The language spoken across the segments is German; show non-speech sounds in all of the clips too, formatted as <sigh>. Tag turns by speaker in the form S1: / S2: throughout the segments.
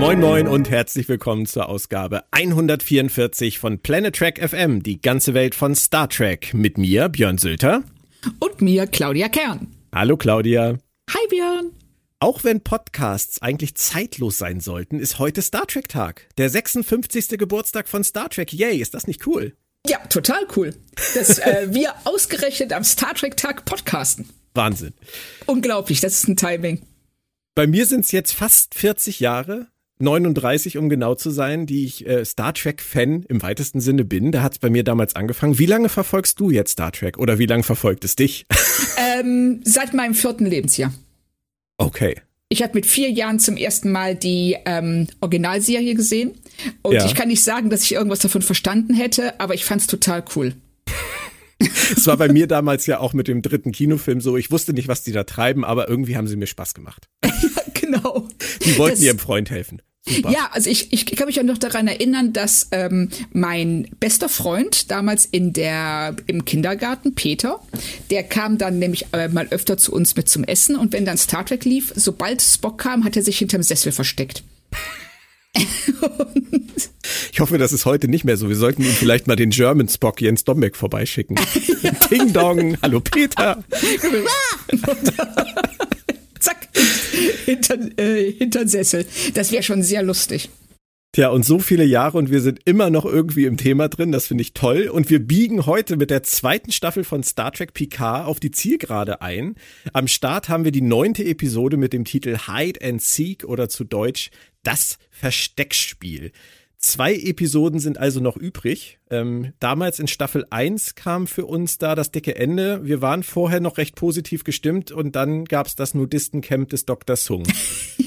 S1: Moin Moin und herzlich willkommen zur Ausgabe 144 von Planet Trek FM, die ganze Welt von Star Trek. Mit mir, Björn Sülter.
S2: Und mir, Claudia Kern.
S1: Hallo Claudia.
S2: Hi Björn.
S1: Auch wenn Podcasts eigentlich zeitlos sein sollten, ist heute Star Trek Tag. Der 56. Geburtstag von Star Trek. Yay, ist das nicht cool?
S2: Ja, total cool. Dass <laughs> äh, wir ausgerechnet am Star Trek Tag podcasten.
S1: Wahnsinn.
S2: Unglaublich, das ist ein Timing.
S1: Bei mir sind es jetzt fast 40 Jahre, 39, um genau zu sein, die ich äh, Star Trek-Fan im weitesten Sinne bin. Da hat es bei mir damals angefangen. Wie lange verfolgst du jetzt Star Trek oder wie lange verfolgt es dich? <laughs>
S2: Ähm, seit meinem vierten Lebensjahr.
S1: Okay.
S2: Ich habe mit vier Jahren zum ersten Mal die ähm, Originalserie gesehen. Und
S1: Ja.
S2: ich kann nicht sagen, dass ich irgendwas davon verstanden hätte, aber ich fand's total cool.
S1: Es war bei <laughs> mir damals ja auch mit dem dritten Kinofilm so. Ich wusste nicht, was die da treiben, aber irgendwie haben sie mir Spaß gemacht.
S2: genau.
S1: Die wollten
S2: Das-
S1: ihrem Freund helfen. Super.
S2: Ja, also ich, ich kann mich auch noch daran erinnern, dass ähm, mein bester Freund damals in der im Kindergarten, Peter, der kam dann nämlich äh, mal öfter zu uns mit zum Essen und wenn dann Star Trek lief, sobald Spock kam, hat er sich hinterm Sessel versteckt.
S1: Ich hoffe, das ist heute nicht mehr so. Wir sollten ihm vielleicht mal den German Spock Jens Dombeck vorbeischicken. <laughs> Ding Dong, hallo Peter. <laughs>
S2: Zack, <laughs> hinter, äh, hinter Sessel. Das wäre schon sehr lustig.
S1: Tja, und so viele Jahre und wir sind immer noch irgendwie im Thema drin. Das finde ich toll. Und wir biegen heute mit der zweiten Staffel von Star Trek Picard auf die Zielgerade ein. Am Start haben wir die neunte Episode mit dem Titel Hide and Seek oder zu Deutsch Das Versteckspiel. Zwei Episoden sind also noch übrig. Ähm, damals in Staffel 1 kam für uns da das dicke Ende. Wir waren vorher noch recht positiv gestimmt und dann gab's das Nudistencamp des Dr. Sung.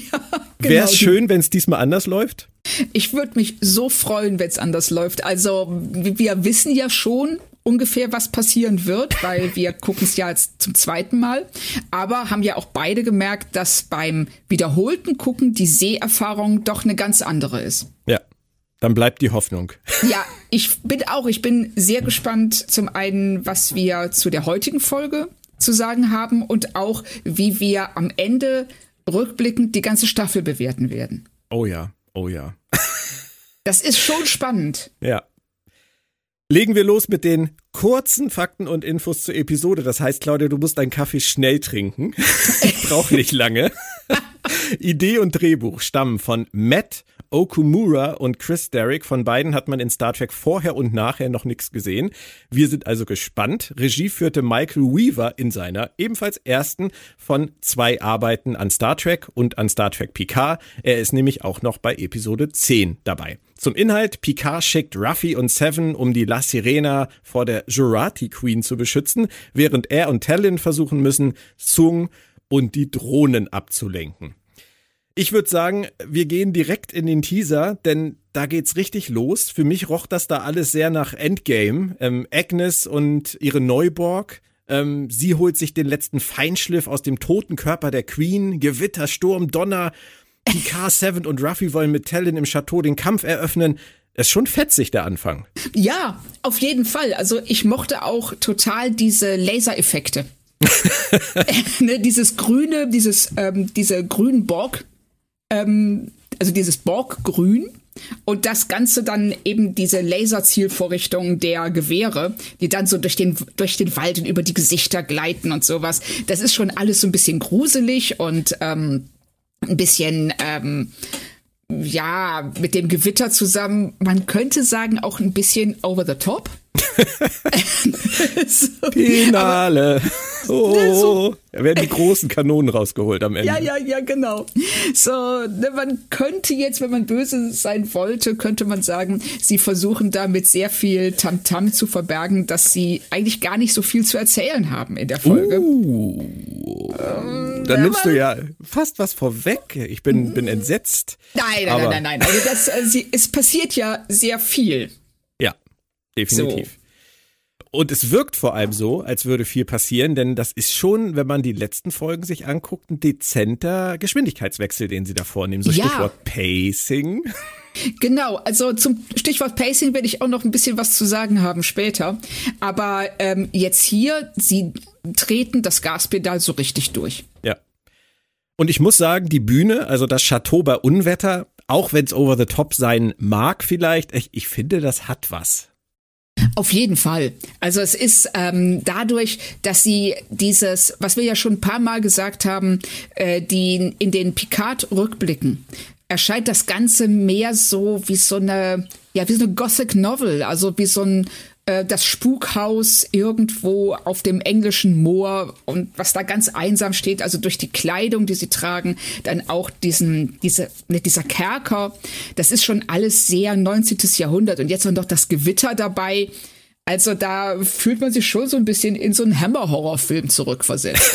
S1: <laughs> Wäre es schön, wenn es diesmal anders läuft?
S2: Ich würde mich so freuen, wenn es anders läuft. Also wir wissen ja schon ungefähr, was passieren wird, weil wir <laughs> gucken es ja jetzt zum zweiten Mal. Aber haben ja auch beide gemerkt, dass beim wiederholten Gucken die Seherfahrung doch eine ganz andere ist.
S1: Ja, dann bleibt die Hoffnung. <laughs>
S2: Ja, ich bin auch, ich bin sehr gespannt zum einen, was wir zu der heutigen Folge zu sagen haben und auch, wie wir am Ende rückblickend die ganze Staffel bewerten werden.
S1: Oh ja, oh ja. <laughs>
S2: Das ist schon spannend.
S1: Ja. Legen wir los mit den kurzen Fakten und Infos zur Episode. Das heißt, Claudia, du musst deinen Kaffee schnell trinken. <laughs> Ich brauche nicht lange. Idee und Drehbuch stammen von Matt Okumura und Chris Derrick. Von beiden hat man in Star Trek vorher und nachher noch nichts gesehen. Wir sind also gespannt. Regie führte Michael Weaver in seiner ebenfalls ersten von zwei Arbeiten an Star Trek und an Star Trek Picard. Er ist nämlich auch noch bei Episode 10 dabei. Zum Inhalt, Picard schickt Ruffy und Seven, um die La Sirena vor der Jurati Queen zu beschützen, während er und Talon versuchen müssen, Sung und die Drohnen abzulenken. Ich würde sagen, wir gehen direkt in den Teaser, denn da geht's richtig los. Für mich roch das da alles sehr nach Endgame. Ähm, Agnes und ihre Neuborg. Ähm, sie holt sich den letzten Feinschliff aus dem toten Körper der Queen. Gewitter, Sturm, Donner. Picard, Seven und Ruffy wollen mit Talon im Chateau den Kampf eröffnen. Es ist schon fetzig, der Anfang.
S2: Ja, auf jeden Fall. Also ich mochte auch total diese Lasereffekte. <laughs> <laughs> ne, dieses grüne, dieses, ähm, diese grünen Borg, ähm, also dieses Borg-Grün. Und das Ganze dann eben diese Laserzielvorrichtung der Gewehre, die dann so durch den, durch den Wald und über die Gesichter gleiten und sowas. Das ist schon alles so ein bisschen gruselig und ähm, ein bisschen, ähm, ja, mit dem Gewitter zusammen, man könnte sagen, auch ein bisschen over the top. <laughs> so,
S1: Finale. Oh, da werden die großen Kanonen rausgeholt am Ende.
S2: Ja, ja, ja, genau. So, ne, man könnte jetzt, wenn man böse sein wollte, könnte man sagen, sie versuchen damit sehr viel Tamtam -Tam zu verbergen, dass sie eigentlich gar nicht so viel zu erzählen haben in der Folge.
S1: Uh, ähm, dann nimmst du ja fast was vorweg. Ich bin, bin entsetzt.
S2: Nein, nein, nein, nein, nein. Also das, sie, es passiert ja sehr viel.
S1: Definitiv. So. Und es wirkt vor allem so, als würde viel passieren, denn das ist schon, wenn man die letzten Folgen sich anguckt, ein dezenter Geschwindigkeitswechsel, den sie da vornehmen. So ja. Stichwort Pacing.
S2: Genau, also zum Stichwort Pacing werde ich auch noch ein bisschen was zu sagen haben später. Aber ähm, jetzt hier, sie treten das Gaspedal so richtig durch.
S1: Ja. Und ich muss sagen, die Bühne, also das Chateau bei Unwetter, auch wenn es over the top sein mag vielleicht, ich, ich finde, das hat was.
S2: Auf jeden Fall. Also es ist ähm, dadurch, dass sie dieses, was wir ja schon ein paar Mal gesagt haben, äh, die in den Picard-Rückblicken erscheint das Ganze mehr so wie so eine, ja, wie so eine Gothic Novel, also wie so ein äh, das Spukhaus irgendwo auf dem englischen Moor und was da ganz einsam steht, also durch die Kleidung, die sie tragen, dann auch diesen, diese, ne, dieser Kerker, das ist schon alles sehr 19. Jahrhundert und jetzt noch das Gewitter dabei. Also da fühlt man sich schon so ein bisschen in so einen Hammer-Horrorfilm zurückversetzt.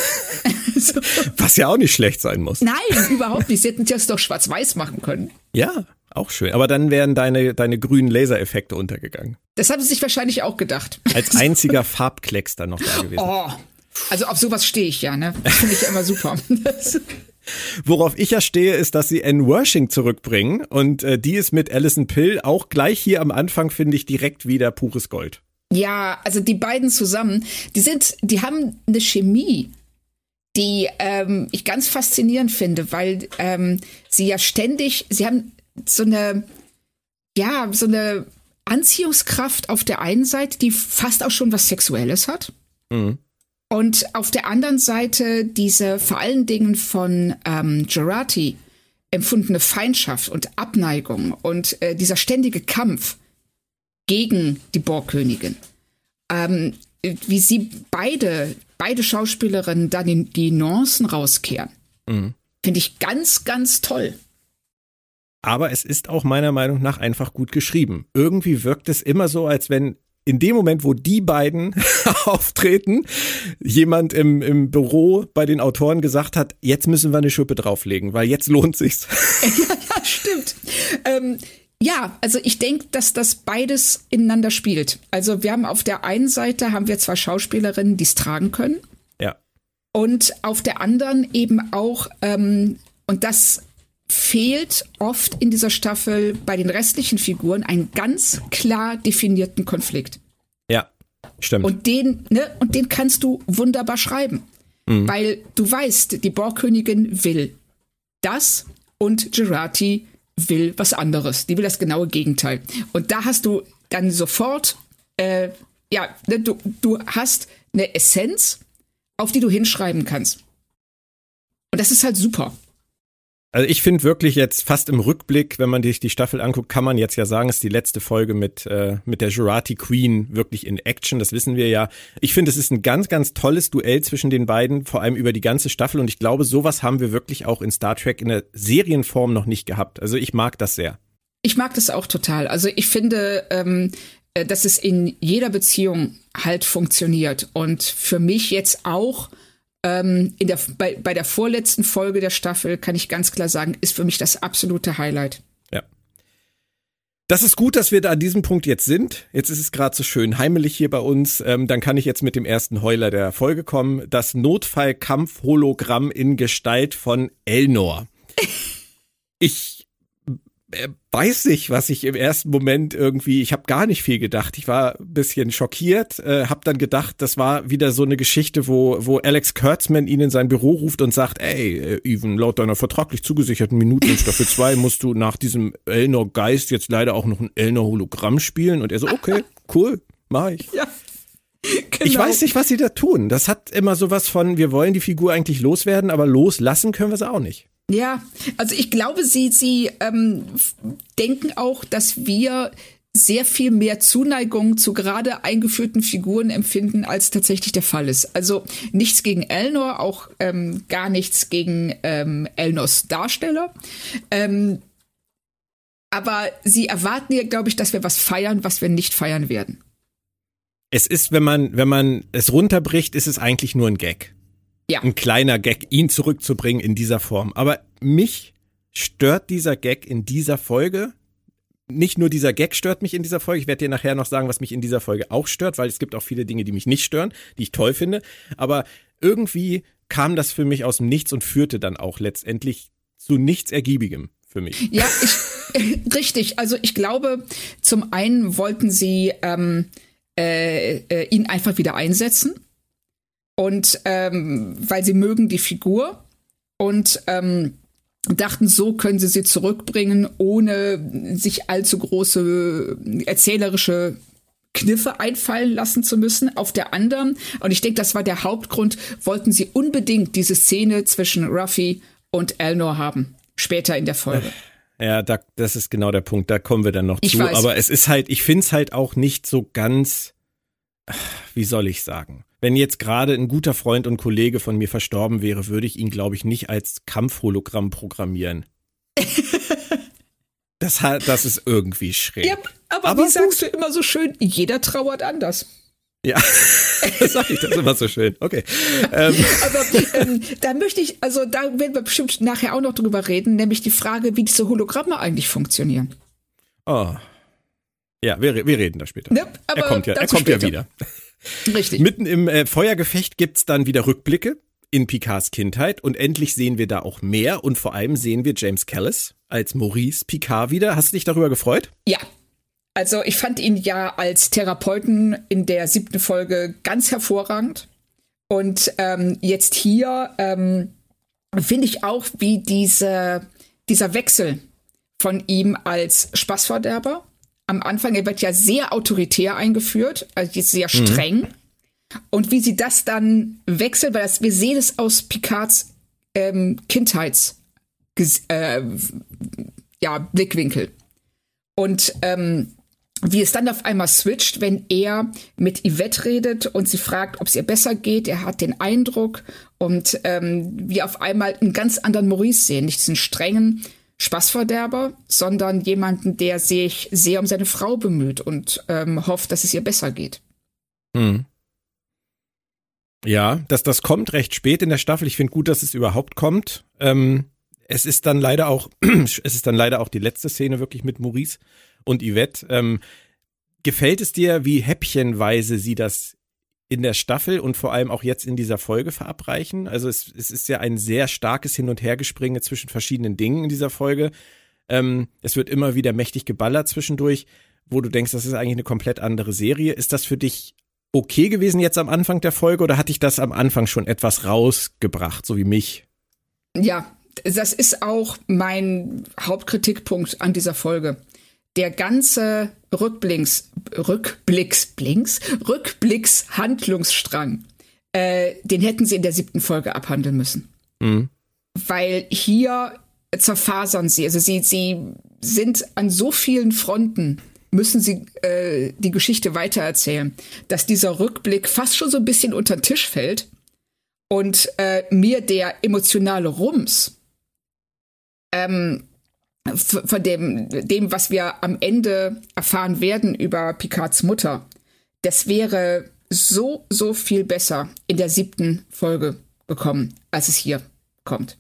S2: <laughs>
S1: Was ja auch nicht schlecht sein muss.
S2: Nein, überhaupt nicht. Sie hätten das doch schwarz-weiß machen können.
S1: Ja, auch schön. Aber dann wären deine, deine grünen Lasereffekte untergegangen.
S2: Das haben sie sich wahrscheinlich auch gedacht.
S1: Als einziger Farbklecks dann noch da <laughs> gewesen.
S2: Oh, also auf sowas stehe ich ja, ne? Finde ich ja immer super. <laughs>
S1: Worauf ich ja stehe, ist, dass sie Anne Worshing zurückbringen und äh, die ist mit Alison Pill auch gleich hier am Anfang, finde ich, direkt wieder pures Gold.
S2: Ja, also die beiden zusammen, die sind, die haben eine Chemie, die ähm, ich ganz faszinierend finde, weil ähm, sie ja ständig, sie haben so eine, ja, so eine Anziehungskraft auf der einen Seite, die fast auch schon was Sexuelles hat. Mhm. Und auf der anderen Seite diese vor allen Dingen von ähm, Gerati empfundene Feindschaft und Abneigung und äh, dieser ständige Kampf gegen die Borgkönigin. Ähm, wie sie beide, beide Schauspielerinnen dann die, die Nuancen rauskehren. Mhm. Finde ich ganz, ganz toll.
S1: Aber es ist auch meiner Meinung nach einfach gut geschrieben. Irgendwie wirkt es immer so, als wenn in dem Moment, wo die beiden <laughs> auftreten, jemand im, im Büro bei den Autoren gesagt hat, jetzt müssen wir eine Schippe drauflegen, weil jetzt lohnt sich's. <laughs>
S2: ja, ja stimmt. Ähm, ja, also ich denke, dass das beides ineinander spielt. Also wir haben auf der einen Seite haben wir zwei Schauspielerinnen, die es tragen können.
S1: Ja.
S2: Und auf der anderen eben auch, ähm, und das fehlt oft in dieser Staffel bei den restlichen Figuren einen ganz klar definierten Konflikt.
S1: Ja, stimmt.
S2: Und den, ne, und den kannst du wunderbar schreiben. Mhm. Weil du weißt, die Borgkönigin will das und Gerati will was anderes. Die will das genaue Gegenteil. Und da hast du dann sofort, äh, ja, ne, du, du hast eine Essenz, auf die du hinschreiben kannst. Und das ist halt super.
S1: Also ich finde wirklich jetzt fast im Rückblick, wenn man sich die Staffel anguckt, kann man jetzt ja sagen, ist die letzte Folge mit, äh, mit der Jurati Queen wirklich in Action. Das wissen wir ja. Ich finde, es ist ein ganz, ganz tolles Duell zwischen den beiden, vor allem über die ganze Staffel. Und ich glaube, sowas haben wir wirklich auch in Star Trek in der Serienform noch nicht gehabt. Also ich mag das sehr.
S2: Ich mag das auch total. Also ich finde, ähm, äh, dass es in jeder Beziehung halt funktioniert. Und für mich jetzt auch ähm, in der, bei, bei der vorletzten Folge der Staffel kann ich ganz klar sagen, ist für mich das absolute Highlight.
S1: Ja. Das ist gut, dass wir da an diesem Punkt jetzt sind. Jetzt ist es gerade so schön heimelig hier bei uns. Ähm, dann kann ich jetzt mit dem ersten Heuler der Folge kommen. Das Notfallkampf-Hologramm in Gestalt von Elnor. Ich weiß nicht, was ich im ersten Moment irgendwie, ich habe gar nicht viel gedacht. Ich war ein bisschen schockiert, äh, habe dann gedacht, das war wieder so eine Geschichte, wo, wo Alex Kurtzman ihn in sein Büro ruft und sagt, ey, äh, Even, laut deiner vertraglich zugesicherten Minuten in Staffel 2 musst du nach diesem Elnor Geist jetzt leider auch noch ein Elnor Hologramm spielen. Und er so, okay, cool, mach ich. Ja. Genau. Ich weiß nicht, was sie da tun. Das hat immer sowas von, wir wollen die Figur eigentlich loswerden, aber loslassen können wir sie auch nicht.
S2: Ja, also ich glaube, sie, sie ähm, denken auch, dass wir sehr viel mehr Zuneigung zu gerade eingeführten Figuren empfinden, als tatsächlich der Fall ist. Also nichts gegen Elnor, auch ähm, gar nichts gegen ähm, Elnors Darsteller. Ähm, aber sie erwarten ja, glaube ich, dass wir was feiern, was wir nicht feiern werden.
S1: Es ist, wenn man, wenn man es runterbricht, ist es eigentlich nur ein Gag.
S2: Ja.
S1: Ein kleiner Gag, ihn zurückzubringen in dieser Form. Aber mich stört dieser Gag in dieser Folge. Nicht nur dieser Gag stört mich in dieser Folge. Ich werde dir nachher noch sagen, was mich in dieser Folge auch stört, weil es gibt auch viele Dinge, die mich nicht stören, die ich toll finde. Aber irgendwie kam das für mich aus dem Nichts und führte dann auch letztendlich zu nichts Ergiebigem für mich.
S2: Ja, ich, <laughs> richtig. Also ich glaube, zum einen wollten sie ähm, äh, äh, ihn einfach wieder einsetzen und ähm, weil sie mögen die Figur und ähm, dachten, so können sie sie zurückbringen, ohne sich allzu große erzählerische Kniffe einfallen lassen zu müssen. Auf der anderen, und ich denke, das war der Hauptgrund, wollten sie unbedingt diese Szene zwischen Ruffy und Elnor haben. Später in der Folge.
S1: Ja, da, das ist genau der Punkt. Da kommen wir dann noch
S2: Ich
S1: zu.
S2: weiß.
S1: Aber es ist halt, ich finde es halt auch nicht so ganz, wie soll ich sagen? Wenn jetzt gerade ein guter Freund und Kollege von mir verstorben wäre, würde ich ihn, glaube ich, nicht als Kampfhologramm programmieren. <laughs> das, das ist irgendwie schräg.
S2: Ja, aber,
S1: Aber
S2: wie sagst du immer so schön, jeder trauert anders.
S1: Ja, <laughs> das sag ich das immer so schön. Okay. Ähm, <laughs>
S2: Aber ähm, da möchte ich, also da werden wir bestimmt nachher auch noch drüber reden, nämlich die Frage, wie diese Hologramme eigentlich funktionieren.
S1: oh. Ja, wir, wir reden da später.
S2: Ne?
S1: Er kommt ja, er kommt ja
S2: später.
S1: wieder.
S2: Richtig.
S1: Mitten im äh, Feuergefecht gibt's dann wieder Rückblicke in Picards Kindheit und endlich sehen wir da auch mehr und vor allem sehen wir James Callis als Maurice Picard wieder. Hast du dich darüber gefreut?
S2: Ja. Also ich fand ihn ja als Therapeuten in der siebten Folge ganz hervorragend. Und ähm, jetzt hier ähm, finde ich auch, wie diese, dieser Wechsel von ihm als Spaßverderber. Am Anfang, er wird ja sehr autoritär eingeführt, also sehr streng. Und wie sie das dann wechselt, weil das, wir sehen es aus Picards ähm, Kindheits äh, ja, Blickwinkel. Und ähm, wie es dann auf einmal switcht, wenn er mit Yvette redet und sie fragt, ob es ihr besser geht. Er hat den Eindruck und ähm, wir auf einmal einen ganz anderen Maurice sehen. Nicht diesen strengen Spaßverderber, sondern jemanden, der sich sehr um seine Frau bemüht und ähm, hofft, dass es ihr besser geht.
S1: Mhm. Ja, dass das kommt recht spät in der Staffel. Ich finde gut, dass es überhaupt kommt. Ähm, es ist dann leider auch, <clears throat> es ist dann leider auch die letzte Szene wirklich mit Maurice und Yvette. Ähm, gefällt es dir, wie häppchenweise sie das in der Staffel und vor allem auch jetzt in dieser Folge verabreichen? Also es, es ist ja ein sehr starkes Hin- und Hergespringe zwischen verschiedenen Dingen in dieser Folge. Ähm, es wird immer wieder mächtig geballert zwischendurch, wo du denkst, das ist eigentlich eine komplett andere Serie. Ist das für dich okay gewesen jetzt am Anfang der Folge oder hatte ich das am Anfang schon etwas rausgebracht, so wie mich?
S2: Ja, das ist auch mein Hauptkritikpunkt an dieser Folge. Der ganze Rückblinks, Rückblicks, Blinks, Rückblicks Handlungsstrang, äh, den hätten sie in der siebten Folge abhandeln müssen.
S1: Mhm.
S2: Weil hier zerfasern sie, also sie, sie sind an so vielen Fronten, müssen sie äh, die Geschichte weitererzählen, dass dieser Rückblick fast schon so ein bisschen unter den Tisch fällt und äh, mir der emotionale Rums ähm, von dem, dem, was wir am Ende erfahren werden über Picards Mutter, das wäre so, so viel besser in der siebten Folge gekommen, als es hier kommt.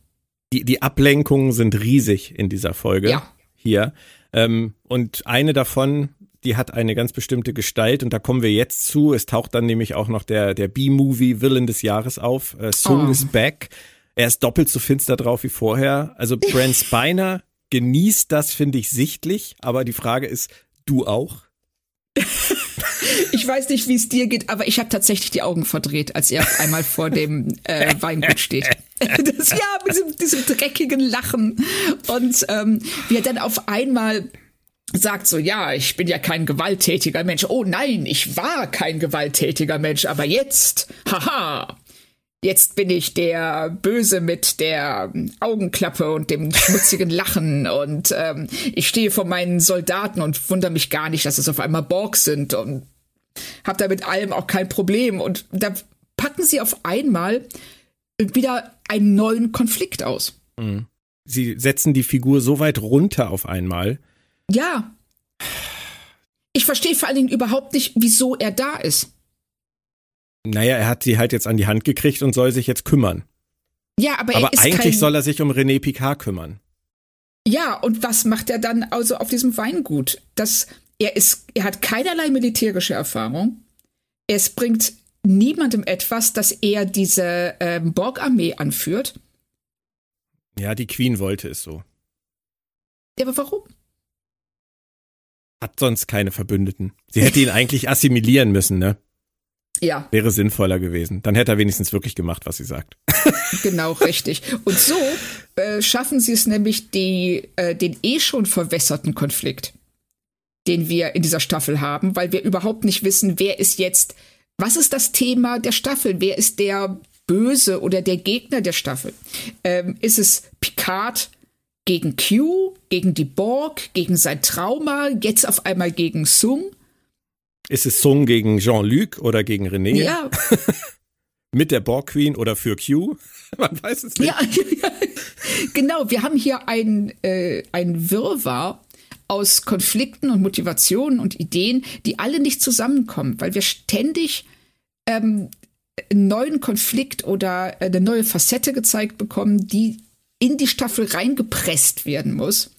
S1: Die, die Ablenkungen sind riesig in dieser Folge
S2: Ja.
S1: hier. Ähm, und eine davon, die hat eine ganz bestimmte Gestalt und da kommen wir jetzt zu. Es taucht dann nämlich auch noch der, der B-Movie Villain des Jahres auf. Äh, Soul
S2: Oh.
S1: is back. Er ist doppelt so finster drauf wie vorher. Also Brent <laughs> Spiner genießt das, finde ich, sichtlich. Aber die Frage ist, du auch?
S2: Ich weiß nicht, wie es dir geht, aber ich habe tatsächlich die Augen verdreht, als er auf einmal vor dem äh, Weingut steht. <laughs> Das, ja, mit diesem, diesem dreckigen Lachen. Und ähm, wie er dann auf einmal sagt so, ja, ich bin ja kein gewalttätiger Mensch. Oh nein, ich war kein gewalttätiger Mensch, aber jetzt, haha. Jetzt bin ich der Böse mit der Augenklappe und dem schmutzigen Lachen <laughs> und ähm, ich stehe vor meinen Soldaten und wundere mich gar nicht, dass es auf einmal Borg sind und habe da mit allem auch kein Problem. Und da packen sie auf einmal wieder einen neuen Konflikt aus.
S1: Mhm. Sie setzen die Figur so weit runter auf einmal.
S2: Ja. Ich verstehe vor allen Dingen überhaupt nicht, wieso er da ist.
S1: Naja, er hat sie halt jetzt an die Hand gekriegt und soll sich jetzt kümmern.
S2: Ja, aber,
S1: aber
S2: er ist
S1: eigentlich
S2: kein,
S1: soll er sich um René Picard kümmern.
S2: Ja, und was macht er dann also auf diesem Weingut? Das, er ist, er hat keinerlei militärische Erfahrung. Es bringt niemandem etwas, dass er diese ähm, Borg-Armee anführt.
S1: Ja, die Queen wollte es so.
S2: Ja, aber warum?
S1: Hat sonst keine Verbündeten. Sie hätte ihn <laughs> eigentlich assimilieren müssen, ne?
S2: Ja.
S1: Wäre sinnvoller gewesen. Dann hätte er wenigstens wirklich gemacht, was sie sagt. <laughs>
S2: Genau, richtig. Und so äh, schaffen sie es nämlich, die, äh, den eh schon verwässerten Konflikt, den wir in dieser Staffel haben, weil wir überhaupt nicht wissen, wer ist jetzt, was ist das Thema der Staffel? Wer ist der Böse oder der Gegner der Staffel? Ähm, ist es Picard gegen Q, gegen die Borg, gegen sein Trauma, jetzt auf einmal gegen Sung?
S1: Ist es Sung gegen Jean-Luc oder gegen René?
S2: Ja. <laughs>
S1: Mit der Borg Queen oder für Q? <laughs> Man weiß es nicht.
S2: Ja, <laughs> ja, genau. Wir haben hier ein, äh, ein Wirrwarr aus Konflikten und Motivationen und Ideen, die alle nicht zusammenkommen, weil wir ständig ähm, einen neuen Konflikt oder eine neue Facette gezeigt bekommen, die in die Staffel reingepresst werden muss.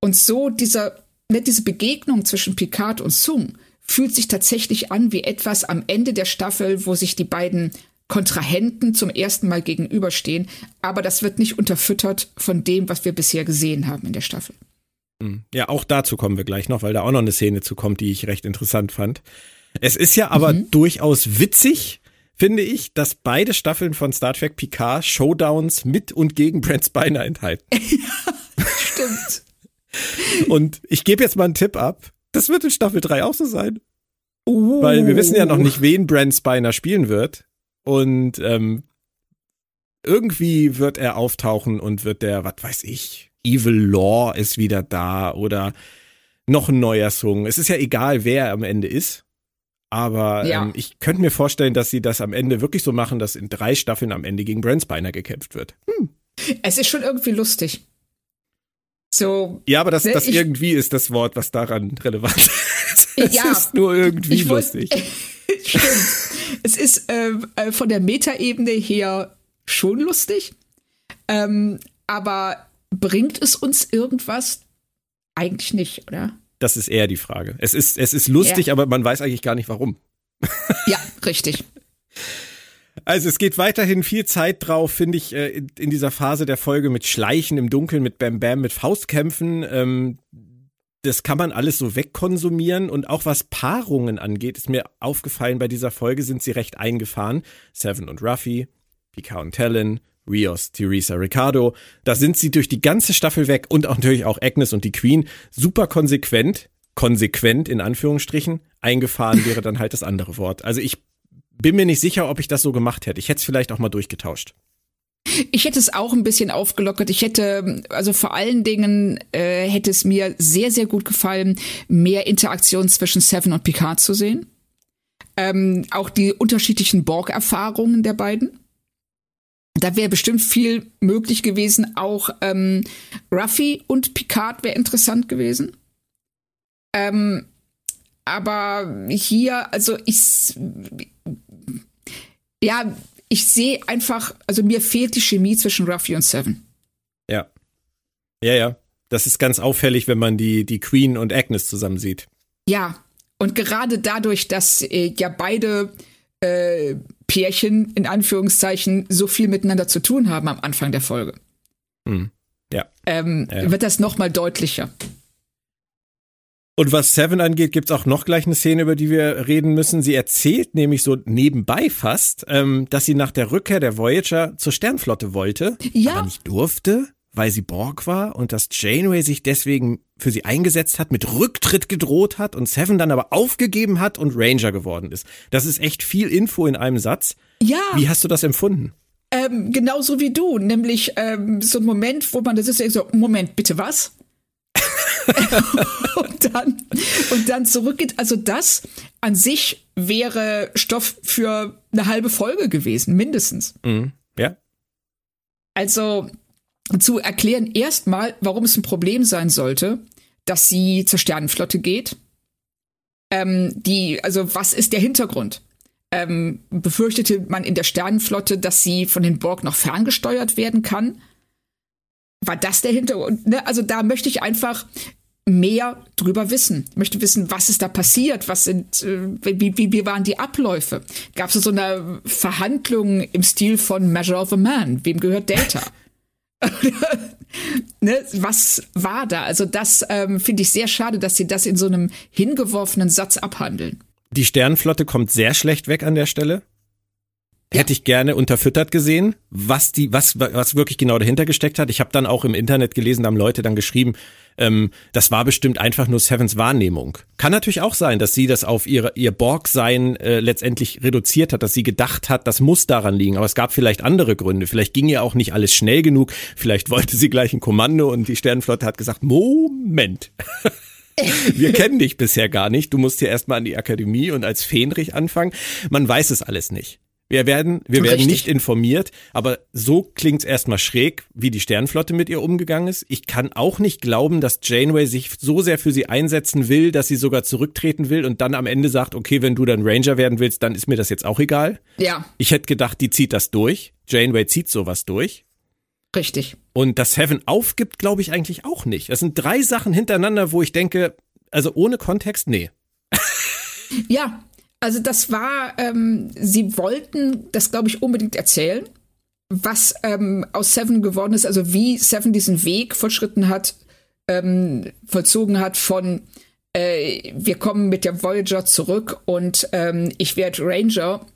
S2: Und so dieser, ne, diese Begegnung zwischen Picard und Sung fühlt sich tatsächlich an wie etwas am Ende der Staffel, wo sich die beiden Kontrahenten zum ersten Mal gegenüberstehen. Aber das wird nicht unterfüttert von dem, was wir bisher gesehen haben in der Staffel.
S1: Hm. Ja, auch dazu kommen wir gleich noch, weil da auch noch eine Szene zu kommt, die ich recht interessant fand. Es ist ja aber mhm. durchaus witzig, finde ich, dass beide Staffeln von Star Trek Picard Showdowns mit und gegen Brent Spiner enthalten. <laughs>
S2: ja, stimmt.
S1: und ich gebe jetzt mal einen Tipp ab. Das wird in Staffel 3 auch so sein. Uh. Weil wir wissen ja noch nicht, wen Brent Spiner spielen wird. Und ähm, irgendwie wird er auftauchen und wird der, was weiß ich, Evil Law ist wieder da oder noch ein neuer Song. Es ist ja egal, wer er am Ende ist. Aber ja. ähm, ich könnte mir vorstellen, dass sie das am Ende wirklich so machen, dass in drei Staffeln am Ende gegen Brent Spiner gekämpft wird. Hm.
S2: Es ist schon irgendwie lustig. So.
S1: Ja, aber das, ne, das ich, irgendwie ist das Wort, was daran relevant ist. es ja, ist nur irgendwie lustig. <laughs>
S2: Stimmt. es ist äh, äh, von der Metaebene her schon lustig. Ähm, aber bringt es uns irgendwas? Eigentlich nicht, oder?
S1: Das ist eher die Frage. Es ist, es ist lustig, ja. aber man weiß eigentlich gar nicht warum.
S2: ja, richtig. <laughs>
S1: Also es geht weiterhin viel Zeit drauf, finde ich, äh, in dieser Phase der Folge mit Schleichen im Dunkeln, mit Bam Bam, mit Faustkämpfen. Ähm, das kann man alles so wegkonsumieren und auch was Paarungen angeht, ist mir aufgefallen, bei dieser Folge sind sie recht eingefahren. Seven und Ruffy, Picard und Talon, Rios, Teresa, Ricardo. Da sind sie durch die ganze Staffel weg und auch natürlich auch Agnes und die Queen super konsequent, konsequent in Anführungsstrichen, eingefahren wäre dann halt das andere Wort. Also ich bin mir nicht sicher, ob ich das so gemacht hätte. Ich hätte es vielleicht auch mal durchgetauscht.
S2: Ich hätte es auch ein bisschen aufgelockert. Ich hätte, also vor allen Dingen äh, hätte es mir sehr, sehr gut gefallen, mehr Interaktion zwischen Seven und Picard zu sehen. Ähm, auch die unterschiedlichen Borg-Erfahrungen der beiden. Da wäre bestimmt viel möglich gewesen. Auch ähm, Ruffy und Picard wäre interessant gewesen. Ähm, aber hier, also ich, ja, ich sehe einfach, also mir fehlt die Chemie zwischen Ruffy und Seven.
S1: Ja. Ja, ja. Das ist ganz auffällig, wenn man die, die Queen und Agnes zusammen sieht.
S2: Ja. Und gerade dadurch, dass äh, ja beide äh, Pärchen in Anführungszeichen so viel miteinander zu tun haben am Anfang der Folge.
S1: Hm. Ja.
S2: Ähm, ja. Wird das noch mal deutlicher.
S1: Und was Seven angeht, gibt's auch noch gleich eine Szene, über die wir reden müssen. Sie erzählt nämlich so nebenbei fast, ähm, dass sie nach der Rückkehr der Voyager zur Sternflotte wollte, ja. aber nicht durfte, weil sie Borg war und dass Janeway sich deswegen für sie eingesetzt hat, mit Rücktritt gedroht hat und Seven dann aber aufgegeben hat und Ranger geworden ist. Das ist echt viel Info in einem Satz.
S2: Ja.
S1: Wie hast du das empfunden?
S2: Ähm, genauso wie du, nämlich ähm, so ein Moment, wo man das ist, so, Moment, bitte was? <laughs> und dann und dann zurückgeht. Also das an sich wäre Stoff für eine halbe Folge gewesen, mindestens.
S1: Mhm. Ja.
S2: Also zu erklären erstmal, warum es ein Problem sein sollte, dass sie zur Sternenflotte geht. Ähm, die, also was ist der Hintergrund? Ähm, befürchtete man in der Sternenflotte, dass sie von den Borg noch ferngesteuert werden kann? War das der Hintergrund? Ne? Also da möchte ich einfach mehr drüber wissen. Ich möchte wissen, was ist da passiert? Was sind, äh, wie, wie, wie waren die Abläufe? Gab es so eine Verhandlung im Stil von Measure of a Man? Wem gehört Data? <laughs> ne, was war da? Also das ähm, finde ich sehr schade, dass sie das in so einem hingeworfenen Satz abhandeln.
S1: Die Sternenflotte kommt sehr schlecht weg an der Stelle. Ja. Hätte ich gerne unterfüttert gesehen, was die, was, was wirklich genau dahinter gesteckt hat. Ich habe dann auch im Internet gelesen, da haben Leute dann geschrieben, ähm, das war bestimmt einfach nur Sevens Wahrnehmung. Kann natürlich auch sein, dass sie das auf ihre, ihr Borg-Sein äh, letztendlich reduziert hat, dass sie gedacht hat, das muss daran liegen. Aber es gab vielleicht andere Gründe. Vielleicht ging ihr auch nicht alles schnell genug. Vielleicht wollte sie gleich ein Kommando und die Sternenflotte hat gesagt, Moment. <laughs> Wir kennen dich bisher gar nicht. Du musst hier erstmal an die Akademie und als Fähnrich anfangen. Man weiß es alles nicht. Wir werden, wir werden nicht informiert, aber so klingt's erstmal schräg, wie die Sternflotte mit ihr umgegangen ist. Ich kann auch nicht glauben, dass Janeway sich so sehr für sie einsetzen will, dass sie sogar zurücktreten will und dann am Ende sagt, okay, wenn du dann Ranger werden willst, dann ist mir das jetzt auch egal.
S2: Ja.
S1: Ich hätte gedacht, die zieht das durch. Janeway zieht sowas durch.
S2: Richtig.
S1: Und dass Heaven aufgibt, glaube ich eigentlich auch nicht. Das sind drei Sachen hintereinander, wo ich denke, also ohne Kontext, nee.
S2: Ja, also das war, ähm, sie wollten das, glaube ich, unbedingt erzählen, was ähm, aus Seven geworden ist, also wie Seven diesen Weg vollschritten hat, ähm, vollzogen hat von äh, wir kommen mit der Voyager zurück und ähm, ich werde Ranger.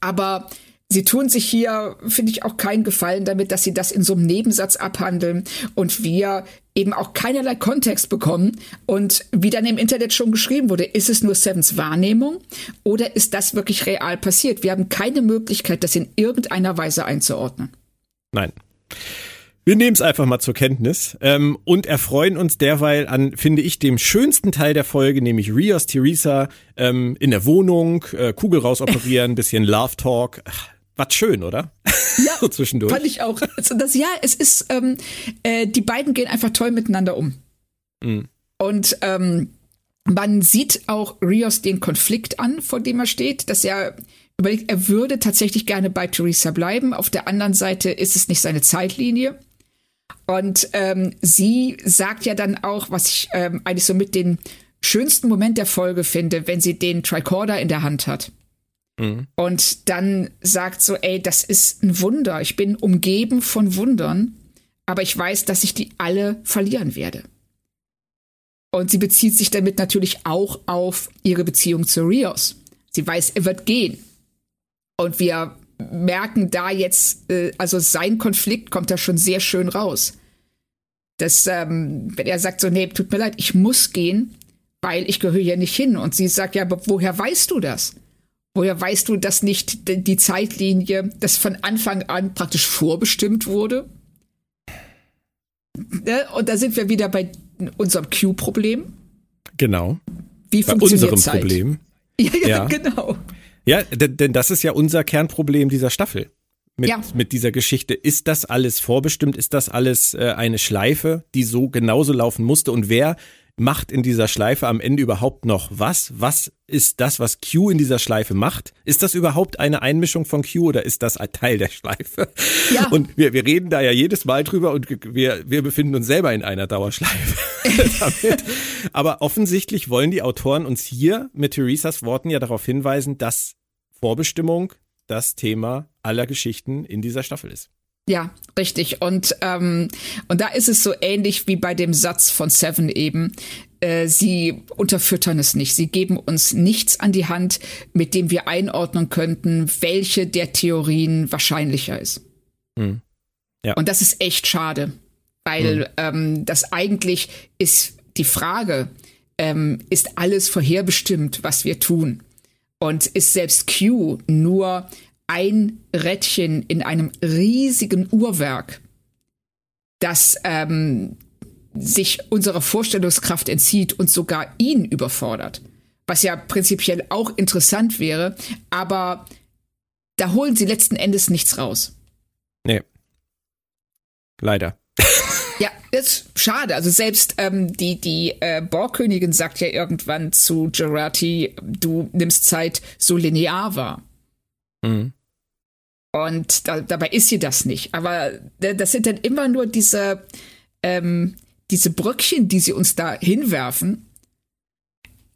S2: Aber sie tun sich hier, finde ich, auch keinen Gefallen damit, dass sie das in so einem Nebensatz abhandeln und wir eben auch keinerlei Kontext bekommen. Und wie dann im Internet schon geschrieben wurde, ist es nur Sevens Wahrnehmung oder ist das wirklich real passiert? Wir haben keine Möglichkeit, das in irgendeiner Weise einzuordnen.
S1: Nein. Wir nehmen es einfach mal zur Kenntnis ähm, und erfreuen uns derweil an, finde ich, dem schönsten Teil der Folge, nämlich Rios Theresa ähm, in der Wohnung, äh, Kugel rausoperieren, <laughs> bisschen Love Talk. Ach, was schön, oder?
S2: Ja, <laughs> so zwischendurch. Fand ich auch. Also das, ja, es ist, ähm, äh, die beiden gehen einfach toll miteinander um. Mhm. Und ähm, man sieht auch Rios den Konflikt an, vor dem er steht, dass er überlegt, er würde tatsächlich gerne bei Theresa bleiben. Auf der anderen Seite ist es nicht seine Zeitlinie. Und ähm, sie sagt ja dann auch, was ich ähm, eigentlich so mit den schönsten Moment der Folge finde, wenn sie den Tricorder in der Hand hat. Mhm. Und dann sagt so, ey, das ist ein Wunder. Ich bin umgeben von Wundern, aber ich weiß, dass ich die alle verlieren werde. Und sie bezieht sich damit natürlich auch auf ihre Beziehung zu Rios. Sie weiß, er wird gehen. Und wir merken da jetzt, äh, also sein Konflikt kommt da schon sehr schön raus. Dass, ähm, wenn er sagt so, nee, tut mir leid, ich muss gehen, weil ich gehöre hier nicht hin. Und sie sagt, ja, aber woher weißt du das? Woher weißt du, dass nicht die Zeitlinie, das von Anfang an praktisch vorbestimmt wurde? Ne? Und da sind wir wieder bei unserem Q-Problem.
S1: Genau.
S2: Wie bei funktioniert unserem
S1: Zeit? Problem. <laughs>
S2: Ja, ja, ja, genau.
S1: Ja, denn, denn das ist ja unser Kernproblem dieser Staffel. Mit, ja. mit dieser Geschichte. Ist das alles vorbestimmt? Ist das alles äh, eine Schleife, die so genauso laufen musste? Und wer macht in dieser Schleife am Ende überhaupt noch was? Was ist das, was Q in dieser Schleife macht? Ist das überhaupt eine Einmischung von Q oder ist das ein Teil der Schleife? Ja. Und wir, wir reden da ja jedes Mal drüber und wir, wir befinden uns selber in einer Dauerschleife <laughs> damit. Aber offensichtlich wollen die Autoren uns hier mit Theresas Worten ja darauf hinweisen, dass Vorbestimmung das Thema aller Geschichten in dieser Staffel ist.
S2: Ja, richtig. Und, ähm, und da ist es so ähnlich wie bei dem Satz von Seven eben. Äh, sie unterfüttern es nicht. Sie geben uns nichts an die Hand, mit dem wir einordnen könnten, welche der Theorien wahrscheinlicher ist. Mhm. Ja. Und das ist echt schade. Weil mhm. ähm, das eigentlich ist die Frage, ähm, ist alles vorherbestimmt, was wir tun? Und ist selbst Q nur ein Rädchen in einem riesigen Uhrwerk, das ähm, sich unserer Vorstellungskraft entzieht und sogar ihn überfordert? Was ja prinzipiell auch interessant wäre, aber da holen sie letzten Endes nichts raus.
S1: Nee. Leider.
S2: Ja, das ist schade. Also selbst ähm, die, die äh, Borgkönigin sagt ja irgendwann zu Gerati, du nimmst Zeit so linear wahr. Mhm. Und da, dabei ist sie das nicht. Aber das sind dann immer nur diese, ähm, diese Bröckchen, die sie uns da hinwerfen.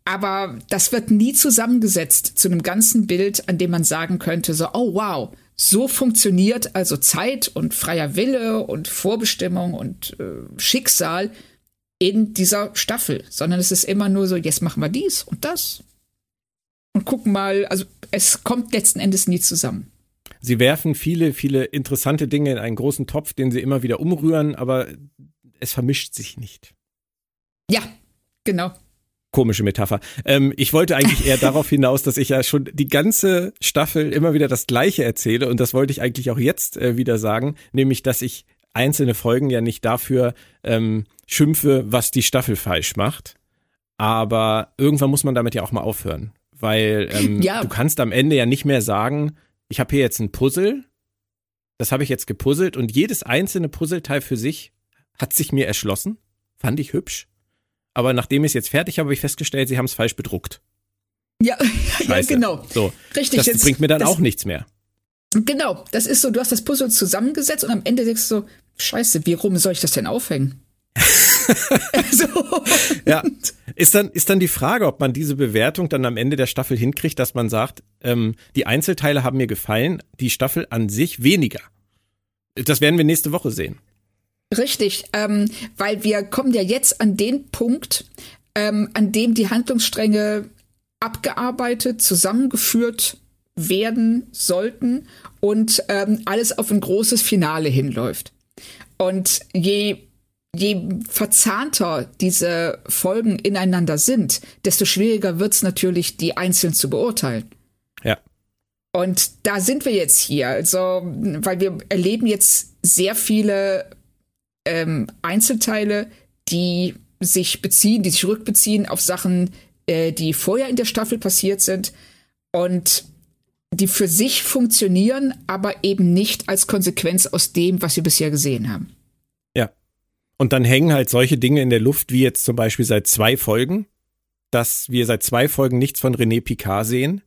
S2: Aber das wird nie zusammengesetzt zu einem ganzen Bild, an dem man sagen könnte, so, oh wow, so funktioniert also Zeit und freier Wille und Vorbestimmung und äh, Schicksal in dieser Staffel, sondern es ist immer nur so, jetzt machen wir dies und das und gucken mal, also es kommt letzten Endes nie zusammen.
S1: Sie werfen viele, viele interessante Dinge in einen großen Topf, den sie immer wieder umrühren, aber es vermischt sich nicht.
S2: Ja, genau
S1: komische Metapher. Ähm, ich wollte eigentlich eher <laughs> darauf hinaus, dass ich ja schon die ganze Staffel immer wieder das Gleiche erzähle und das wollte ich eigentlich auch jetzt äh, wieder sagen, nämlich, dass ich einzelne Folgen ja nicht dafür ähm, schimpfe, was die Staffel falsch macht. Aber irgendwann muss man damit ja auch mal aufhören, weil ähm, <laughs> ja. du kannst am Ende ja nicht mehr sagen, ich habe hier jetzt ein Puzzle, das habe ich jetzt gepuzzelt und jedes einzelne Puzzleteil für sich hat sich mir erschlossen, fand ich hübsch aber nachdem ich es jetzt fertig habe, habe ich festgestellt, sie haben es falsch bedruckt.
S2: Ja, <laughs> ja genau.
S1: So, Richtig. Das jetzt, bringt mir dann auch nichts mehr.
S2: Genau, das ist so, du hast das Puzzle zusammengesetzt und am Ende denkst du so, scheiße, wie rum soll ich das denn aufhängen? <laughs> <laughs>
S1: so. Ja, ist dann, ist dann die Frage, ob man diese Bewertung dann am Ende der Staffel hinkriegt, dass man sagt, ähm, die Einzelteile haben mir gefallen, die Staffel an sich weniger. Das werden wir nächste Woche sehen.
S2: Richtig, ähm, weil wir kommen ja jetzt an den Punkt, ähm, an dem die Handlungsstränge abgearbeitet, zusammengeführt werden sollten und ähm, alles auf ein großes Finale hinläuft. Und je, je verzahnter diese Folgen ineinander sind, desto schwieriger wird es natürlich, die einzeln zu beurteilen.
S1: Ja.
S2: Und da sind wir jetzt hier, also, weil wir erleben jetzt sehr viele ähm, Einzelteile, die sich beziehen, die sich rückbeziehen auf Sachen, äh, die vorher in der Staffel passiert sind und die für sich funktionieren, aber eben nicht als Konsequenz aus dem, was wir bisher gesehen haben.
S1: Und dann hängen halt solche Dinge in der Luft, wie jetzt zum Beispiel seit zwei Folgen, dass wir seit zwei Folgen nichts von René Picard sehen,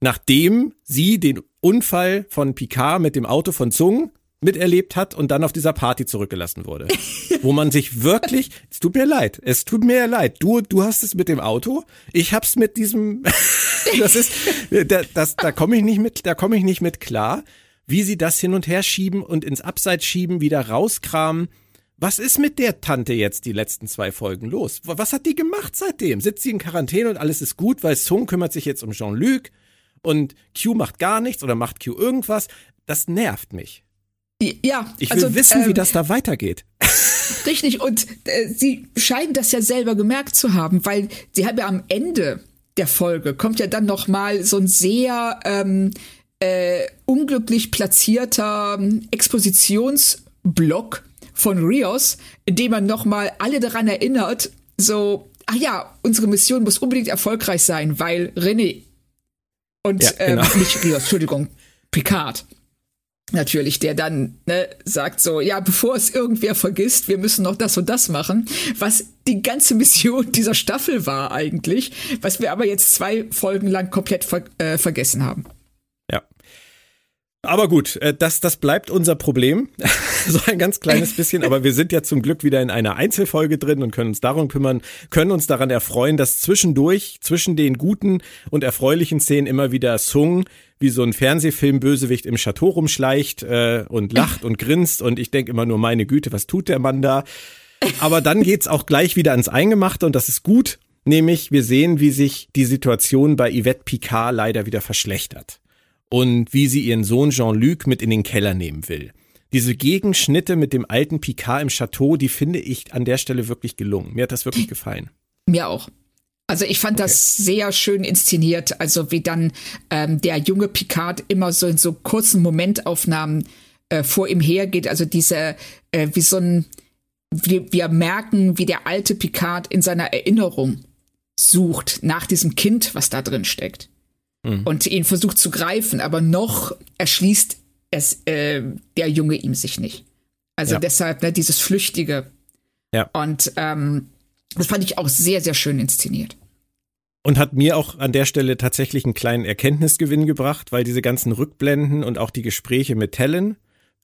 S1: nachdem sie den Unfall von Picard mit dem Auto von Zung miterlebt hat und dann auf dieser Party zurückgelassen wurde. <laughs> Wo man sich wirklich, es tut mir leid, es tut mir leid. Du, du hast es mit dem Auto, ich hab's mit diesem, <laughs> das ist, da, das, da komme ich nicht mit, da komme ich nicht mit klar, wie sie das hin und her schieben und ins Abseits schieben, wieder rauskramen. Was ist mit der Tante jetzt die letzten zwei Folgen los? Was hat die gemacht seitdem? Sitzt sie in Quarantäne und alles ist gut, weil Sung kümmert sich jetzt um Jean-Luc und Q macht gar nichts oder macht Q irgendwas? Das nervt mich.
S2: Ja,
S1: ich will also, wissen, ähm, wie das da weitergeht. <laughs>
S2: Richtig, und äh, sie scheinen das ja selber gemerkt zu haben, weil sie haben ja am Ende der Folge kommt ja dann noch mal so ein sehr ähm, äh, unglücklich platzierter ähm, Expositionsblock von Rios, in dem man noch mal alle daran erinnert, so, ach ja, unsere Mission muss unbedingt erfolgreich sein, weil René und ja, ähm, genau. ähm, nicht Rios, Entschuldigung, Picard natürlich, der dann ne, sagt so, ja, bevor es irgendwer vergisst, wir müssen noch das und das machen, was die ganze Mission dieser Staffel war eigentlich, was wir aber jetzt zwei Folgen lang komplett ver äh, vergessen haben.
S1: Aber gut, äh, das, das bleibt unser Problem. <laughs> so ein ganz kleines bisschen, aber wir sind ja zum Glück wieder in einer Einzelfolge drin und können uns darum kümmern, können uns daran erfreuen, dass zwischendurch, zwischen den guten und erfreulichen Szenen immer wieder Sung wie so ein Fernsehfilm-Bösewicht im Chateau rumschleicht äh, und lacht und grinst und ich denke immer nur, meine Güte, was tut der Mann da? Aber dann geht's auch gleich wieder ans Eingemachte und das ist gut, nämlich wir sehen, wie sich die Situation bei Yvette Picard leider wieder verschlechtert und wie sie ihren Sohn Jean-Luc mit in den Keller nehmen will. diese Gegenschnitte mit dem alten Picard im Chateau, die finde ich an der Stelle wirklich gelungen. Mir hat das wirklich gefallen.
S2: Mir auch. Also ich fand okay. das sehr schön inszeniert, also wie dann ähm, der junge Picard immer so in so kurzen Momentaufnahmen äh, vor ihm hergeht, also diese, äh, wie so ein, wir, wir merken, wie der alte Picard in seiner Erinnerung sucht nach diesem Kind, was da drin steckt. Mhm. Und ihn versucht zu greifen, aber noch erschließt es äh, der Junge ihm sich nicht. Also ja. deshalb ne, dieses Flüchtige. Ja. Und ähm, das fand ich auch sehr, sehr schön inszeniert.
S1: Und hat mir auch an der Stelle tatsächlich einen kleinen Erkenntnisgewinn gebracht, weil diese ganzen Rückblenden und auch die Gespräche mit Helen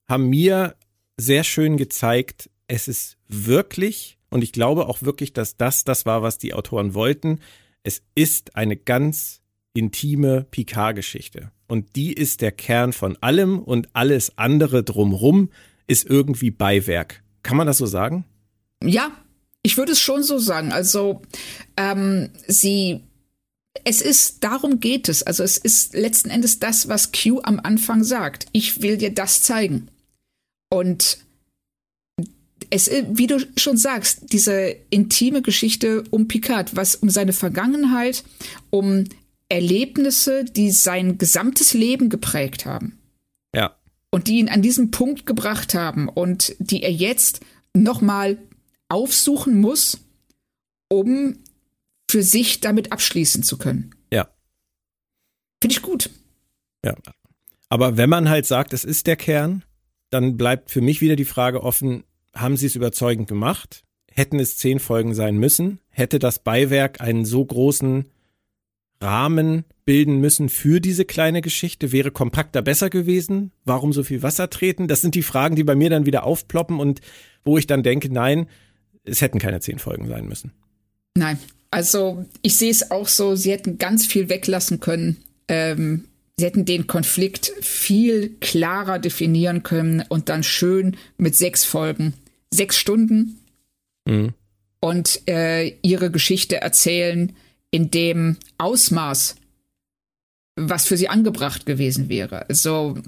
S1: haben mir sehr schön gezeigt, es ist wirklich, und ich glaube auch wirklich, dass das das war, was die Autoren wollten, es ist eine ganz intime Picard-Geschichte. Und die ist der Kern von allem und alles andere drumrum ist irgendwie Beiwerk. Kann man das so sagen?
S2: Ja, ich würde es schon so sagen. Also ähm, sie, es ist, darum geht es. Also es ist letzten Endes das, was Q am Anfang sagt. Ich will dir das zeigen. Und es, wie du schon sagst, diese intime Geschichte um Picard, was um seine Vergangenheit, um Erlebnisse, die sein gesamtes Leben geprägt haben.
S1: Ja.
S2: Und die ihn an diesen Punkt gebracht haben und die er jetzt nochmal aufsuchen muss, um für sich damit abschließen zu können.
S1: Ja.
S2: Finde ich gut.
S1: Ja. Aber wenn man halt sagt, es ist der Kern, dann bleibt für mich wieder die Frage offen, haben sie es überzeugend gemacht? Hätten es zehn Folgen sein müssen? Hätte das Beiwerk einen so großen Rahmen bilden müssen für diese kleine Geschichte? Wäre kompakter besser gewesen? Warum so viel Wasser treten? Das sind die Fragen, die bei mir dann wieder aufploppen und wo ich dann denke, nein, es hätten keine zehn Folgen sein müssen.
S2: Nein, also ich sehe es auch so, sie hätten ganz viel weglassen können. Ähm, sie hätten den Konflikt viel klarer definieren können und dann schön mit sechs Folgen, sechs Stunden mhm. und äh, ihre Geschichte erzählen in dem Ausmaß, was für sie angebracht gewesen wäre. Also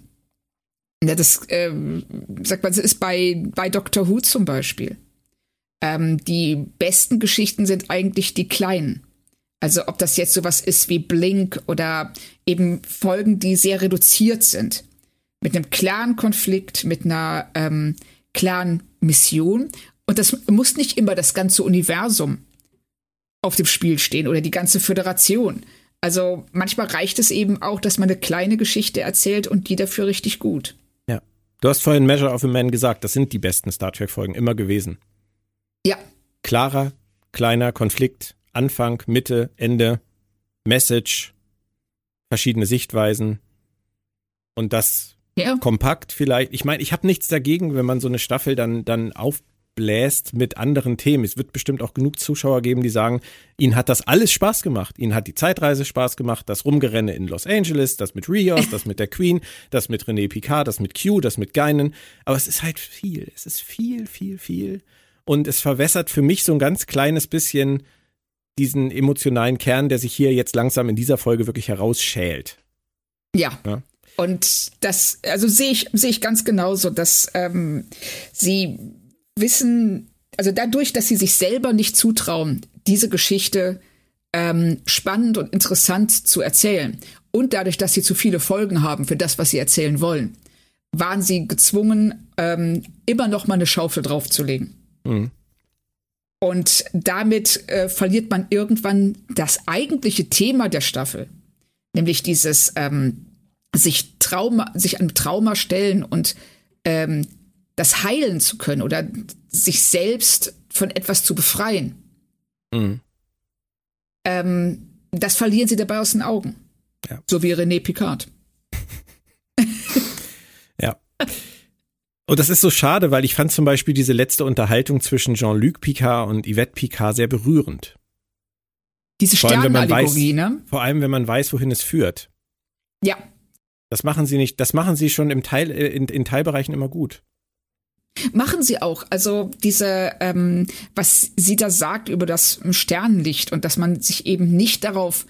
S2: ja, das äh, sagt man, das ist bei, bei Doctor Who zum Beispiel. Ähm, die besten Geschichten sind eigentlich die kleinen. Also ob das jetzt sowas ist wie Blink oder eben Folgen, die sehr reduziert sind. Mit einem klaren Konflikt, mit einer ähm, klaren Mission. Und das muss nicht immer das ganze Universum auf dem Spiel stehen oder die ganze Föderation. Also manchmal reicht es eben auch, dass man eine kleine Geschichte erzählt und die dafür richtig gut.
S1: Ja. Du hast vorhin Measure of a Man gesagt, das sind die besten Star Trek-Folgen immer gewesen.
S2: Ja.
S1: Klarer, kleiner Konflikt, Anfang, Mitte, Ende, Message, verschiedene Sichtweisen und das ja. kompakt vielleicht. Ich meine, ich habe nichts dagegen, wenn man so eine Staffel dann, dann aufbläst mit anderen Themen. Es wird bestimmt auch genug Zuschauer geben, die sagen, ihnen hat das alles Spaß gemacht. Ihnen hat die Zeitreise Spaß gemacht, das Rumgerenne in Los Angeles, das mit Rios, das mit der Queen, das mit René Picard, das mit Q, das mit Geinen. Aber es ist halt viel. Es ist viel, viel, viel und es verwässert für mich so ein ganz kleines bisschen diesen emotionalen Kern, der sich hier jetzt langsam in dieser Folge wirklich herausschält.
S2: Ja. ja. Und das, also sehe ich, sehe ich ganz genauso, dass ähm, sie wissen, also dadurch, dass sie sich selber nicht zutrauen, diese Geschichte ähm, spannend und interessant zu erzählen und dadurch, dass sie zu viele Folgen haben für das, was sie erzählen wollen, waren sie gezwungen, ähm, immer noch mal eine Schaufel draufzulegen. Mhm. Und damit äh, verliert man irgendwann das eigentliche Thema der Staffel, nämlich dieses ähm, sich Trauma, sich an Trauma stellen und ähm, das heilen zu können oder sich selbst von etwas zu befreien. Mhm. Ähm, das verlieren sie dabei aus den Augen. Ja. So wie René Picard. <laughs>
S1: ja. Und das ist so schade, weil ich fand zum Beispiel diese letzte Unterhaltung zwischen Jean-Luc Picard und Yvette Picard sehr berührend.
S2: Diese Sternenallegorie, ne?
S1: Vor allem, wenn man weiß, wohin es führt.
S2: Ja.
S1: Das machen sie nicht, das machen sie schon im Teil, äh, in, in Teilbereichen immer gut.
S2: Machen sie auch. Also diese, ähm, was sie da sagt über das Sternenlicht und dass man sich eben nicht darauf,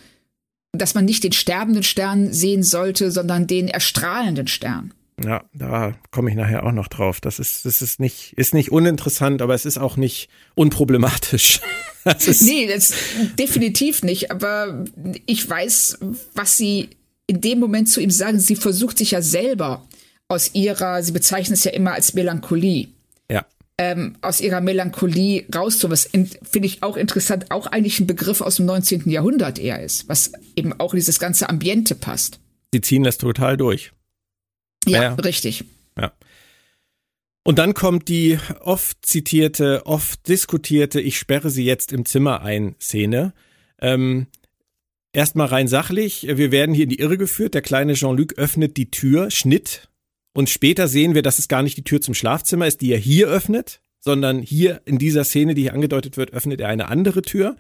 S2: dass man nicht den sterbenden Stern sehen sollte, sondern den erstrahlenden Stern.
S1: Ja, da komme ich nachher auch noch drauf. Das ist, das ist nicht, ist nicht uninteressant, aber es ist auch nicht unproblematisch. <laughs>
S2: Das ist nee, das definitiv nicht. Aber ich weiß, was sie in dem Moment zu ihm sagen. Sie versucht sich ja selber aus ihrer, sie bezeichnet es ja immer als Melancholie.
S1: Ja.
S2: Ähm, aus ihrer Melancholie rauszuholen. Was finde ich auch interessant, auch eigentlich ein Begriff aus dem 19. Jahrhundert eher ist, was eben auch in dieses ganze Ambiente passt.
S1: Sie ziehen das total durch.
S2: Ja, ja, richtig.
S1: Ja. Und dann kommt die oft zitierte, oft diskutierte, ich sperre sie jetzt im Zimmer ein Szene. Ähm, Erstmal rein sachlich, wir werden hier in die Irre geführt. Der kleine Jean-Luc öffnet die Tür, Schnitt. Und später sehen wir, dass es gar nicht die Tür zum Schlafzimmer ist, die er hier öffnet, sondern hier in dieser Szene, die hier angedeutet wird, öffnet er eine andere Tür.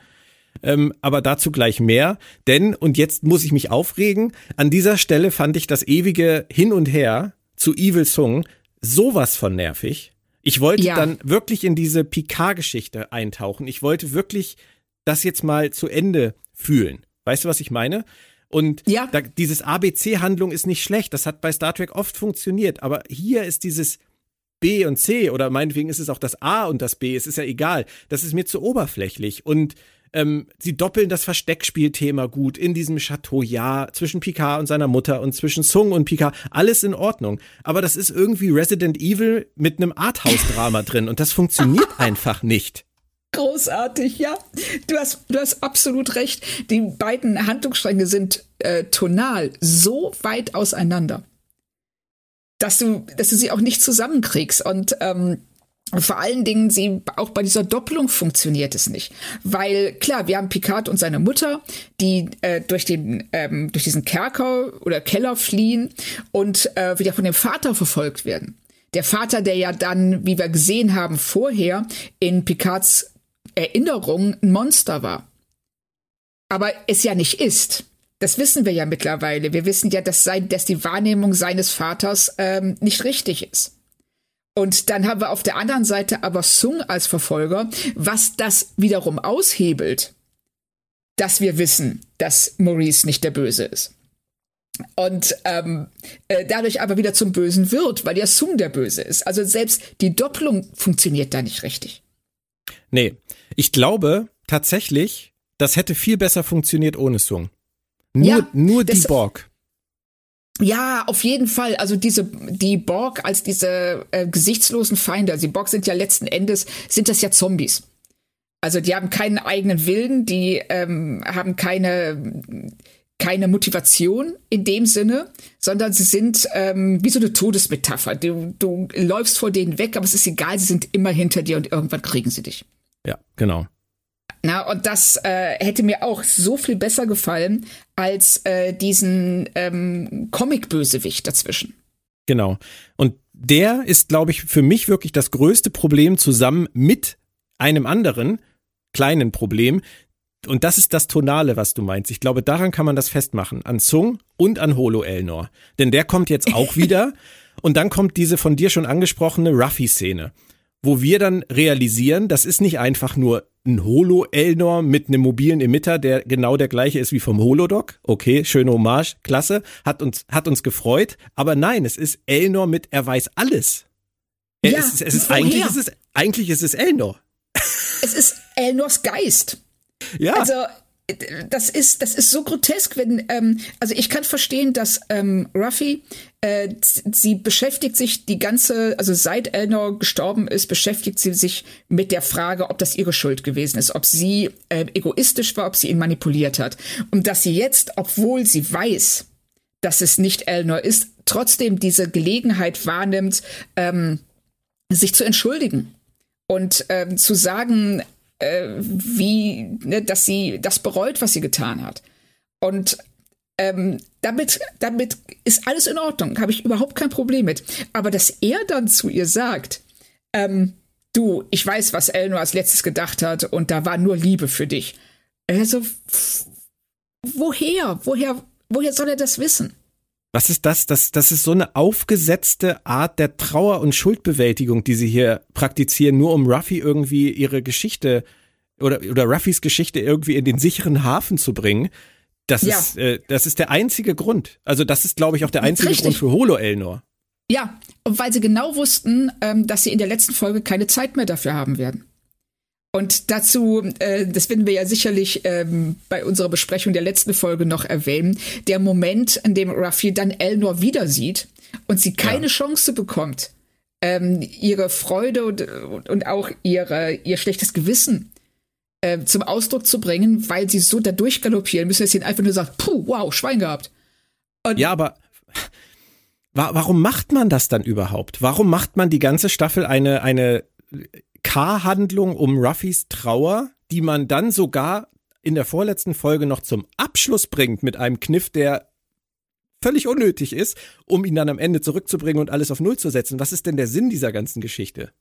S1: Ähm, aber dazu gleich mehr. Denn, und jetzt muss ich mich aufregen, an dieser Stelle fand ich das ewige Hin und Her zu Evil Sung sowas von nervig. Ich wollte ja. dann wirklich in diese Picard-Geschichte eintauchen. Ich wollte wirklich das jetzt mal zu Ende fühlen. Weißt du, was ich meine? Und ja. da, dieses ABC-Handlung ist nicht schlecht. Das hat bei Star Trek oft funktioniert. Aber hier ist dieses B und C oder meinetwegen ist es auch das A und das B. Es ist ja egal. Das ist mir zu oberflächlich. Und ähm, sie doppeln das Versteckspielthema gut in diesem Chateau, ja, zwischen Picard und seiner Mutter und zwischen Sung und Picard, alles in Ordnung. Aber das ist irgendwie Resident Evil mit einem Arthouse-Drama <laughs> drin und das funktioniert einfach nicht.
S2: Großartig, ja. Du hast, du hast absolut recht. Die beiden Handlungsstränge sind äh, tonal so weit auseinander, dass du, dass du sie auch nicht zusammenkriegst. Und ähm, vor allen Dingen, sie, auch bei dieser Doppelung funktioniert es nicht. Weil, klar, wir haben Picard und seine Mutter, die äh, durch, den, ähm, durch diesen Kerker oder Keller fliehen und äh, wieder von dem Vater verfolgt werden. Der Vater, der ja dann, wie wir gesehen haben, vorher in Picards Erinnerung ein Monster war. Aber es ja nicht ist. Das wissen wir ja mittlerweile. Wir wissen ja, dass, sein, dass die Wahrnehmung seines Vaters ähm, nicht richtig ist. Und dann haben wir auf der anderen Seite aber Sung als Verfolger, was das wiederum aushebelt, dass wir wissen, dass Maurice nicht der Böse ist. Und ähm, äh, dadurch aber wieder zum Bösen wird, weil ja Sung der Böse ist. Also selbst die Doppelung funktioniert da nicht richtig.
S1: Nee, ich glaube tatsächlich, das hätte viel besser funktioniert ohne Sung. Nur, ja, nur die Borg.
S2: Ja, auf jeden Fall. Also diese die Borg als diese äh, gesichtslosen Feinde. Also die Borg sind ja letzten Endes sind das ja Zombies. Also die haben keinen eigenen Willen, die ähm, haben keine keine Motivation in dem Sinne, sondern sie sind ähm, wie so eine Todesmetapher. Du, du läufst vor denen weg, aber es ist egal, sie sind immer hinter dir und irgendwann kriegen sie dich.
S1: Ja, genau.
S2: Na, und das äh, hätte mir auch so viel besser gefallen als äh, diesen ähm, Comic-Bösewicht dazwischen.
S1: Genau. Und der ist, glaube ich, für mich wirklich das größte Problem zusammen mit einem anderen kleinen Problem. Und das ist das Tonale, was du meinst. Ich glaube, daran kann man das festmachen. An Zung und an Holo Elnor. Denn der kommt jetzt auch <laughs> wieder. und dann kommt diese von dir schon angesprochene Ruffy-Szene wo wir dann realisieren, das ist nicht einfach nur ein Holo-Elnor mit einem mobilen Emitter, der genau der gleiche ist wie vom Holodoc. Okay, schöne Hommage, klasse, hat uns, hat uns gefreut. Aber nein, es ist Elnor mit, er weiß alles. Er
S2: ja,
S1: ist, es ist, eigentlich ist es, eigentlich ist es Elnor.
S2: Es ist Elnors Geist.
S1: Ja.
S2: Also, das ist, das ist so grotesk, wenn, ähm, also ich kann verstehen, dass ähm, Ruffy, äh, sie beschäftigt sich die ganze, also seit Elnor gestorben ist, beschäftigt sie sich mit der Frage, ob das ihre Schuld gewesen ist, ob sie äh, egoistisch war, ob sie ihn manipuliert hat. Und dass sie jetzt, obwohl sie weiß, dass es nicht Elnor ist, trotzdem diese Gelegenheit wahrnimmt, ähm, sich zu entschuldigen und ähm, zu sagen, äh, wie, ne, dass sie das bereut, was sie getan hat. Und ähm, damit, damit ist alles in Ordnung, habe ich überhaupt kein Problem mit. Aber dass er dann zu ihr sagt, ähm, du, ich weiß, was Elnor als letztes gedacht hat und da war nur Liebe für dich. Also, woher? Woher, woher soll er das wissen?
S1: Was ist das? das? Das ist so eine aufgesetzte Art der Trauer- und Schuldbewältigung, die sie hier praktizieren, nur um Ruffy irgendwie ihre Geschichte oder, oder Ruffys Geschichte irgendwie in den sicheren Hafen zu bringen. Das, ja. ist, äh, das ist der einzige Grund. Also das ist, glaube ich, auch der einzige Richtig. Grund für Holo Elnor.
S2: Ja, weil sie genau wussten, ähm, dass sie in der letzten Folge keine Zeit mehr dafür haben werden. Und dazu, äh, das werden wir ja sicherlich ähm, bei unserer Besprechung der letzten Folge noch erwähnen, der Moment, in dem Ruffy dann Elnor wieder sieht und sie keine ja. Chance bekommt, ähm, ihre Freude und, und auch ihre, ihr schlechtes Gewissen äh, zum Ausdruck zu bringen, weil sie so da durchgaloppieren müssen, dass sie einfach nur sagt, puh, wow, Schwein gehabt.
S1: Und ja, aber warum macht man das dann überhaupt? Warum macht man die ganze Staffel eine, eine K-Handlung um Ruffys Trauer, die man dann sogar in der vorletzten Folge noch zum Abschluss bringt mit einem Kniff, der völlig unnötig ist, um ihn dann am Ende zurückzubringen und alles auf Null zu setzen. Was ist denn der Sinn dieser ganzen Geschichte?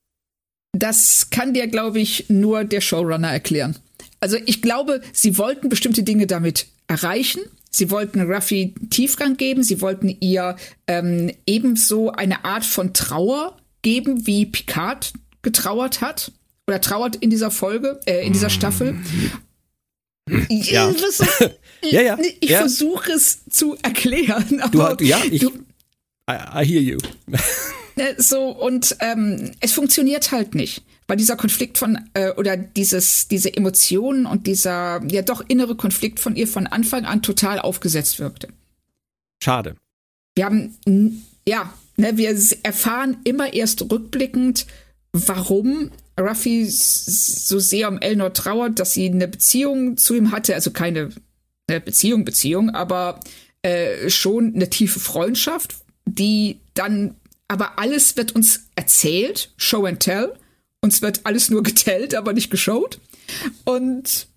S2: Das kann dir, glaube ich, nur der Showrunner erklären. Also ich glaube, sie wollten bestimmte Dinge damit erreichen. Sie wollten Ruffy Tiefgang geben. Sie wollten ihr ähm, ebenso eine Art von Trauer geben, wie Picard getrauert hat oder trauert in dieser Folge, äh, in dieser Staffel.
S1: Ja. <laughs> ja, ja.
S2: Ich
S1: ja.
S2: versuche es zu erklären.
S1: du hast, ja, ich, du, I, I hear you.
S2: Ne, <laughs> so, und ähm, es funktioniert halt nicht. Weil dieser Konflikt von, äh, oder dieses, diese Emotionen und dieser, ja doch innere Konflikt von ihr von Anfang an total aufgesetzt wirkte.
S1: Schade.
S2: Wir haben, ja, ne, wir erfahren immer erst rückblickend, warum Ruffy so sehr um Elnor trauert, dass sie eine Beziehung zu ihm hatte, also keine eine Beziehung, Beziehung, aber äh, schon eine tiefe Freundschaft, die dann, aber alles wird uns erzählt, Show and Tell. Uns wird alles nur getellt, aber nicht geschaut. Und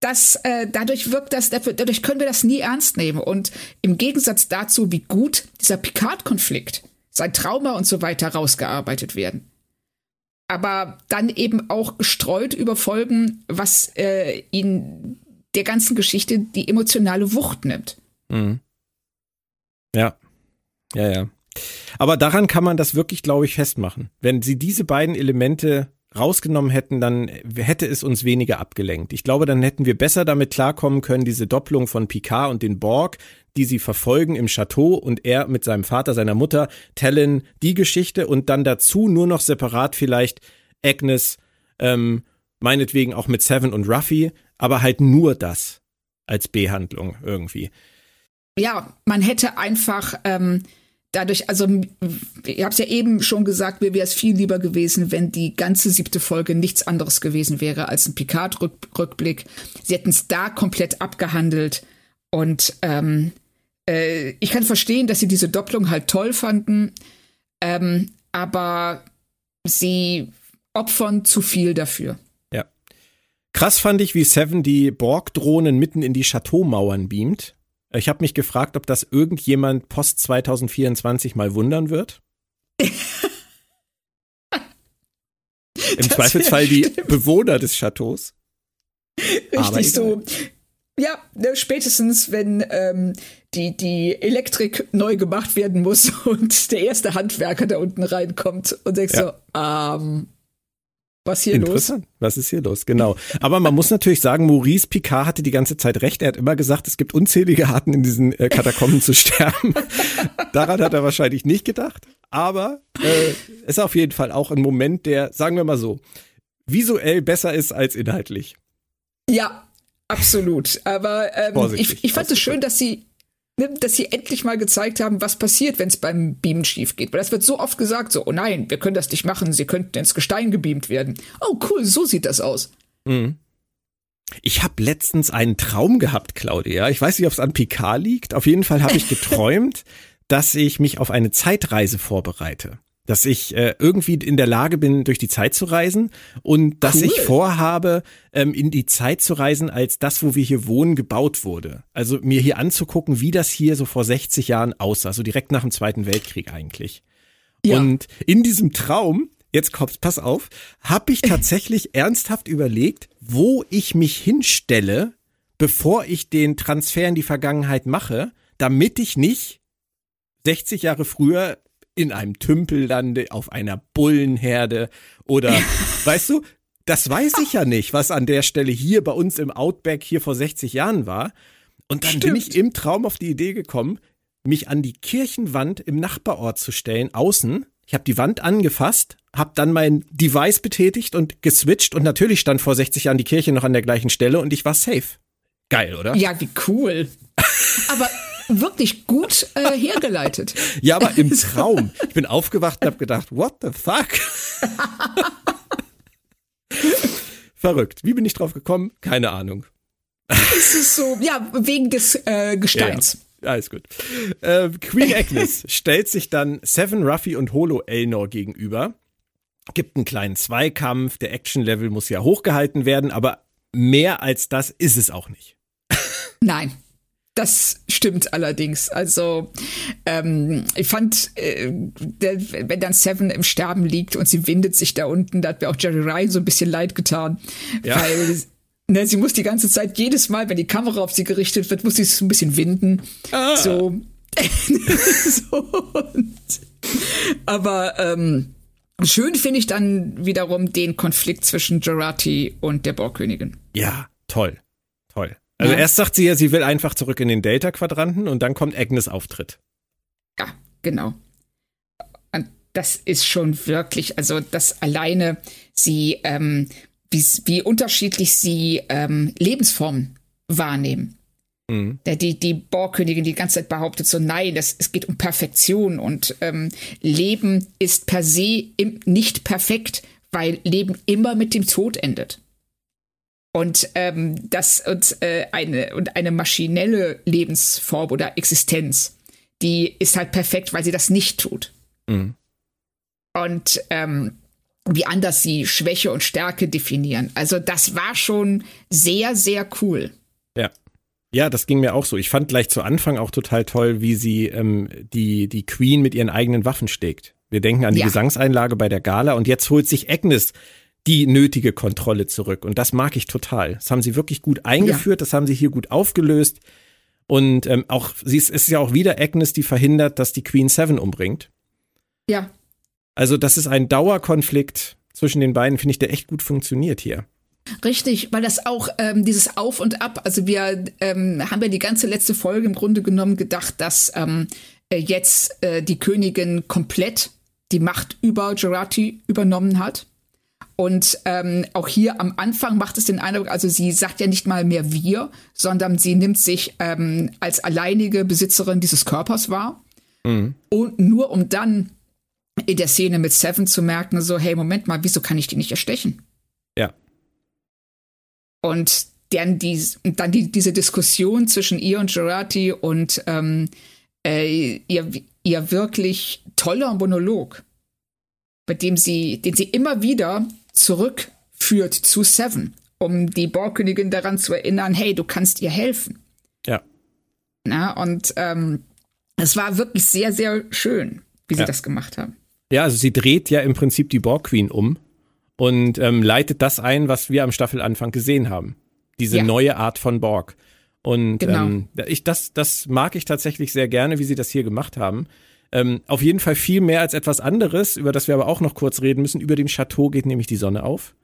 S2: das, äh, dadurch wirkt das, dadurch können wir das nie ernst nehmen. Und im Gegensatz dazu, wie gut dieser Picard-Konflikt, sein Trauma und so weiter rausgearbeitet werden. Aber dann eben auch gestreut über Folgen, was äh, ihn der ganzen Geschichte die emotionale Wucht nimmt.
S1: Mhm. Ja. Ja, ja. Aber daran kann man das wirklich, glaube ich, festmachen. Wenn sie diese beiden Elemente rausgenommen hätten, dann hätte es uns weniger abgelenkt. Ich glaube, dann hätten wir besser damit klarkommen können, diese Doppelung von Picard und den Borg, die sie verfolgen im Chateau und er mit seinem Vater, seiner Mutter, tellen die Geschichte und dann dazu nur noch separat vielleicht Agnes, ähm, meinetwegen auch mit Seven und Ruffy, aber halt nur das als Behandlung irgendwie.
S2: Ja, man hätte einfach ähm, dadurch, also ich habe es ja eben schon gesagt, mir wäre es viel lieber gewesen, wenn die ganze siebte Folge nichts anderes gewesen wäre als ein Picard-Rückblick. Sie hätten es da komplett abgehandelt und ähm, äh, ich kann verstehen, dass sie diese Doppelung halt toll fanden, ähm, aber sie opfern zu viel dafür.
S1: Ja. Krass fand ich, wie Seven die Borg-Drohnen mitten in die Chateaumauern beamt. Ich habe mich gefragt, ob das irgendjemand post 2024 mal wundern wird. <laughs> Im das Zweifelsfall die stimmt. Bewohner des Chateaus.
S2: Richtig so. Ja, ne, spätestens wenn ähm, die, die Elektrik neu gemacht werden muss <laughs> und der erste Handwerker da unten reinkommt und denkst ja. so, ähm, was hier Interessant. los?
S1: Was ist hier los? Genau. Aber man muss natürlich sagen, Maurice Picard hatte die ganze Zeit recht. Er hat immer gesagt, es gibt unzählige Arten, in diesen äh, Katakomben zu sterben. <laughs> Daran hat er wahrscheinlich nicht gedacht. Aber äh, ist auf jeden Fall auch ein Moment, der, sagen wir mal so, visuell besser ist als inhaltlich.
S2: Ja, absolut. Aber ähm, ich, ich fand es schön, dass sie dass sie endlich mal gezeigt haben, was passiert, wenn es beim Beamen schief geht. Weil das wird so oft gesagt, so, oh nein, wir können das nicht machen, sie könnten ins Gestein gebeamt werden. Oh cool, so sieht das aus. Mhm.
S1: Ich habe letztens einen Traum gehabt, Claudia. Ich weiß nicht, ob es an Picard liegt. Auf jeden Fall habe ich <laughs> geträumt, dass ich mich auf eine Zeitreise vorbereite dass ich äh, irgendwie in der Lage bin, durch die Zeit zu reisen und dass cool. ich vorhabe, ähm, in die Zeit zu reisen, als das, wo wir hier wohnen, gebaut wurde. Also mir hier anzugucken, wie das hier so vor 60 Jahren aussah, so direkt nach dem Zweiten Weltkrieg eigentlich. Ja. Und in diesem Traum, jetzt kommt's, pass auf, habe ich tatsächlich <laughs> ernsthaft überlegt, wo ich mich hinstelle, bevor ich den Transfer in die Vergangenheit mache, damit ich nicht 60 Jahre früher in einem Tümpel lande, auf einer Bullenherde oder, <laughs> weißt du, das weiß ich ja nicht, was an der Stelle hier bei uns im Outback hier vor 60 Jahren war. Und dann Stimmt. bin ich im Traum auf die Idee gekommen, mich an die Kirchenwand im Nachbarort zu stellen, außen. Ich habe die Wand angefasst, habe dann mein Device betätigt und geswitcht und natürlich stand vor 60 Jahren die Kirche noch an der gleichen Stelle und ich war safe. Geil, oder?
S2: Ja, wie cool. <laughs> Aber wirklich gut äh, <laughs> hergeleitet.
S1: ja, aber im Traum. Ich bin aufgewacht und habe gedacht, what the fuck? <laughs> Verrückt. Wie bin ich drauf gekommen? Keine Ahnung.
S2: Es ist so, ja, wegen des äh, Gesteins.
S1: Ja, alles gut. Äh, Queen Agnes <laughs> stellt sich dann Seven, Ruffy und Holo Elnor gegenüber. Gibt einen kleinen Zweikampf. Der Action-Level muss ja hochgehalten werden, aber mehr als das ist es auch nicht.
S2: Nein. Das stimmt allerdings. Also ähm, ich fand, äh, der, wenn dann Seven im Sterben liegt und sie windet sich da unten, da hat mir auch Jerry Ryan so ein bisschen leid getan, ja. weil ne, sie muss die ganze Zeit jedes Mal, wenn die Kamera auf sie gerichtet wird, muss sie so ein bisschen winden. Ah. So. <laughs> so und, aber ähm, schön finde ich dann wiederum den Konflikt zwischen Gerati und der Borgkönigin.
S1: Ja, toll, toll. Also ja. erst sagt sie ja, sie will einfach zurück in den Delta-Quadranten und dann kommt Agnes Auftritt.
S2: Ja, genau. Und das ist schon wirklich, also das alleine, sie, ähm, wie, wie unterschiedlich sie ähm, Lebensformen wahrnehmen. Mhm. Die, die Borgkönigin die ganze Zeit behauptet so, nein, das, es geht um Perfektion und ähm, Leben ist per se im, nicht perfekt, weil Leben immer mit dem Tod endet. Und ähm, das und äh, eine und eine maschinelle Lebensform oder Existenz, die ist halt perfekt, weil sie das nicht tut. Mhm. Und ähm, wie anders sie Schwäche und Stärke definieren. Also das war schon sehr, sehr cool.
S1: Ja. Ja, das ging mir auch so. Ich fand gleich zu Anfang auch total toll, wie sie ähm, die, die Queen mit ihren eigenen Waffen steckt. Wir denken an die ja. Gesangseinlage bei der Gala und jetzt holt sich Agnes die nötige Kontrolle zurück. Und das mag ich total. Das haben sie wirklich gut eingeführt, ja. das haben sie hier gut aufgelöst. Und ähm, auch, sie ist, ist ja auch wieder Agnes, die verhindert, dass die Queen Seven umbringt.
S2: Ja.
S1: Also, das ist ein Dauerkonflikt zwischen den beiden, finde ich, der echt gut funktioniert hier.
S2: Richtig, weil das auch ähm, dieses Auf und Ab, also wir ähm, haben ja die ganze letzte Folge im Grunde genommen gedacht, dass ähm, äh, jetzt äh, die Königin komplett die Macht über Gerati übernommen hat. Und ähm, auch hier am Anfang macht es den Eindruck, also sie sagt ja nicht mal mehr wir, sondern sie nimmt sich ähm, als alleinige Besitzerin dieses Körpers wahr. Mhm. Und nur um dann in der Szene mit Seven zu merken, so, hey, Moment mal, wieso kann ich die nicht erstechen?
S1: Ja.
S2: Und dann, die, dann die, diese Diskussion zwischen ihr und Gerati und ähm, äh, ihr, ihr wirklich toller Monolog, bei dem sie, den sie immer wieder zurückführt zu Seven, um die Borgkönigin daran zu erinnern, hey, du kannst ihr helfen.
S1: Ja.
S2: Na, und ähm, es war wirklich sehr, sehr schön, wie sie ja. das gemacht haben.
S1: Ja, also sie dreht ja im Prinzip die Borg Queen um und ähm, leitet das ein, was wir am Staffelanfang gesehen haben. Diese ja. neue Art von Borg. Und genau. ähm, ich, das, das mag ich tatsächlich sehr gerne, wie sie das hier gemacht haben. Ähm, auf jeden Fall viel mehr als etwas anderes, über das wir aber auch noch kurz reden müssen. Über dem Chateau geht nämlich die Sonne auf.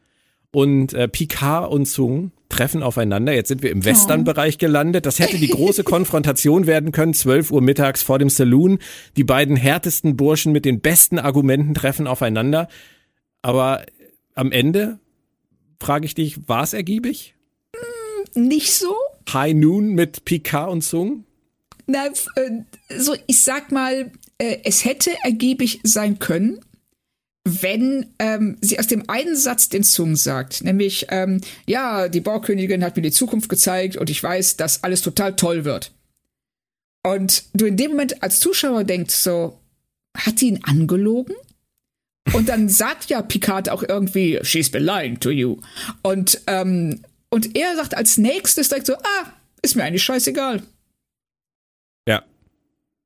S1: Und äh, Picard und Zung treffen aufeinander. Jetzt sind wir im Western-Bereich gelandet. Das hätte die große <laughs> Konfrontation werden können. 12 Uhr mittags vor dem Saloon. Die beiden härtesten Burschen mit den besten Argumenten treffen aufeinander. Aber am Ende frage ich dich, war es ergiebig?
S2: Hm, nicht so.
S1: High Noon mit Picard und Zung?
S2: Na, äh, so, ich sag mal, äh, es hätte ergiebig sein können, wenn ähm, sie aus dem einen Satz den Zungen sagt, nämlich, ähm, ja, die Baukönigin hat mir die Zukunft gezeigt und ich weiß, dass alles total toll wird. Und du in dem Moment als Zuschauer denkst so, hat sie ihn angelogen? Und dann <laughs> sagt ja Picard auch irgendwie, she's been lying to you. Und, ähm, und er sagt als nächstes direkt so, ah, ist mir eigentlich scheißegal.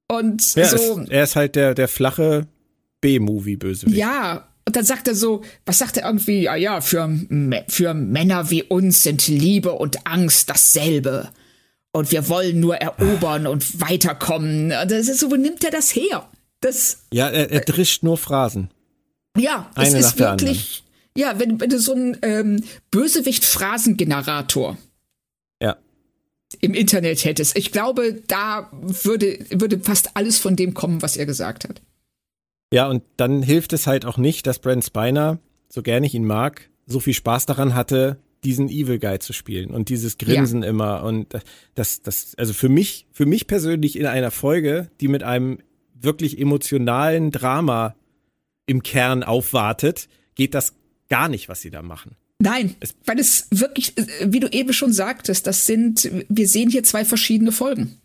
S2: Und
S1: ja,
S2: so.
S1: Ist, er ist halt der, der flache B-Movie-Bösewicht.
S2: Ja, und dann sagt er so, was sagt er irgendwie? Ja, ja, für, für Männer wie uns sind Liebe und Angst dasselbe. Und wir wollen nur erobern und weiterkommen. Das ist so, wo nimmt er das her? Das,
S1: ja, er, er drischt nur Phrasen.
S2: Ja, Eine es ist wirklich, ja, wenn, wenn du so ein ähm, Bösewicht-Phrasengenerator. Im Internet hättest. Ich glaube, da würde, würde fast alles von dem kommen, was er gesagt hat.
S1: Ja, und dann hilft es halt auch nicht, dass Brent Spiner, so gern ich ihn mag, so viel Spaß daran hatte, diesen Evil Guy zu spielen und dieses Grinsen ja. immer und das, das, also für mich, für mich persönlich in einer Folge, die mit einem wirklich emotionalen Drama im Kern aufwartet, geht das gar nicht, was sie da machen.
S2: Nein, weil es wirklich, wie du eben schon sagtest, das sind, wir sehen hier zwei verschiedene Folgen.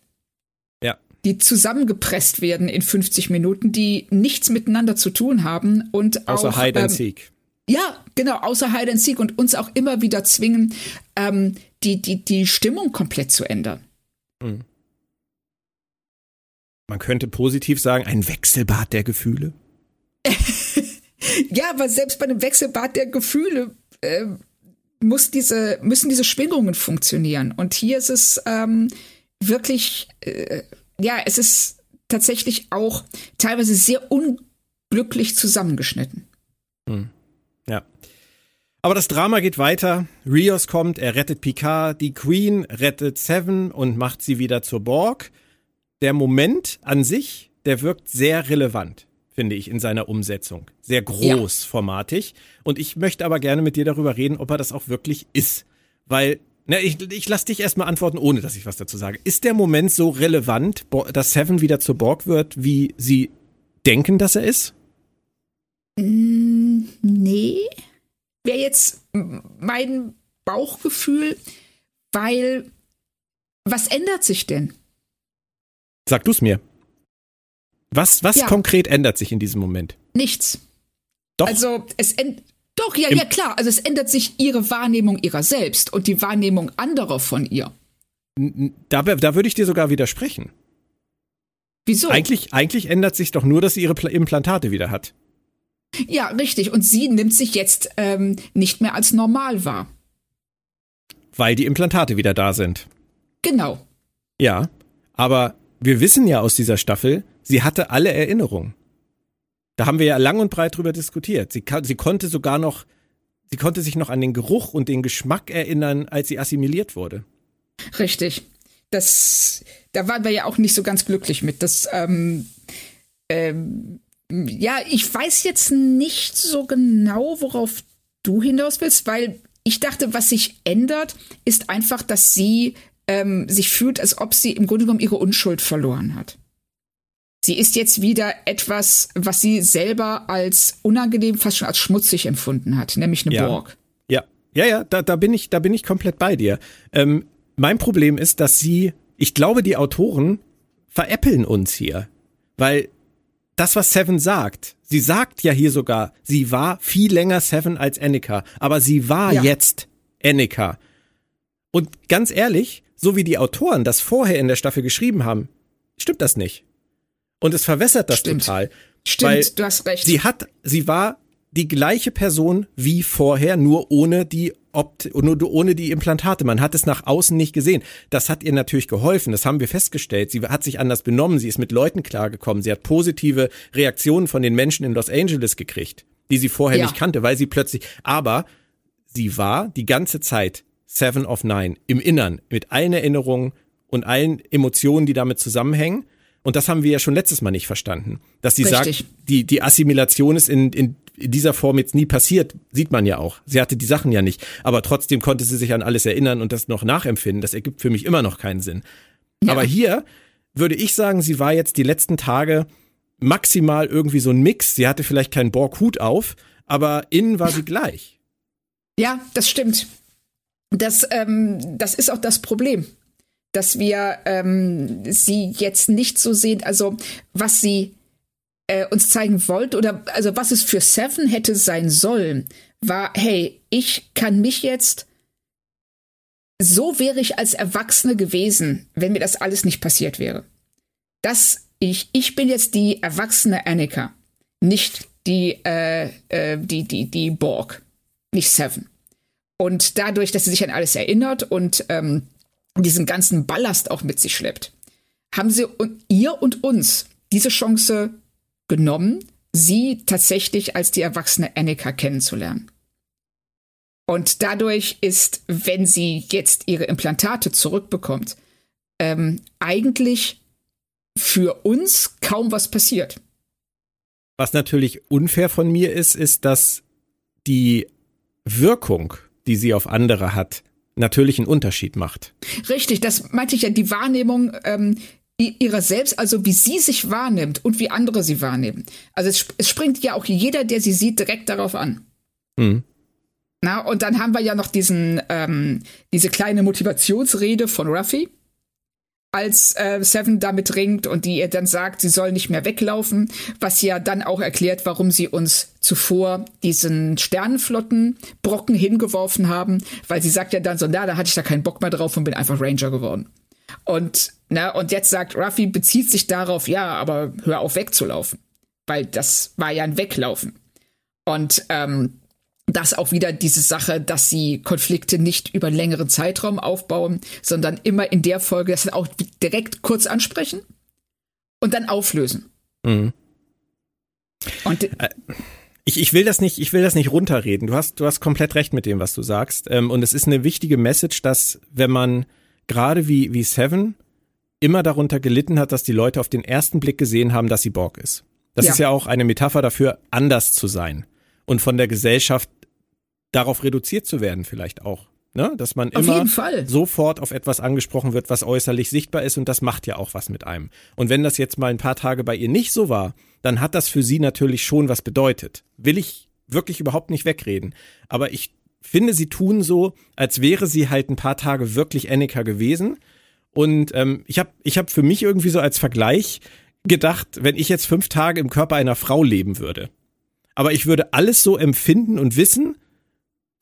S1: Ja.
S2: Die zusammengepresst werden in 50 Minuten, die nichts miteinander zu tun haben und
S1: Außer
S2: auch.
S1: Hide and ähm, Seek.
S2: Ja, genau, außer Hide and Seek und uns auch immer wieder zwingen, ähm, die, die, die Stimmung komplett zu ändern. Mhm.
S1: Man könnte positiv sagen, ein Wechselbad der Gefühle. <laughs>
S2: ja, aber selbst bei einem Wechselbad der Gefühle äh, muss diese, müssen diese Schwingungen funktionieren. Und hier ist es ähm, wirklich, äh, ja, es ist tatsächlich auch teilweise sehr unglücklich zusammengeschnitten.
S1: Hm. Ja. Aber das Drama geht weiter. Rios kommt, er rettet Picard, die Queen rettet Seven und macht sie wieder zur Borg. Der Moment an sich, der wirkt sehr relevant finde ich, in seiner Umsetzung. Sehr großformatig. Ja. Und ich möchte aber gerne mit dir darüber reden, ob er das auch wirklich ist. Weil, na, ich, ich lass dich erstmal antworten, ohne dass ich was dazu sage. Ist der Moment so relevant, dass Seven wieder zur Borg wird, wie sie denken, dass er ist?
S2: Mm, nee. Wäre jetzt mein Bauchgefühl, weil was ändert sich denn?
S1: Sag du's mir. Was, was ja. konkret ändert sich in diesem Moment?
S2: Nichts.
S1: Doch.
S2: Also es ändert. Doch, ja, Im ja, klar. Also es ändert sich ihre Wahrnehmung ihrer selbst und die Wahrnehmung anderer von ihr.
S1: Da, da würde ich dir sogar widersprechen.
S2: Wieso?
S1: Eigentlich, eigentlich ändert sich doch nur, dass sie ihre Implantate wieder hat.
S2: Ja, richtig. Und sie nimmt sich jetzt ähm, nicht mehr als normal wahr.
S1: Weil die Implantate wieder da sind.
S2: Genau.
S1: Ja, aber wir wissen ja aus dieser Staffel, sie hatte alle Erinnerungen. Da haben wir ja lang und breit drüber diskutiert. Sie, sie konnte sogar noch, sie konnte sich noch an den Geruch und den Geschmack erinnern, als sie assimiliert wurde.
S2: Richtig. Das, da waren wir ja auch nicht so ganz glücklich mit. Das, ähm, ähm, ja, ich weiß jetzt nicht so genau, worauf du hinaus willst, weil ich dachte, was sich ändert, ist einfach, dass sie ähm, sich fühlt, als ob sie im Grunde genommen ihre Unschuld verloren hat. Sie ist jetzt wieder etwas, was sie selber als unangenehm, fast schon als schmutzig empfunden hat, nämlich eine
S1: ja.
S2: Borg.
S1: Ja, ja, ja, da, da bin ich, da bin ich komplett bei dir. Ähm, mein Problem ist, dass sie, ich glaube, die Autoren veräppeln uns hier, weil das, was Seven sagt, sie sagt ja hier sogar, sie war viel länger Seven als Annika, aber sie war ja. jetzt Annika. Und ganz ehrlich, so wie die Autoren das vorher in der Staffel geschrieben haben, stimmt das nicht. Und es verwässert das
S2: Stimmt.
S1: total.
S2: Stimmt, du hast recht.
S1: Sie hat, sie war die gleiche Person wie vorher, nur ohne die Opt nur ohne die Implantate. Man hat es nach außen nicht gesehen. Das hat ihr natürlich geholfen. Das haben wir festgestellt. Sie hat sich anders benommen. Sie ist mit Leuten klargekommen. Sie hat positive Reaktionen von den Menschen in Los Angeles gekriegt, die sie vorher ja. nicht kannte, weil sie plötzlich, aber sie war die ganze Zeit Seven of Nine im Innern mit allen Erinnerungen und allen Emotionen, die damit zusammenhängen. Und das haben wir ja schon letztes Mal nicht verstanden. Dass sie Richtig. sagt, die, die Assimilation ist in, in, in dieser Form jetzt nie passiert, sieht man ja auch. Sie hatte die Sachen ja nicht. Aber trotzdem konnte sie sich an alles erinnern und das noch nachempfinden. Das ergibt für mich immer noch keinen Sinn. Ja. Aber hier würde ich sagen, sie war jetzt die letzten Tage maximal irgendwie so ein Mix. Sie hatte vielleicht keinen Borg-Hut auf, aber innen war sie gleich.
S2: Ja, das stimmt. Das, ähm, das ist auch das Problem dass wir ähm, sie jetzt nicht so sehen, also was sie äh, uns zeigen wollte oder also was es für Seven hätte sein sollen, war, hey, ich kann mich jetzt so wäre ich als Erwachsene gewesen, wenn mir das alles nicht passiert wäre. Das ich ich bin jetzt die erwachsene Annika, nicht die äh, äh, die die die Borg, nicht Seven. Und dadurch, dass sie sich an alles erinnert und ähm, diesen ganzen Ballast auch mit sich schleppt, haben sie und ihr und uns diese Chance genommen, sie tatsächlich als die erwachsene Annika kennenzulernen. Und dadurch ist, wenn sie jetzt ihre Implantate zurückbekommt, ähm, eigentlich für uns kaum was passiert.
S1: Was natürlich unfair von mir ist, ist, dass die Wirkung, die sie auf andere hat, natürlich einen Unterschied macht.
S2: Richtig, das meinte ich ja, die Wahrnehmung ähm, ihrer selbst, also wie sie sich wahrnimmt und wie andere sie wahrnehmen. Also es, es springt ja auch jeder, der sie sieht, direkt darauf an. Mhm. Na, und dann haben wir ja noch diesen, ähm, diese kleine Motivationsrede von Ruffy, als äh, Seven damit ringt und die ihr dann sagt, sie soll nicht mehr weglaufen, was ja dann auch erklärt, warum sie uns zuvor diesen Sternenflottenbrocken hingeworfen haben, weil sie sagt ja dann so, na, da hatte ich da keinen Bock mehr drauf und bin einfach Ranger geworden. Und, na, und jetzt sagt Ruffy, bezieht sich darauf, ja, aber hör auf wegzulaufen. Weil das war ja ein Weglaufen. Und ähm, das auch wieder diese Sache, dass sie Konflikte nicht über einen längeren Zeitraum aufbauen, sondern immer in der Folge das auch direkt kurz ansprechen und dann auflösen. Mhm.
S1: Und äh, ich, ich will das nicht, ich will das nicht runterreden. Du hast, du hast komplett recht mit dem, was du sagst. Ähm, und es ist eine wichtige Message, dass wenn man gerade wie, wie Seven immer darunter gelitten hat, dass die Leute auf den ersten Blick gesehen haben, dass sie Borg ist. Das ja. ist ja auch eine Metapher dafür, anders zu sein und von der Gesellschaft darauf reduziert zu werden vielleicht auch. Ne? Dass man auf immer sofort auf etwas angesprochen wird, was äußerlich sichtbar ist und das macht ja auch was mit einem. Und wenn das jetzt mal ein paar Tage bei ihr nicht so war, dann hat das für sie natürlich schon was bedeutet. Will ich wirklich überhaupt nicht wegreden. Aber ich finde, sie tun so, als wäre sie halt ein paar Tage wirklich Annika gewesen. Und ähm, ich habe ich hab für mich irgendwie so als Vergleich gedacht, wenn ich jetzt fünf Tage im Körper einer Frau leben würde, aber ich würde alles so empfinden und wissen,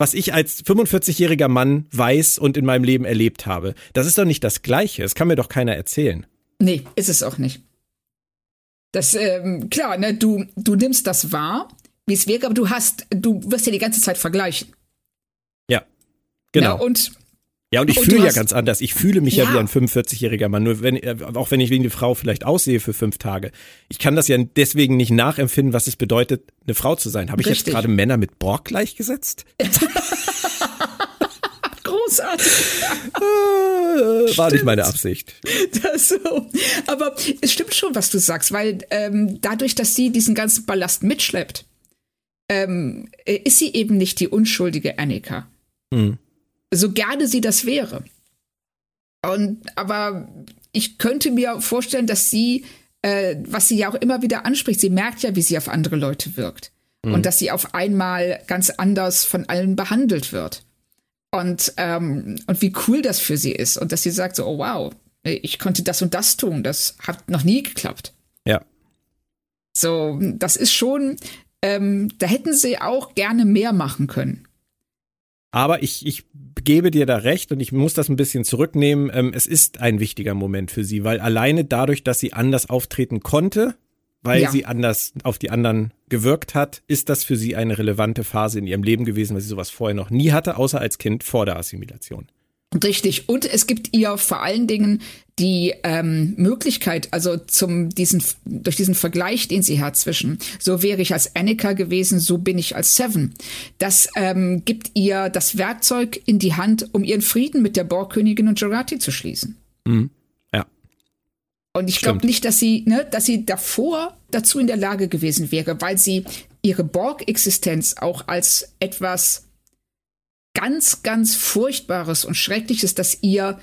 S1: was ich als 45-jähriger Mann weiß und in meinem Leben erlebt habe. Das ist doch nicht das Gleiche. Das kann mir doch keiner erzählen.
S2: Nee, ist es auch nicht. Das, ähm, klar, ne, du, du nimmst das wahr, wie es wäre, aber du hast, du wirst ja die ganze Zeit vergleichen.
S1: Ja, genau.
S2: Na, und
S1: ja, und ich und fühle ja ganz anders. Ich fühle mich ja, ja wie ein 45-jähriger Mann, nur wenn, äh, auch wenn ich wie eine Frau vielleicht aussehe für fünf Tage. Ich kann das ja deswegen nicht nachempfinden, was es bedeutet, eine Frau zu sein. Habe ich Richtig. jetzt gerade Männer mit Borg gleichgesetzt? <laughs>
S2: Großartig.
S1: Äh, war nicht meine Absicht.
S2: Das so. Aber es stimmt schon, was du sagst, weil ähm, dadurch, dass sie diesen ganzen Ballast mitschleppt, ähm, ist sie eben nicht die unschuldige Annika. Hm so gerne sie das wäre. Und aber ich könnte mir vorstellen, dass sie, äh, was sie ja auch immer wieder anspricht, sie merkt ja, wie sie auf andere Leute wirkt. Mhm. Und dass sie auf einmal ganz anders von allen behandelt wird. Und, ähm, und wie cool das für sie ist. Und dass sie sagt so, oh wow, ich konnte das und das tun. Das hat noch nie geklappt.
S1: Ja.
S2: So, das ist schon, ähm, da hätten sie auch gerne mehr machen können.
S1: Aber ich, ich gebe dir da recht und ich muss das ein bisschen zurücknehmen. Ähm, es ist ein wichtiger Moment für sie, weil alleine dadurch, dass sie anders auftreten konnte, weil ja. sie anders auf die anderen gewirkt hat, ist das für sie eine relevante Phase in ihrem Leben gewesen, weil sie sowas vorher noch nie hatte, außer als Kind vor der Assimilation.
S2: Richtig. Und es gibt ihr vor allen Dingen die ähm, Möglichkeit, also zum diesen durch diesen Vergleich, den sie hat zwischen so wäre ich als Annika gewesen, so bin ich als Seven. Das ähm, gibt ihr das Werkzeug in die Hand, um ihren Frieden mit der Borgkönigin und Jurati zu schließen.
S1: Mhm. Ja.
S2: Und ich glaube nicht, dass sie, ne, dass sie davor dazu in der Lage gewesen wäre, weil sie ihre Borg-Existenz auch als etwas ganz, ganz Furchtbares und Schreckliches, dass ihr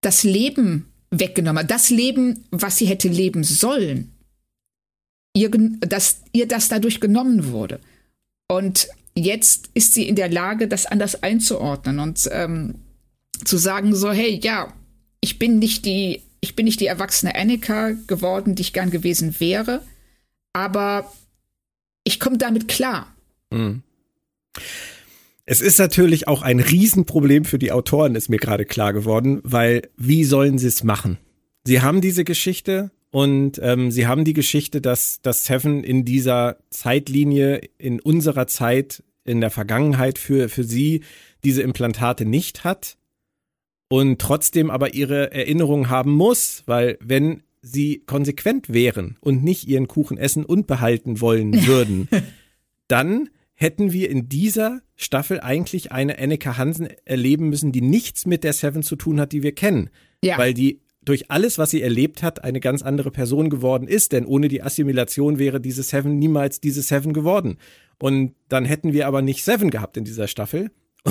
S2: das Leben weggenommen hat. Das Leben, was sie hätte leben sollen. Ihr, dass ihr das dadurch genommen wurde. Und jetzt ist sie in der Lage, das anders einzuordnen und ähm, zu sagen so, hey, ja, ich bin nicht die, ich bin nicht die erwachsene Annika geworden, die ich gern gewesen wäre, aber ich komme damit klar. Mhm.
S1: Es ist natürlich auch ein Riesenproblem für die Autoren, ist mir gerade klar geworden, weil wie sollen sie es machen? Sie haben diese Geschichte und ähm, sie haben die Geschichte, dass, dass Seven in dieser Zeitlinie, in unserer Zeit, in der Vergangenheit für, für sie diese Implantate nicht hat und trotzdem aber ihre Erinnerung haben muss, weil wenn sie konsequent wären und nicht ihren Kuchen essen und behalten wollen <laughs> würden, dann hätten wir in dieser Staffel eigentlich eine Annika Hansen erleben müssen, die nichts mit der Seven zu tun hat, die wir kennen. Ja. Weil die durch alles, was sie erlebt hat, eine ganz andere Person geworden ist. Denn ohne die Assimilation wäre diese Seven niemals diese Seven geworden. Und dann hätten wir aber nicht Seven gehabt in dieser Staffel. <laughs>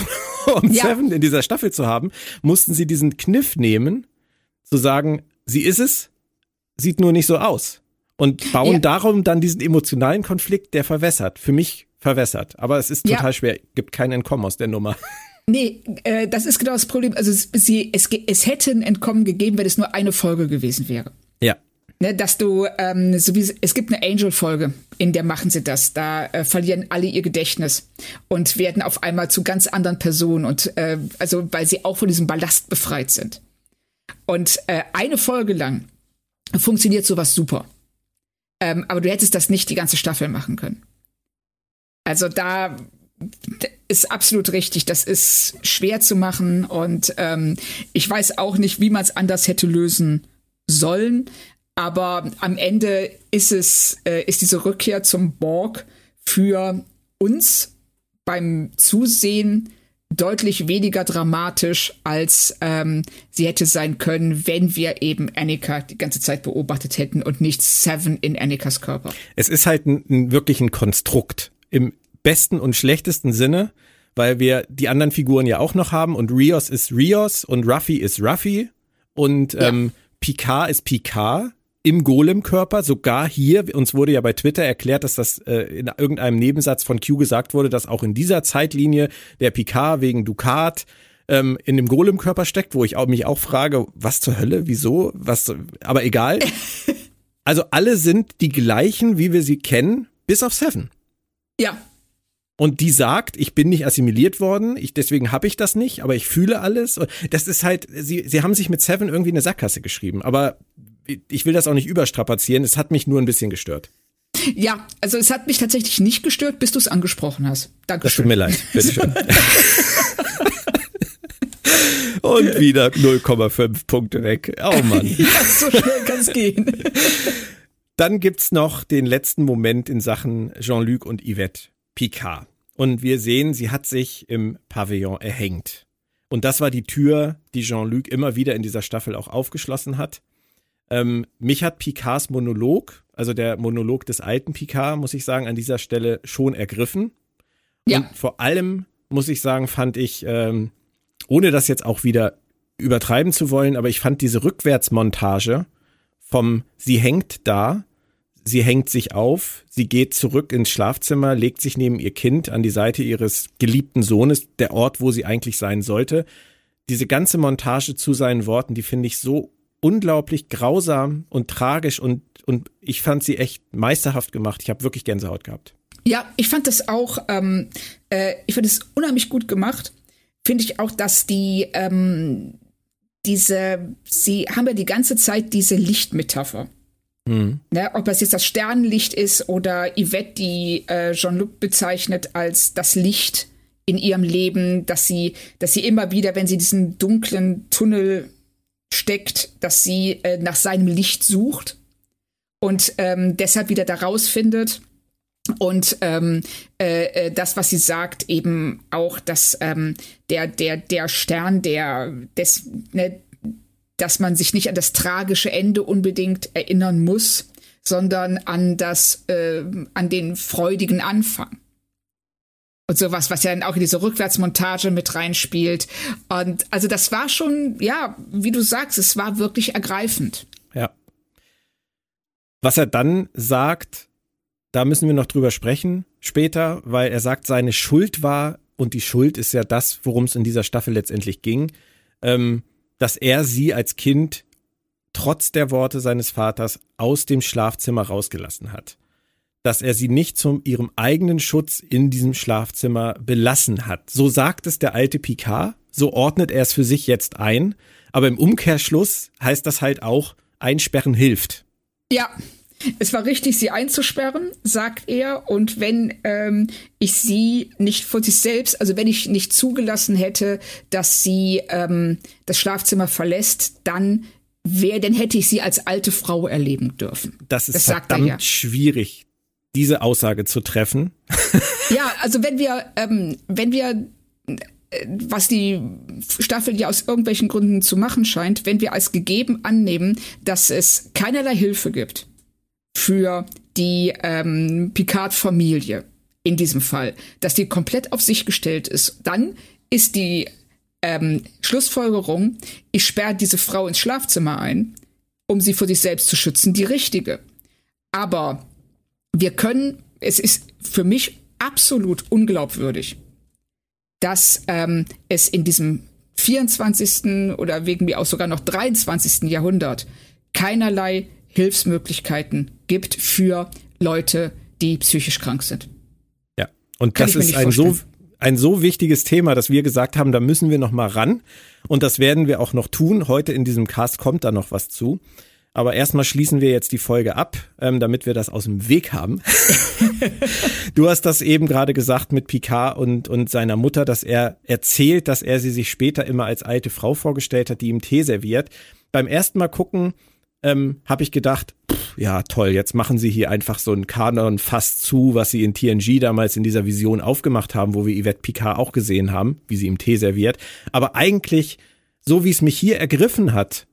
S1: um ja. Seven in dieser Staffel zu haben, mussten sie diesen Kniff nehmen, zu sagen, sie ist es, sieht nur nicht so aus. Und bauen ja. darum dann diesen emotionalen Konflikt, der verwässert. Für mich verwässert. Aber es ist total ja. schwer, gibt kein Entkommen aus der Nummer. <laughs>
S2: Nee, äh, das ist genau das Problem. Also sie, es, es hätte ein Entkommen gegeben, wenn es nur eine Folge gewesen wäre.
S1: Ja.
S2: Ne, dass du, ähm, so wie es gibt eine Angel-Folge, in der machen sie das. Da äh, verlieren alle ihr Gedächtnis und werden auf einmal zu ganz anderen Personen und äh, also weil sie auch von diesem Ballast befreit sind. Und äh, eine Folge lang funktioniert sowas super. Ähm, aber du hättest das nicht die ganze Staffel machen können. Also da ist absolut richtig. Das ist schwer zu machen und ähm, ich weiß auch nicht, wie man es anders hätte lösen sollen. Aber am Ende ist es, äh, ist diese Rückkehr zum Borg für uns beim Zusehen deutlich weniger dramatisch, als ähm, sie hätte sein können, wenn wir eben Annika die ganze Zeit beobachtet hätten und nicht Seven in Annikas Körper.
S1: Es ist halt ein, ein wirklich ein Konstrukt im besten und schlechtesten Sinne, weil wir die anderen Figuren ja auch noch haben und Rios ist Rios und Ruffy ist Ruffy und ja. ähm, Picard ist Picard im Golem-Körper. Sogar hier, uns wurde ja bei Twitter erklärt, dass das äh, in irgendeinem Nebensatz von Q gesagt wurde, dass auch in dieser Zeitlinie der Picard wegen Ducat ähm, in dem Golem-Körper steckt, wo ich auch, mich auch frage, was zur Hölle, wieso, was, aber egal. <laughs> Also alle sind die gleichen, wie wir sie kennen, bis auf Seven.
S2: Ja,
S1: und die sagt, ich bin nicht assimiliert worden, ich, deswegen habe ich das nicht, aber ich fühle alles. Das ist halt, sie, sie haben sich mit Seven irgendwie eine Sackgasse geschrieben, aber ich will das auch nicht überstrapazieren, es hat mich nur ein bisschen gestört.
S2: Ja, also es hat mich tatsächlich nicht gestört, bis du es angesprochen hast. Danke.
S1: Das tut mir leid, bitteschön. <laughs> Und wieder 0,5 Punkte weg. Oh Mann. <laughs>
S2: ja, so schnell kann es gehen.
S1: Dann gibt's noch den letzten Moment in Sachen Jean-Luc und Yvette Picard. Und wir sehen, sie hat sich im Pavillon erhängt. Und das war die Tür, die Jean-Luc immer wieder in dieser Staffel auch aufgeschlossen hat. Ähm, mich hat Picards Monolog, also der Monolog des alten Picard, muss ich sagen, an dieser Stelle schon ergriffen. Ja. Und vor allem, muss ich sagen, fand ich, ähm, ohne das jetzt auch wieder übertreiben zu wollen, aber ich fand diese Rückwärtsmontage vom Sie hängt da sie hängt sich auf, sie geht zurück ins Schlafzimmer, legt sich neben ihr Kind an die Seite ihres geliebten Sohnes, der Ort, wo sie eigentlich sein sollte. Diese ganze Montage zu seinen Worten, die finde ich so unglaublich grausam und tragisch und, und ich fand sie echt meisterhaft gemacht. Ich habe wirklich Gänsehaut gehabt.
S2: Ja, ich fand das auch, ähm, äh, ich fand es unheimlich gut gemacht. Finde ich auch, dass die, ähm, diese, sie haben ja die ganze Zeit diese Lichtmetapher. Mhm. Ne, ob es jetzt das Sternenlicht ist oder Yvette, die äh, Jean-Luc bezeichnet als das Licht in ihrem Leben, dass sie, dass sie immer wieder, wenn sie diesen dunklen Tunnel steckt, dass sie äh, nach seinem Licht sucht und ähm, deshalb wieder da rausfindet. Und ähm, äh, äh das, was sie sagt, eben auch, dass ähm, der, der, der Stern, der des, ne, dass man sich nicht an das tragische Ende unbedingt erinnern muss, sondern an das, äh, an den freudigen Anfang. Und sowas, was ja dann auch in diese Rückwärtsmontage mit reinspielt. Und also das war schon, ja, wie du sagst, es war wirklich ergreifend.
S1: Ja. Was er dann sagt, da müssen wir noch drüber sprechen später, weil er sagt, seine Schuld war, und die Schuld ist ja das, worum es in dieser Staffel letztendlich ging, ähm, dass er sie als Kind trotz der Worte seines Vaters aus dem Schlafzimmer rausgelassen hat. Dass er sie nicht zu ihrem eigenen Schutz in diesem Schlafzimmer belassen hat. So sagt es der alte Picard, so ordnet er es für sich jetzt ein, aber im Umkehrschluss heißt das halt auch, einsperren hilft.
S2: Ja, es war richtig, sie einzusperren, sagt er. Und wenn ähm, ich sie nicht vor sich selbst, also wenn ich nicht zugelassen hätte, dass sie ähm, das Schlafzimmer verlässt, dann wäre, dann hätte ich sie als alte Frau erleben dürfen.
S1: Das ist das verdammt ja. schwierig diese Aussage zu treffen. <laughs>
S2: ja, also wenn wir, ähm, wenn wir äh, was die Staffel ja aus irgendwelchen Gründen zu machen scheint, wenn wir als gegeben annehmen, dass es keinerlei Hilfe gibt für die ähm, Picard-Familie in diesem Fall, dass die komplett auf sich gestellt ist, dann ist die ähm, Schlussfolgerung, ich sperre diese Frau ins Schlafzimmer ein, um sie vor sich selbst zu schützen, die richtige. Aber wir können, es ist für mich absolut unglaubwürdig, dass ähm, es in diesem 24. oder wegen mir auch sogar noch 23. Jahrhundert keinerlei Hilfsmöglichkeiten gibt für Leute, die psychisch krank sind.
S1: Ja, und Kann das ist ein so ein so wichtiges Thema, dass wir gesagt haben, da müssen wir noch mal ran und das werden wir auch noch tun. Heute in diesem Cast kommt da noch was zu. Aber erstmal schließen wir jetzt die Folge ab, ähm, damit wir das aus dem Weg haben. <laughs> du hast das eben gerade gesagt mit Picard und, und seiner Mutter, dass er erzählt, dass er sie sich später immer als alte Frau vorgestellt hat, die ihm Tee serviert. Beim ersten Mal gucken ähm, habe ich gedacht, ja toll, jetzt machen sie hier einfach so einen Kanon fast zu, was sie in TNG damals in dieser Vision aufgemacht haben, wo wir Yvette Picard auch gesehen haben, wie sie ihm Tee serviert. Aber eigentlich, so wie es mich hier ergriffen hat,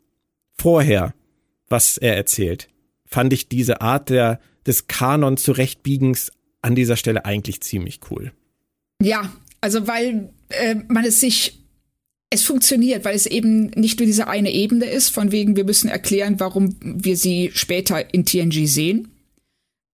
S1: vorher, was er erzählt, fand ich diese Art der, des Kanon zurechtbiegens an dieser Stelle eigentlich ziemlich cool.
S2: Ja, also weil äh, man es sich es funktioniert, weil es eben nicht nur diese eine Ebene ist, von wegen wir müssen erklären, warum wir sie später in TNG sehen,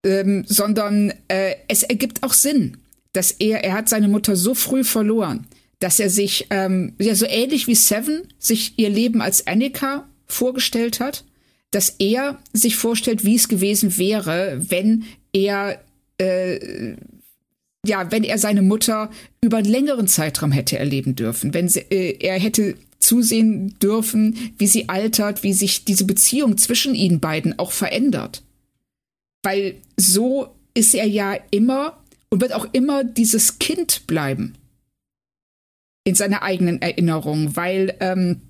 S2: ähm, sondern äh, es ergibt auch Sinn, dass er, er hat seine Mutter so früh verloren, dass er sich, ähm, ja, so ähnlich wie Seven sich ihr Leben als Annika vorgestellt hat, dass er sich vorstellt, wie es gewesen wäre, wenn er äh, ja, wenn er seine Mutter über einen längeren Zeitraum hätte erleben dürfen, wenn sie, äh, er hätte zusehen dürfen, wie sie altert, wie sich diese Beziehung zwischen ihnen beiden auch verändert. Weil so ist er ja immer und wird auch immer dieses Kind bleiben in seiner eigenen Erinnerung, weil ähm,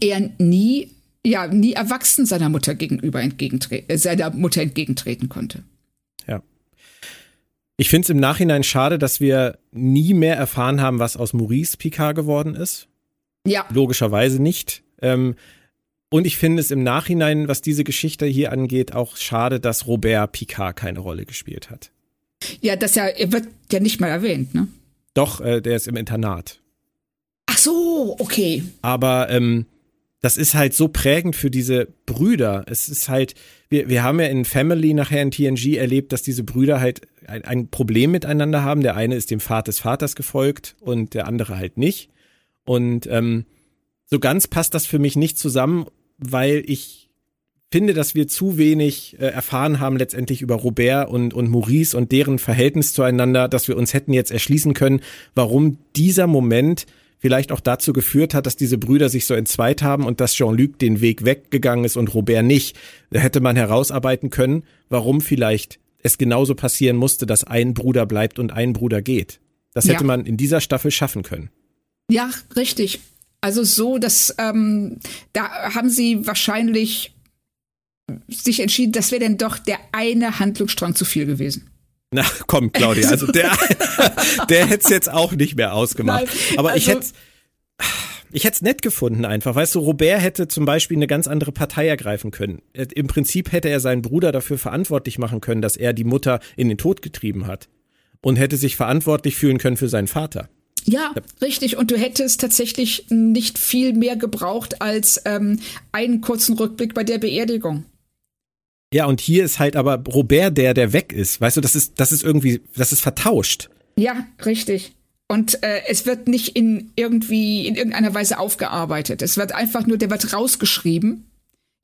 S2: er nie ja nie erwachsen seiner Mutter gegenüber entgegentreten, äh, seiner Mutter entgegentreten konnte.
S1: Ich finde es im Nachhinein schade, dass wir nie mehr erfahren haben, was aus Maurice Picard geworden ist.
S2: Ja.
S1: Logischerweise nicht. Ähm, und ich finde es im Nachhinein, was diese Geschichte hier angeht, auch schade, dass Robert Picard keine Rolle gespielt hat.
S2: Ja, das ja, er wird ja nicht mal erwähnt, ne?
S1: Doch, äh, der ist im Internat.
S2: Ach so, okay.
S1: Aber ähm, das ist halt so prägend für diese Brüder. Es ist halt, wir, wir haben ja in Family nachher in TNG erlebt, dass diese Brüder halt ein, ein Problem miteinander haben. Der eine ist dem Pfad des Vaters gefolgt und der andere halt nicht. Und ähm, so ganz passt das für mich nicht zusammen, weil ich finde, dass wir zu wenig äh, erfahren haben letztendlich über Robert und, und Maurice und deren Verhältnis zueinander, dass wir uns hätten jetzt erschließen können, warum dieser Moment vielleicht auch dazu geführt hat, dass diese Brüder sich so entzweit haben und dass Jean-Luc den Weg weggegangen ist und Robert nicht. Da hätte man herausarbeiten können, warum vielleicht es genauso passieren musste, dass ein Bruder bleibt und ein Bruder geht. Das hätte ja. man in dieser Staffel schaffen können.
S2: Ja, richtig. Also so, dass ähm, da haben sie wahrscheinlich sich entschieden, das wäre dann doch der eine Handlungsstrang zu viel gewesen.
S1: Na, komm, Claudia, also der, <laughs> der hätte es jetzt auch nicht mehr ausgemacht. Nein, Aber also, ich hätte ich hätte es nett gefunden einfach. Weißt du, Robert hätte zum Beispiel eine ganz andere Partei ergreifen können. Im Prinzip hätte er seinen Bruder dafür verantwortlich machen können, dass er die Mutter in den Tod getrieben hat. Und hätte sich verantwortlich fühlen können für seinen Vater.
S2: Ja, richtig. Und du hättest tatsächlich nicht viel mehr gebraucht als ähm, einen kurzen Rückblick bei der Beerdigung.
S1: Ja, und hier ist halt aber Robert der, der weg ist. Weißt du, das ist, das ist irgendwie, das ist vertauscht.
S2: Ja, richtig. Und äh, es wird nicht in irgendwie in irgendeiner Weise aufgearbeitet. Es wird einfach nur, der wird rausgeschrieben.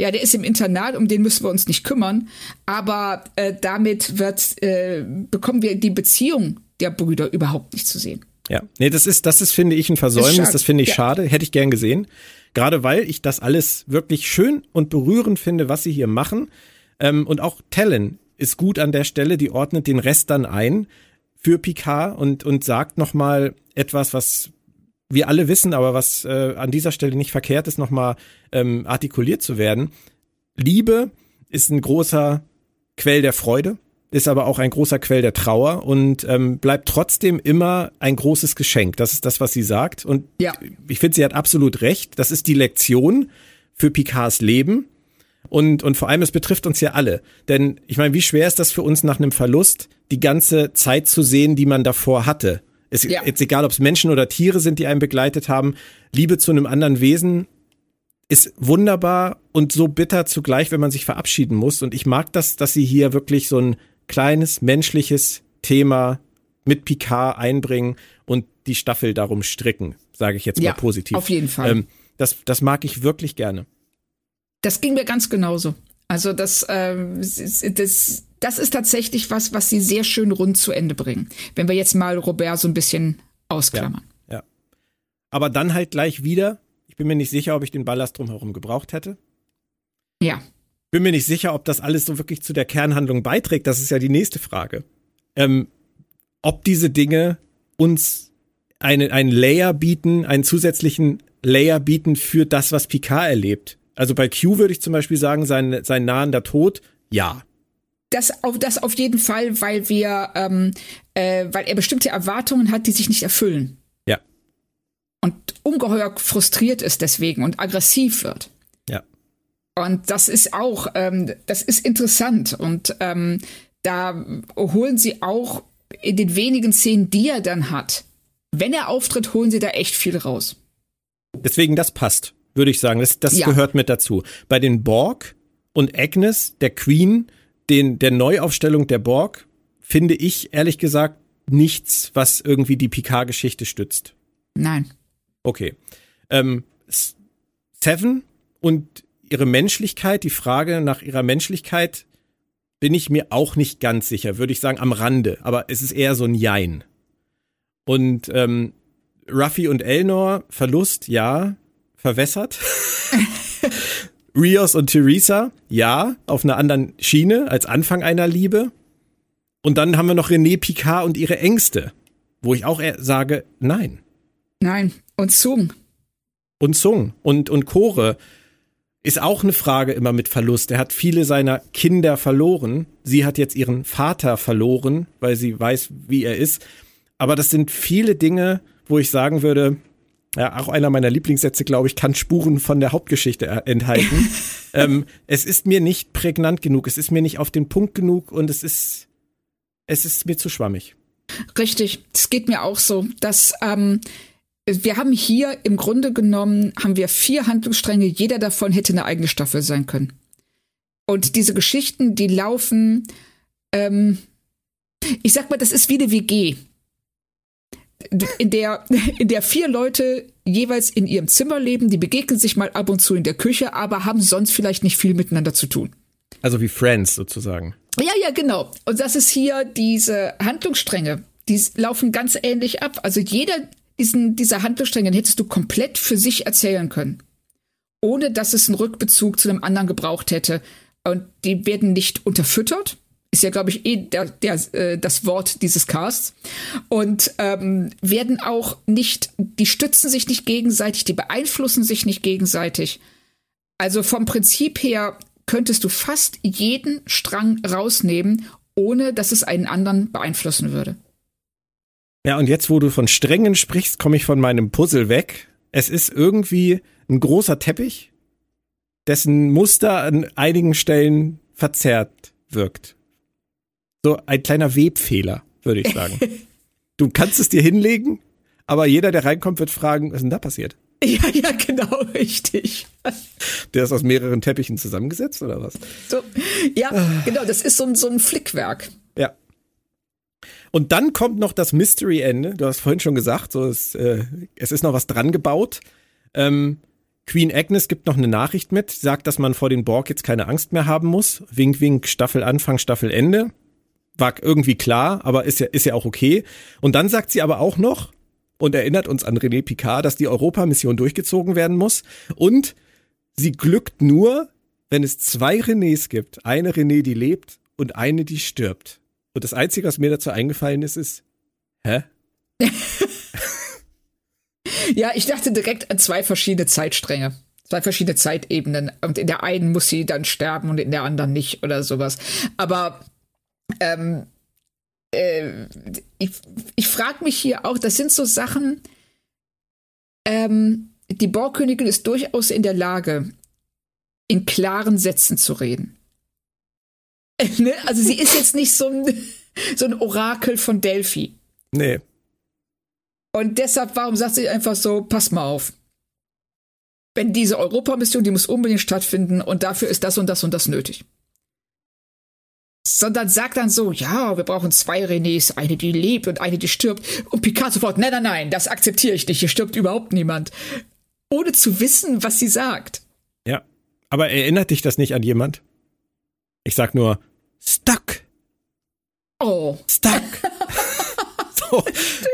S2: Ja, der ist im Internat, um den müssen wir uns nicht kümmern. Aber äh, damit wird äh, bekommen wir die Beziehung der Brüder überhaupt nicht zu sehen.
S1: Ja, nee, das ist, das ist, finde ich, ein Versäumnis. Das finde ich ja. schade. Hätte ich gern gesehen. Gerade weil ich das alles wirklich schön und berührend finde, was sie hier machen. Ähm, und auch Talon ist gut an der Stelle, die ordnet den Rest dann ein für Picard und, und sagt nochmal etwas, was wir alle wissen, aber was äh, an dieser Stelle nicht verkehrt ist, nochmal ähm, artikuliert zu werden. Liebe ist ein großer Quell der Freude ist aber auch ein großer Quell der Trauer und ähm, bleibt trotzdem immer ein großes Geschenk. Das ist das, was sie sagt. Und ja. ich finde, sie hat absolut recht. Das ist die Lektion für Picards Leben. Und, und vor allem, es betrifft uns ja alle. Denn ich meine, wie schwer ist das für uns nach einem Verlust, die ganze Zeit zu sehen, die man davor hatte? Ist ja. jetzt egal, ob es Menschen oder Tiere sind, die einen begleitet haben. Liebe zu einem anderen Wesen ist wunderbar und so bitter zugleich, wenn man sich verabschieden muss. Und ich mag das, dass sie hier wirklich so ein kleines menschliches Thema mit Picard einbringen und die Staffel darum stricken, sage ich jetzt ja, mal positiv.
S2: Auf jeden Fall. Ähm,
S1: das, das mag ich wirklich gerne.
S2: Das ging mir ganz genauso. Also das, äh, das, das ist tatsächlich was, was sie sehr schön rund zu Ende bringen. Wenn wir jetzt mal Robert so ein bisschen ausklammern.
S1: Ja, ja. Aber dann halt gleich wieder, ich bin mir nicht sicher, ob ich den Ballast drumherum gebraucht hätte.
S2: Ja.
S1: Bin mir nicht sicher, ob das alles so wirklich zu der Kernhandlung beiträgt. Das ist ja die nächste Frage. Ähm, ob diese Dinge uns eine, einen Layer bieten, einen zusätzlichen Layer bieten für das, was Picard erlebt. Also bei Q würde ich zum Beispiel sagen, sein, sein nahender Tod, ja.
S2: Das auf, das auf jeden Fall, weil wir, ähm, äh, weil er bestimmte Erwartungen hat, die sich nicht erfüllen.
S1: Ja.
S2: Und ungeheuer frustriert ist deswegen und aggressiv wird.
S1: Ja.
S2: Und das ist auch, ähm, das ist interessant. Und ähm, da holen sie auch in den wenigen Szenen, die er dann hat, wenn er auftritt, holen sie da echt viel raus.
S1: Deswegen, das passt würde ich sagen. Das, das ja. gehört mit dazu. Bei den Borg und Agnes, der Queen, den, der Neuaufstellung der Borg, finde ich ehrlich gesagt nichts, was irgendwie die Picard-Geschichte stützt.
S2: Nein.
S1: Okay. Ähm, Seven und ihre Menschlichkeit, die Frage nach ihrer Menschlichkeit, bin ich mir auch nicht ganz sicher, würde ich sagen, am Rande. Aber es ist eher so ein Jein. Und ähm, Ruffy und Elnor, Verlust, ja verwässert. <laughs> Rios und Theresa, ja, auf einer anderen Schiene als Anfang einer Liebe. Und dann haben wir noch René Picard und ihre Ängste, wo ich auch sage, nein.
S2: Nein. Und Sung.
S1: Und Sung. Und, und Chore ist auch eine Frage immer mit Verlust. Er hat viele seiner Kinder verloren. Sie hat jetzt ihren Vater verloren, weil sie weiß, wie er ist. Aber das sind viele Dinge, wo ich sagen würde, ja, auch einer meiner Lieblingssätze, glaube ich, kann Spuren von der Hauptgeschichte enthalten. <laughs> ähm, es ist mir nicht prägnant genug, es ist mir nicht auf den Punkt genug und es ist, es ist mir zu schwammig.
S2: Richtig, es geht mir auch so, dass ähm, wir haben hier im Grunde genommen haben wir vier Handlungsstränge, jeder davon hätte eine eigene Staffel sein können. Und diese Geschichten, die laufen, ähm, ich sag mal, das ist wie eine WG in der, in der vier Leute jeweils in ihrem Zimmer leben, die begegnen sich mal ab und zu in der Küche, aber haben sonst vielleicht nicht viel miteinander zu tun.
S1: Also wie Friends sozusagen.
S2: Ja, ja, genau. Und das ist hier diese Handlungsstränge, die laufen ganz ähnlich ab. Also jeder diesen, dieser Handlungsstränge hättest du komplett für sich erzählen können. Ohne dass es einen Rückbezug zu einem anderen gebraucht hätte. Und die werden nicht unterfüttert, ist ja, glaube ich, eh der, der, äh, das Wort dieses Casts. Und ähm, werden auch nicht, die stützen sich nicht gegenseitig, die beeinflussen sich nicht gegenseitig. Also vom Prinzip her könntest du fast jeden Strang rausnehmen, ohne dass es einen anderen beeinflussen würde.
S1: Ja, und jetzt, wo du von Strängen sprichst, komme ich von meinem Puzzle weg. Es ist irgendwie ein großer Teppich, dessen Muster an einigen Stellen verzerrt wirkt. So ein kleiner Webfehler, würde ich sagen. <laughs> du kannst es dir hinlegen, aber jeder, der reinkommt, wird fragen, was ist denn da passiert? <laughs>
S2: Ja, ja, genau, richtig.
S1: Der ist aus mehreren Teppichen zusammengesetzt, oder was?
S2: So, ja, genau, das ist so ein, so ein Flickwerk.
S1: Ja. Und dann kommt noch das Mystery-Ende. Du hast vorhin schon gesagt, so ist, äh, es ist noch was dran gebaut. Ähm, Queen Agnes gibt noch eine Nachricht mit, sagt, dass man vor den Borg jetzt keine Angst mehr haben muss. Wink, wink, Staffel Anfang, Staffel Ende war irgendwie klar, aber ist ja, ist ja auch okay. Und dann sagt sie aber auch noch und erinnert uns an René Picard, dass die Europamission durchgezogen werden muss. Und sie glückt nur, wenn es zwei Renés gibt. Eine René, die lebt und eine, die stirbt. Und das Einzige, was mir dazu eingefallen ist, ist, hä? <laughs>
S2: ja, ich dachte direkt an zwei verschiedene Zeitstränge. Zwei verschiedene Zeitebenen. Und in der einen muss sie dann sterben und in der anderen nicht oder sowas. Aber ähm, äh, ich, ich frage mich hier auch, das sind so Sachen, ähm, die Borgkönigin ist durchaus in der Lage, in klaren Sätzen zu reden. <laughs> ne? Also sie ist jetzt nicht so ein, <laughs> so ein Orakel von Delphi.
S1: Nee.
S2: Und deshalb, warum sagt sie einfach so, pass mal auf. Wenn diese Europamission, die muss unbedingt stattfinden und dafür ist das und das und das nötig. Sondern sagt dann so, ja, wir brauchen zwei Renés, eine, die lebt und eine, die stirbt. Und Picard sofort, nein, nein, nein, das akzeptiere ich nicht, hier stirbt überhaupt niemand. Ohne zu wissen, was sie sagt.
S1: Ja. Aber erinnert dich das nicht an jemand? Ich sag nur, stuck.
S2: Oh.
S1: Stuck. <laughs> so,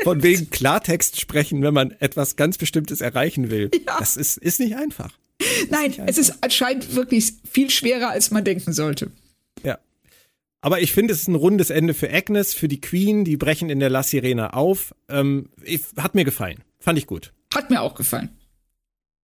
S1: von wegen Klartext sprechen, wenn man etwas ganz Bestimmtes erreichen will.
S2: Ja.
S1: Das ist, ist nicht einfach.
S2: Nein, es ist anscheinend wirklich viel schwerer, als man denken sollte.
S1: Aber ich finde, es ist ein rundes Ende für Agnes, für die Queen, die brechen in der La Sirena auf. Ähm, ich, hat mir gefallen. Fand ich gut.
S2: Hat mir auch gefallen.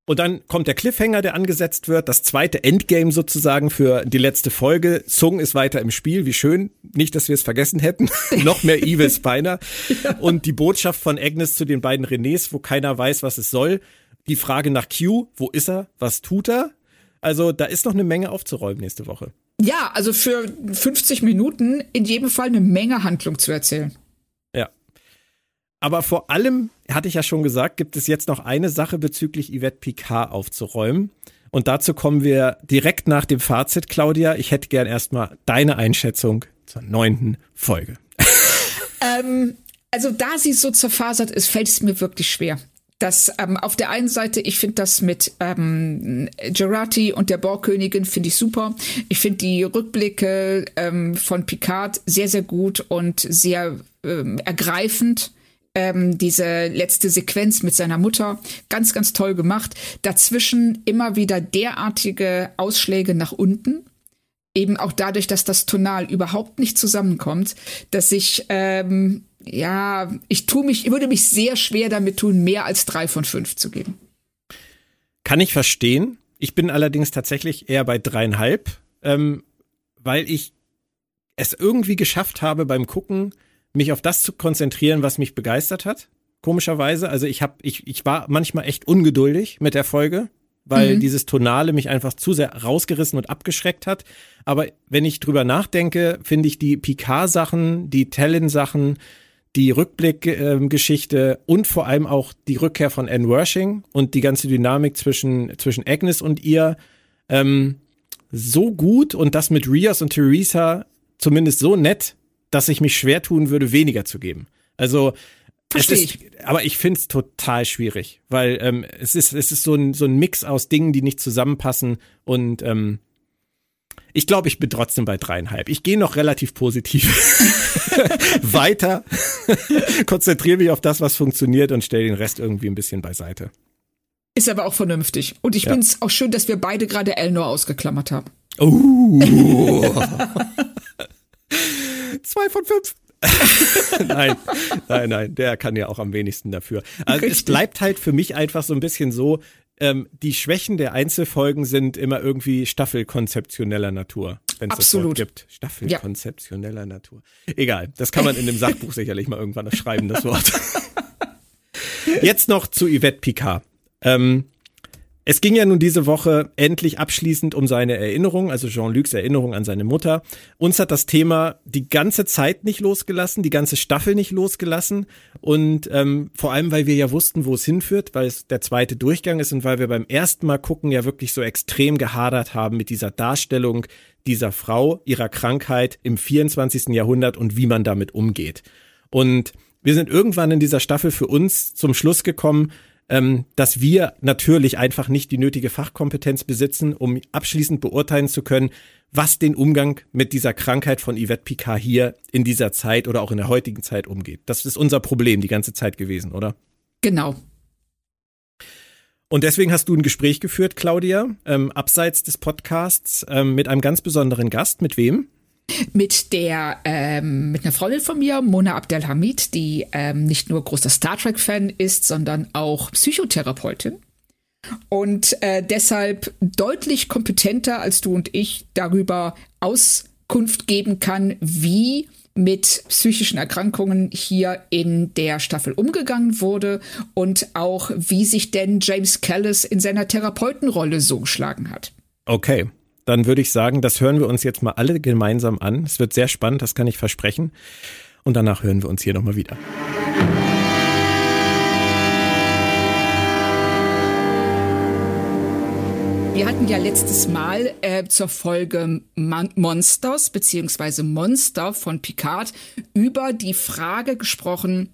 S1: Und dann kommt der Cliffhanger, der angesetzt wird, das zweite Endgame sozusagen für die letzte Folge. Sung ist weiter im Spiel, wie schön. Nicht, dass wir es vergessen hätten. <laughs> Noch mehr Evil Spiner. <laughs> ja. Und die Botschaft von Agnes zu den beiden Renés, wo keiner weiß, was es soll. Die Frage nach Q, wo ist er? Was tut er? Also da ist noch eine Menge aufzuräumen nächste Woche.
S2: Ja, also für 50 Minuten in jedem Fall eine Menge Handlung zu erzählen.
S1: Ja. Aber vor allem, hatte ich ja schon gesagt, gibt es jetzt noch eine Sache bezüglich Yvette Picard aufzuräumen. Und dazu kommen wir direkt nach dem Fazit, Claudia. Ich hätte gern erstmal deine Einschätzung zur neunten Folge. <laughs>
S2: ähm, also da sie so zerfasert ist, fällt es mir wirklich schwer. Das ähm, auf der einen Seite, ich finde das mit ähm, Gerati und der Borgkönigin finde ich super. Ich finde die Rückblicke ähm, von Picard sehr, sehr gut und sehr ähm, ergreifend ähm, diese letzte Sequenz mit seiner Mutter ganz, ganz toll gemacht. Dazwischen immer wieder derartige Ausschläge nach unten. Eben auch dadurch, dass das Tonal überhaupt nicht zusammenkommt, dass ich, ähm, ja, ich tue mich, ich würde mich sehr schwer damit tun, mehr als drei von fünf zu geben.
S1: Kann ich verstehen. Ich bin allerdings tatsächlich eher bei dreieinhalb, ähm, weil ich es irgendwie geschafft habe beim Gucken, mich auf das zu konzentrieren, was mich begeistert hat. Komischerweise. Also ich habe, ich, ich war manchmal echt ungeduldig mit der Folge, weil mhm. dieses Tonale mich einfach zu sehr rausgerissen und abgeschreckt hat. Aber wenn ich drüber nachdenke, finde ich die Picard-Sachen, die Talon-Sachen, die Rückblick-Geschichte äh, und vor allem auch die Rückkehr von Anne Worshing und die ganze Dynamik zwischen, zwischen Agnes und ihr ähm, so gut und das mit Rios und Theresa zumindest so nett, dass ich mich schwer tun würde, weniger zu geben. Also
S2: Verstehe ich.
S1: aber ich finde es total schwierig, weil ähm, es ist es ist so ein so ein Mix aus Dingen, die nicht zusammenpassen und ähm, ich glaube, ich bin trotzdem bei dreieinhalb. Ich gehe noch relativ positiv <laughs> weiter, konzentriere mich auf das, was funktioniert und stelle den Rest irgendwie ein bisschen beiseite.
S2: Ist aber auch vernünftig. Und ich ja. finde es auch schön, dass wir beide gerade Elnor ausgeklammert haben.
S1: Uh. <laughs> Zwei von fünf. <laughs> nein, nein, nein, der kann ja auch am wenigsten dafür. Also Richtig. es bleibt halt für mich einfach so ein bisschen so, ähm, die Schwächen der Einzelfolgen sind immer irgendwie staffelkonzeptioneller Natur, wenn es das Wort gibt. Staffelkonzeptioneller ja. Natur. Egal, das kann man in dem Sachbuch <laughs> sicherlich mal irgendwann noch schreiben, das Wort. <laughs> Jetzt noch zu Yvette Picard. Ähm, es ging ja nun diese Woche endlich abschließend um seine Erinnerung, also Jean-Lucs Erinnerung an seine Mutter. Uns hat das Thema die ganze Zeit nicht losgelassen, die ganze Staffel nicht losgelassen und ähm, vor allem, weil wir ja wussten, wo es hinführt, weil es der zweite Durchgang ist und weil wir beim ersten Mal gucken ja wirklich so extrem gehadert haben mit dieser Darstellung dieser Frau, ihrer Krankheit im 24. Jahrhundert und wie man damit umgeht. Und wir sind irgendwann in dieser Staffel für uns zum Schluss gekommen, ähm, dass wir natürlich einfach nicht die nötige Fachkompetenz besitzen, um abschließend beurteilen zu können, was den Umgang mit dieser Krankheit von Yvette Picard hier in dieser Zeit oder auch in der heutigen Zeit umgeht. Das ist unser Problem die ganze Zeit gewesen, oder?
S2: Genau.
S1: Und deswegen hast du ein Gespräch geführt, Claudia, ähm, abseits des Podcasts ähm, mit einem ganz besonderen Gast. Mit wem?
S2: Mit der ähm, mit einer Freundin von mir, Mona Abdelhamid, die ähm, nicht nur großer Star Trek Fan ist, sondern auch Psychotherapeutin und äh, deshalb deutlich kompetenter als du und ich darüber aus Auskunft geben kann, wie mit psychischen Erkrankungen hier in der Staffel umgegangen wurde und auch wie sich denn James Callis in seiner Therapeutenrolle so geschlagen hat.
S1: Okay, dann würde ich sagen, das hören wir uns jetzt mal alle gemeinsam an. Es wird sehr spannend, das kann ich versprechen. Und danach hören wir uns hier nochmal wieder.
S2: Wir hatten ja letztes Mal äh, zur Folge Mon Monsters beziehungsweise Monster von Picard über die Frage gesprochen,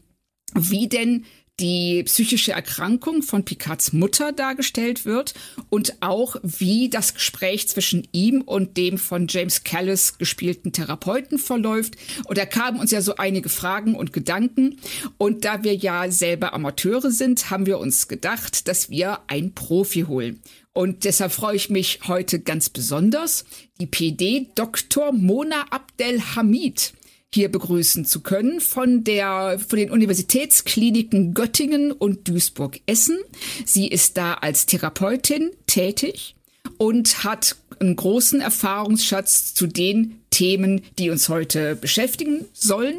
S2: wie denn die psychische Erkrankung von Picards Mutter dargestellt wird und auch wie das Gespräch zwischen ihm und dem von James Callis gespielten Therapeuten verläuft. Und da kamen uns ja so einige Fragen und Gedanken. Und da wir ja selber Amateure sind, haben wir uns gedacht, dass wir ein Profi holen. Und deshalb freue ich mich heute ganz besonders, die PD Dr. Mona Abdelhamid hier begrüßen zu können von der, von den Universitätskliniken Göttingen und Duisburg-Essen. Sie ist da als Therapeutin tätig und hat einen großen Erfahrungsschatz zu den Themen, die uns heute beschäftigen sollen.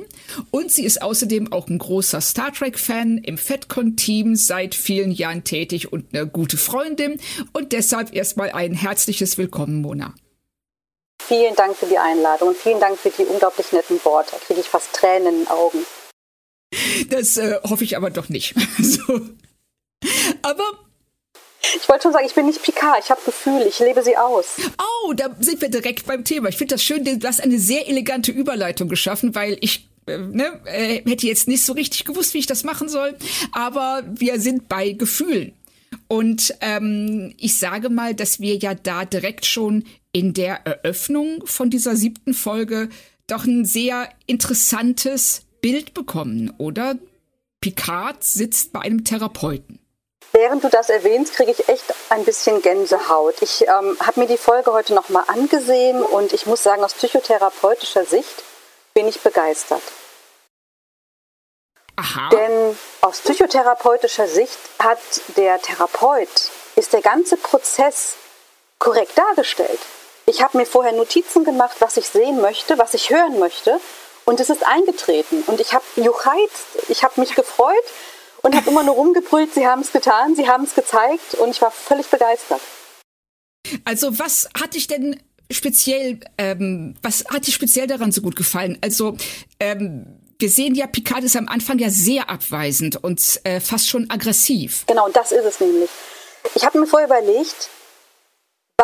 S2: Und sie ist außerdem auch ein großer Star Trek-Fan, im FedCon-Team seit vielen Jahren tätig und eine gute Freundin. Und deshalb erstmal ein herzliches Willkommen, Mona.
S3: Vielen Dank für die Einladung und vielen Dank für die unglaublich netten Worte. Da kriege ich fast Tränen in den Augen.
S2: Das äh, hoffe ich aber doch nicht. <laughs> so. Aber
S3: ich wollte schon sagen, ich bin nicht Picard, ich habe Gefühle, ich lebe sie aus.
S2: Oh, da sind wir direkt beim Thema. Ich finde das schön, du hast eine sehr elegante Überleitung geschaffen, weil ich äh, ne, äh, hätte jetzt nicht so richtig gewusst, wie ich das machen soll. Aber wir sind bei Gefühlen. Und ähm, ich sage mal, dass wir ja da direkt schon in der Eröffnung von dieser siebten Folge doch ein sehr interessantes Bild bekommen, oder? Picard sitzt bei einem Therapeuten.
S3: Während du das erwähnst, kriege ich echt ein bisschen Gänsehaut. Ich ähm, habe mir die Folge heute nochmal angesehen und ich muss sagen, aus psychotherapeutischer Sicht bin ich begeistert.
S2: Aha.
S3: Denn aus psychotherapeutischer Sicht hat der Therapeut, ist der ganze Prozess korrekt dargestellt. Ich habe mir vorher Notizen gemacht, was ich sehen möchte, was ich hören möchte. Und es ist eingetreten. Und ich habe juchheizt, ich habe mich gefreut und habe immer nur rumgebrüllt, sie haben es getan, sie haben es gezeigt und ich war völlig begeistert.
S2: Also was hat dich denn speziell, ähm, was hat dir speziell daran so gut gefallen? Also ähm, wir sehen ja, Picard ist am Anfang ja sehr abweisend und äh, fast schon aggressiv.
S3: Genau, das ist es nämlich. Ich habe mir vorher überlegt,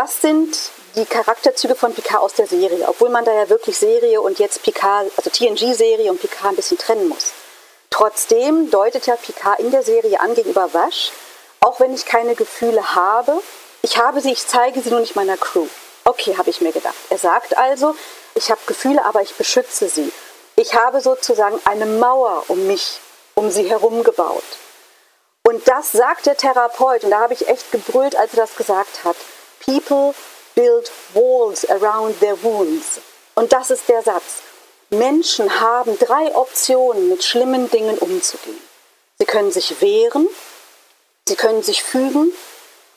S3: was sind die Charakterzüge von Picard aus der Serie, obwohl man da ja wirklich Serie und jetzt Picard, also TNG-Serie und Picard ein bisschen trennen muss. Trotzdem deutet ja Picard in der Serie an gegenüber Wasch, auch wenn ich keine Gefühle habe, ich habe sie, ich zeige sie nur nicht meiner Crew. Okay, habe ich mir gedacht. Er sagt also, ich habe Gefühle, aber ich beschütze sie. Ich habe sozusagen eine Mauer um mich, um sie herum gebaut. Und das sagt der Therapeut, und da habe ich echt gebrüllt, als er das gesagt hat. People build walls around their wounds. Und das ist der Satz. Menschen haben drei Optionen, mit schlimmen Dingen umzugehen. Sie können sich wehren, sie können sich fügen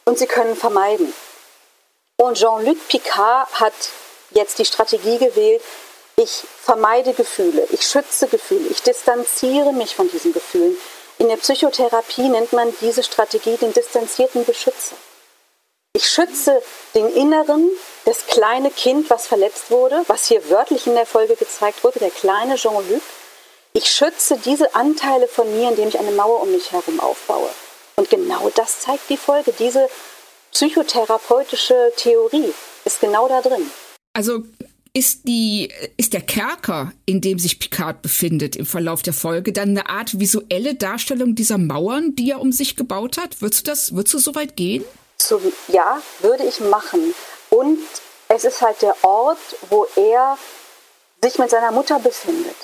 S3: und sie können vermeiden. Und Jean-Luc Picard hat jetzt die Strategie gewählt, ich vermeide Gefühle, ich schütze Gefühle, ich distanziere mich von diesen Gefühlen. In der Psychotherapie nennt man diese Strategie den distanzierten Beschützer. Ich schütze den Inneren, das kleine Kind, was verletzt wurde, was hier wörtlich in der Folge gezeigt wurde, der kleine Jean-Luc. Ich schütze diese Anteile von mir, indem ich eine Mauer um mich herum aufbaue. Und genau das zeigt die Folge. Diese psychotherapeutische Theorie ist genau da drin.
S2: Also ist die ist der Kerker, in dem sich Picard befindet im Verlauf der Folge, dann eine Art visuelle Darstellung dieser Mauern, die er um sich gebaut hat? Würdest du das, würdest du so weit gehen?
S3: Zum, ja, würde ich machen. Und es ist halt der Ort, wo er sich mit seiner Mutter befindet.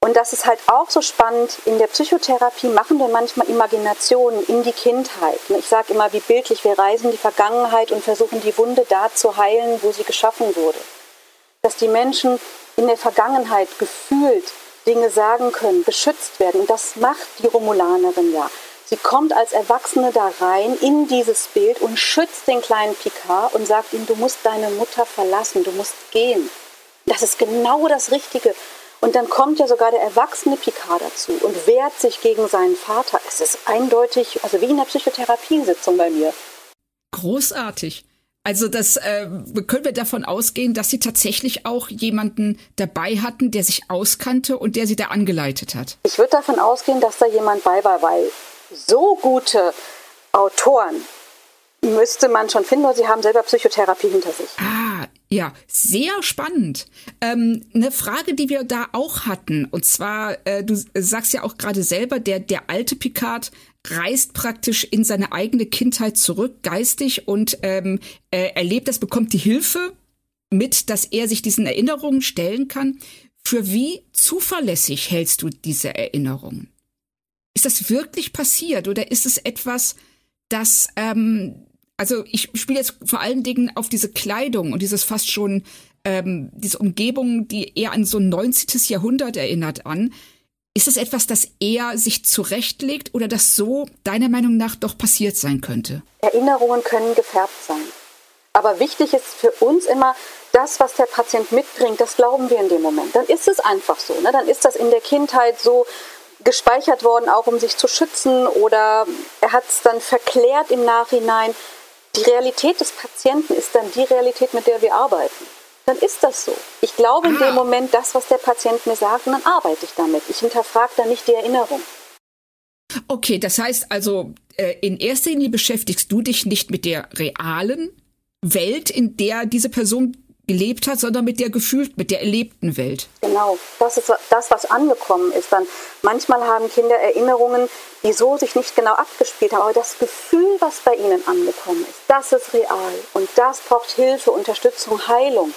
S3: Und das ist halt auch so spannend. In der Psychotherapie machen wir manchmal Imaginationen in die Kindheit. Ich sage immer, wie bildlich, wir reisen in die Vergangenheit und versuchen die Wunde da zu heilen, wo sie geschaffen wurde. Dass die Menschen in der Vergangenheit gefühlt Dinge sagen können, beschützt werden. Und das macht die Romulanerin ja. Sie kommt als Erwachsene da rein in dieses Bild und schützt den kleinen Picard und sagt ihm, du musst deine Mutter verlassen, du musst gehen. Das ist genau das Richtige. Und dann kommt ja sogar der erwachsene Picard dazu und wehrt sich gegen seinen Vater. Es ist eindeutig, also wie in der Psychotherapiesitzung bei mir.
S2: Großartig. Also das äh, können wir davon ausgehen, dass sie tatsächlich auch jemanden dabei hatten, der sich auskannte und der sie da angeleitet hat.
S3: Ich würde davon ausgehen, dass da jemand bei war, weil so gute Autoren müsste man schon finden, oder sie haben selber Psychotherapie hinter sich.
S2: Ah, ja, sehr spannend. Ähm, eine Frage, die wir da auch hatten, und zwar, äh, du sagst ja auch gerade selber, der, der alte Picard reist praktisch in seine eigene Kindheit zurück, geistig, und ähm, äh, erlebt das, bekommt die Hilfe mit, dass er sich diesen Erinnerungen stellen kann. Für wie zuverlässig hältst du diese Erinnerungen? Ist das wirklich passiert oder ist es etwas, das ähm, also ich spiele jetzt vor allen Dingen auf diese Kleidung und dieses fast schon, ähm, diese Umgebung, die eher an so ein 19. Jahrhundert erinnert an. Ist das etwas, das eher sich zurechtlegt oder das so deiner Meinung nach doch passiert sein könnte?
S3: Erinnerungen können gefärbt sein. Aber wichtig ist für uns immer, das, was der Patient mitbringt, das glauben wir in dem Moment. Dann ist es einfach so. Ne? Dann ist das in der Kindheit so gespeichert worden, auch um sich zu schützen oder er hat es dann verklärt im Nachhinein. Die Realität des Patienten ist dann die Realität, mit der wir arbeiten. Dann ist das so. Ich glaube in dem ah. Moment das, was der Patient mir sagt, und dann arbeite ich damit. Ich hinterfrage dann nicht die Erinnerung.
S2: Okay, das heißt also, äh, in erster Linie beschäftigst du dich nicht mit der realen Welt, in der diese Person gelebt hat, sondern mit der gefühlt, mit der erlebten Welt.
S3: Genau, das ist das, was angekommen ist. Dann manchmal haben Kinder Erinnerungen, die so sich nicht genau abgespielt haben, aber das Gefühl, was bei ihnen angekommen ist, das ist real und das braucht Hilfe, Unterstützung, Heilung.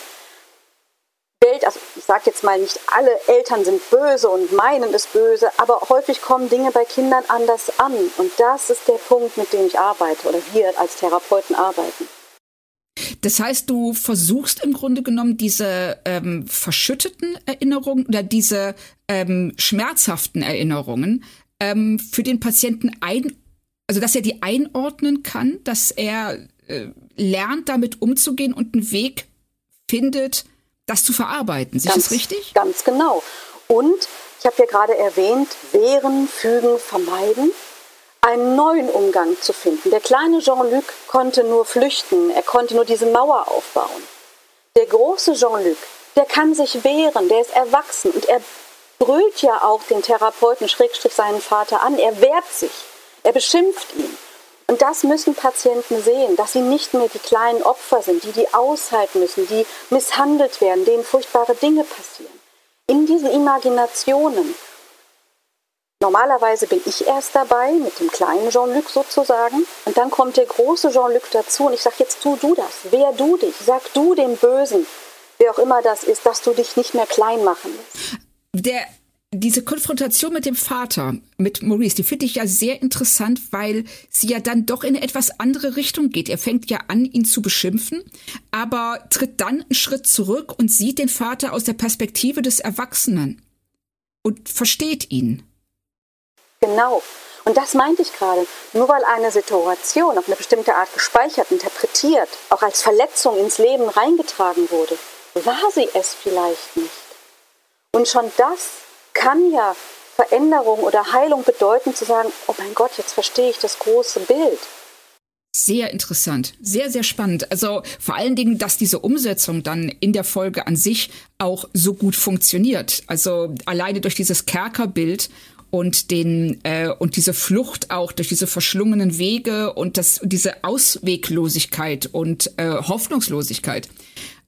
S3: Welt, also ich sage jetzt mal, nicht alle Eltern sind böse und meinen es böse, aber häufig kommen Dinge bei Kindern anders an und das ist der Punkt, mit dem ich arbeite oder wir als Therapeuten arbeiten.
S2: Das heißt, du versuchst im Grunde genommen diese ähm, verschütteten Erinnerungen oder diese ähm, schmerzhaften Erinnerungen ähm, für den Patienten ein, also dass er die einordnen kann, dass er äh, lernt, damit umzugehen und einen Weg findet, das zu verarbeiten. Ist das richtig?
S3: Ganz genau. Und ich habe ja gerade erwähnt, wehren, fügen, vermeiden einen neuen Umgang zu finden. Der kleine Jean-Luc konnte nur flüchten, er konnte nur diese Mauer aufbauen. Der große Jean-Luc, der kann sich wehren, der ist erwachsen und er brüllt ja auch den Therapeuten Schrägstrich seinen Vater an, er wehrt sich, er beschimpft ihn. Und das müssen Patienten sehen, dass sie nicht mehr die kleinen Opfer sind, die die aushalten müssen, die misshandelt werden, denen furchtbare Dinge passieren. In diesen Imaginationen Normalerweise bin ich erst dabei mit dem kleinen Jean-Luc sozusagen und dann kommt der große Jean-Luc dazu und ich sage jetzt tu du das, wehr du dich, sag du dem Bösen, wer auch immer das ist, dass du dich nicht mehr klein machen lässt.
S2: Der diese Konfrontation mit dem Vater, mit Maurice, die finde ich ja sehr interessant, weil sie ja dann doch in eine etwas andere Richtung geht. Er fängt ja an, ihn zu beschimpfen, aber tritt dann einen Schritt zurück und sieht den Vater aus der Perspektive des Erwachsenen und versteht ihn.
S3: Genau. Und das meinte ich gerade. Nur weil eine Situation auf eine bestimmte Art gespeichert, interpretiert, auch als Verletzung ins Leben reingetragen wurde, war sie es vielleicht nicht. Und schon das kann ja Veränderung oder Heilung bedeuten, zu sagen, oh mein Gott, jetzt verstehe ich das große Bild.
S2: Sehr interessant, sehr, sehr spannend. Also vor allen Dingen, dass diese Umsetzung dann in der Folge an sich auch so gut funktioniert. Also alleine durch dieses Kerkerbild und den äh, und diese Flucht auch durch diese verschlungenen Wege und das diese Ausweglosigkeit und äh, Hoffnungslosigkeit.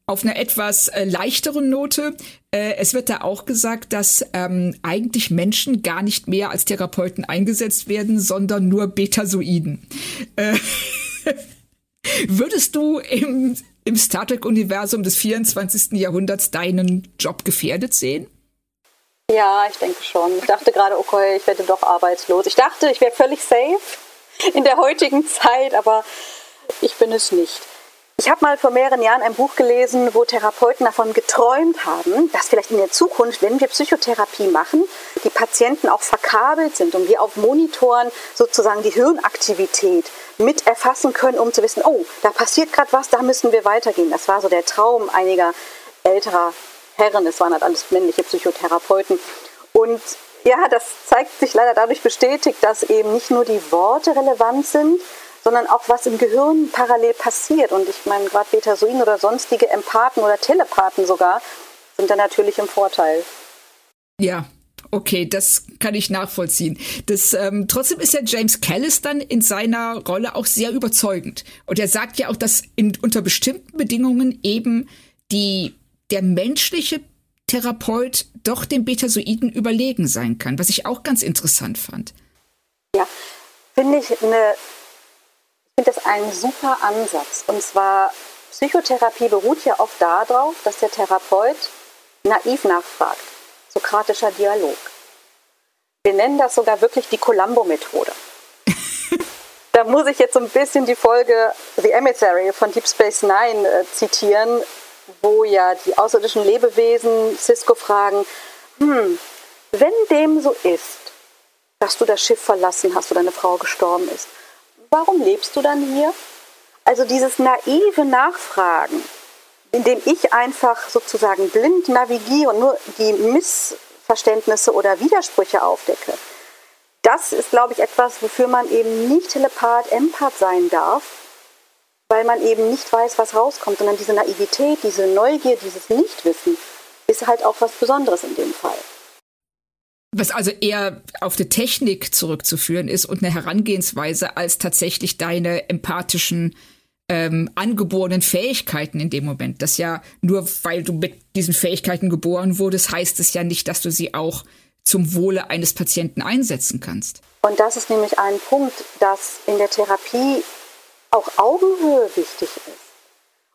S2: Auf einer etwas äh, leichteren Note, äh, es wird da auch gesagt, dass ähm, eigentlich Menschen gar nicht mehr als Therapeuten eingesetzt werden, sondern nur Betasoiden. Äh, <laughs> würdest du im, im Star Trek-Universum des 24. Jahrhunderts deinen Job gefährdet sehen?
S3: Ja, ich denke schon. Ich dachte gerade, okay, ich werde doch arbeitslos. Ich dachte, ich wäre völlig safe in der heutigen Zeit, aber ich bin es nicht. Ich habe mal vor mehreren Jahren ein Buch gelesen, wo Therapeuten davon geträumt haben, dass vielleicht in der Zukunft, wenn wir Psychotherapie machen, die Patienten auch verkabelt sind und wir auf Monitoren sozusagen die Hirnaktivität mit erfassen können, um zu wissen, oh, da passiert gerade was, da müssen wir weitergehen. Das war so der Traum einiger älterer Herren, es waren halt alles männliche Psychotherapeuten. Und ja, das zeigt sich leider dadurch bestätigt, dass eben nicht nur die Worte relevant sind, sondern auch was im Gehirn parallel passiert. Und ich meine, gerade Betasoin oder sonstige Empathen oder Telepathen sogar sind da natürlich im Vorteil.
S2: Ja, Okay, das kann ich nachvollziehen. Das, ähm, trotzdem ist ja James Callis dann in seiner Rolle auch sehr überzeugend. Und er sagt ja auch, dass in, unter bestimmten Bedingungen eben die, der menschliche Therapeut doch dem Betasoiden überlegen sein kann, was ich auch ganz interessant fand.
S3: Ja, finde ich eine, ich finde das einen super Ansatz. Und zwar, Psychotherapie beruht ja oft darauf, dass der Therapeut naiv nachfragt. Sokratischer Dialog. Wir nennen das sogar wirklich die Columbo-Methode. <laughs> da muss ich jetzt so ein bisschen die Folge The Emissary von Deep Space Nine äh, zitieren, wo ja die außerirdischen Lebewesen Cisco fragen, hm, wenn dem so ist, dass du das Schiff verlassen hast oder deine Frau gestorben ist, warum lebst du dann hier? Also dieses naive Nachfragen, indem ich einfach sozusagen blind navigiere und nur die Missverständnisse oder Widersprüche aufdecke. Das ist, glaube ich, etwas, wofür man eben nicht Telepath, Empath sein darf, weil man eben nicht weiß, was rauskommt, sondern diese Naivität, diese Neugier, dieses Nichtwissen ist halt auch was Besonderes in dem Fall.
S2: Was also eher auf die Technik zurückzuführen ist und eine Herangehensweise als tatsächlich deine empathischen ähm, angeborenen Fähigkeiten in dem Moment. Das ja nur, weil du mit diesen Fähigkeiten geboren wurdest, heißt es ja nicht, dass du sie auch zum Wohle eines Patienten einsetzen kannst.
S3: Und das ist nämlich ein Punkt, dass in der Therapie auch Augenhöhe wichtig ist.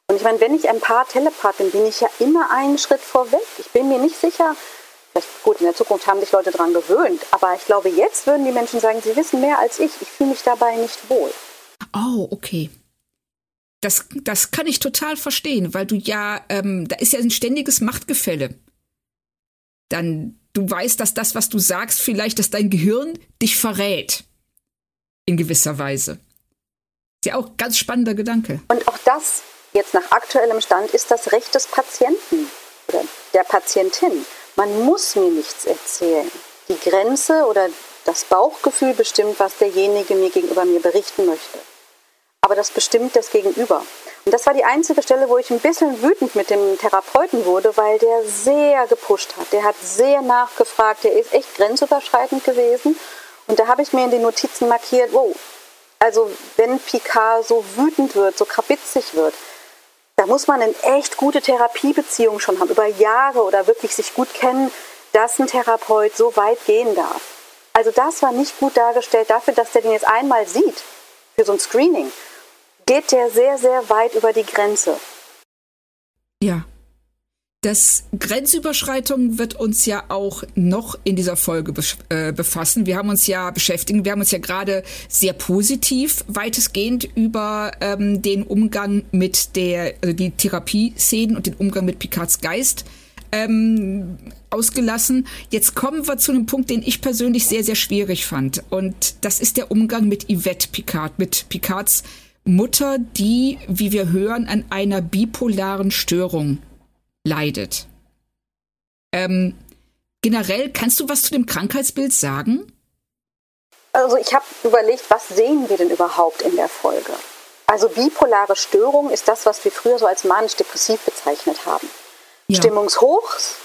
S3: Und ich meine, wenn ich Empath, Telepath bin, bin ich ja immer einen Schritt vorweg. Ich bin mir nicht sicher, vielleicht gut, in der Zukunft haben sich Leute daran gewöhnt, aber ich glaube, jetzt würden die Menschen sagen, sie wissen mehr als ich, ich fühle mich dabei nicht wohl.
S2: Oh, okay. Das, das kann ich total verstehen, weil du ja, ähm, da ist ja ein ständiges Machtgefälle. Dann, du weißt, dass das, was du sagst, vielleicht, dass dein Gehirn dich verrät. In gewisser Weise. Ist ja auch ein ganz spannender Gedanke.
S3: Und auch das, jetzt nach aktuellem Stand, ist das Recht des Patienten oder der Patientin. Man muss mir nichts erzählen. Die Grenze oder das Bauchgefühl bestimmt, was derjenige mir gegenüber mir berichten möchte. Aber das bestimmt das Gegenüber. Und das war die einzige Stelle, wo ich ein bisschen wütend mit dem Therapeuten wurde, weil der sehr gepusht hat. Der hat sehr nachgefragt. Der ist echt grenzüberschreitend gewesen. Und da habe ich mir in den Notizen markiert, wow, also wenn Picard so wütend wird, so krabitzig wird, da muss man eine echt gute Therapiebeziehung schon haben, über Jahre oder wirklich sich gut kennen, dass ein Therapeut so weit gehen darf. Also das war nicht gut dargestellt dafür, dass der den jetzt einmal sieht, für so ein Screening, geht der sehr, sehr weit über die Grenze.
S2: Ja, das Grenzüberschreitung wird uns ja auch noch in dieser Folge äh, befassen. Wir haben uns ja beschäftigt, wir haben uns ja gerade sehr positiv weitestgehend über ähm, den Umgang mit der, also die Therapie-Szenen und den Umgang mit Picards Geist ähm, ausgelassen. Jetzt kommen wir zu einem Punkt, den ich persönlich sehr, sehr schwierig fand. Und das ist der Umgang mit Yvette Picard, mit Picards Mutter, die, wie wir hören, an einer bipolaren Störung leidet. Ähm, generell, kannst du was zu dem Krankheitsbild sagen?
S3: Also ich habe überlegt, was sehen wir denn überhaupt in der Folge? Also bipolare Störung ist das, was wir früher so als manisch-depressiv bezeichnet haben. Ja. Stimmungshochs,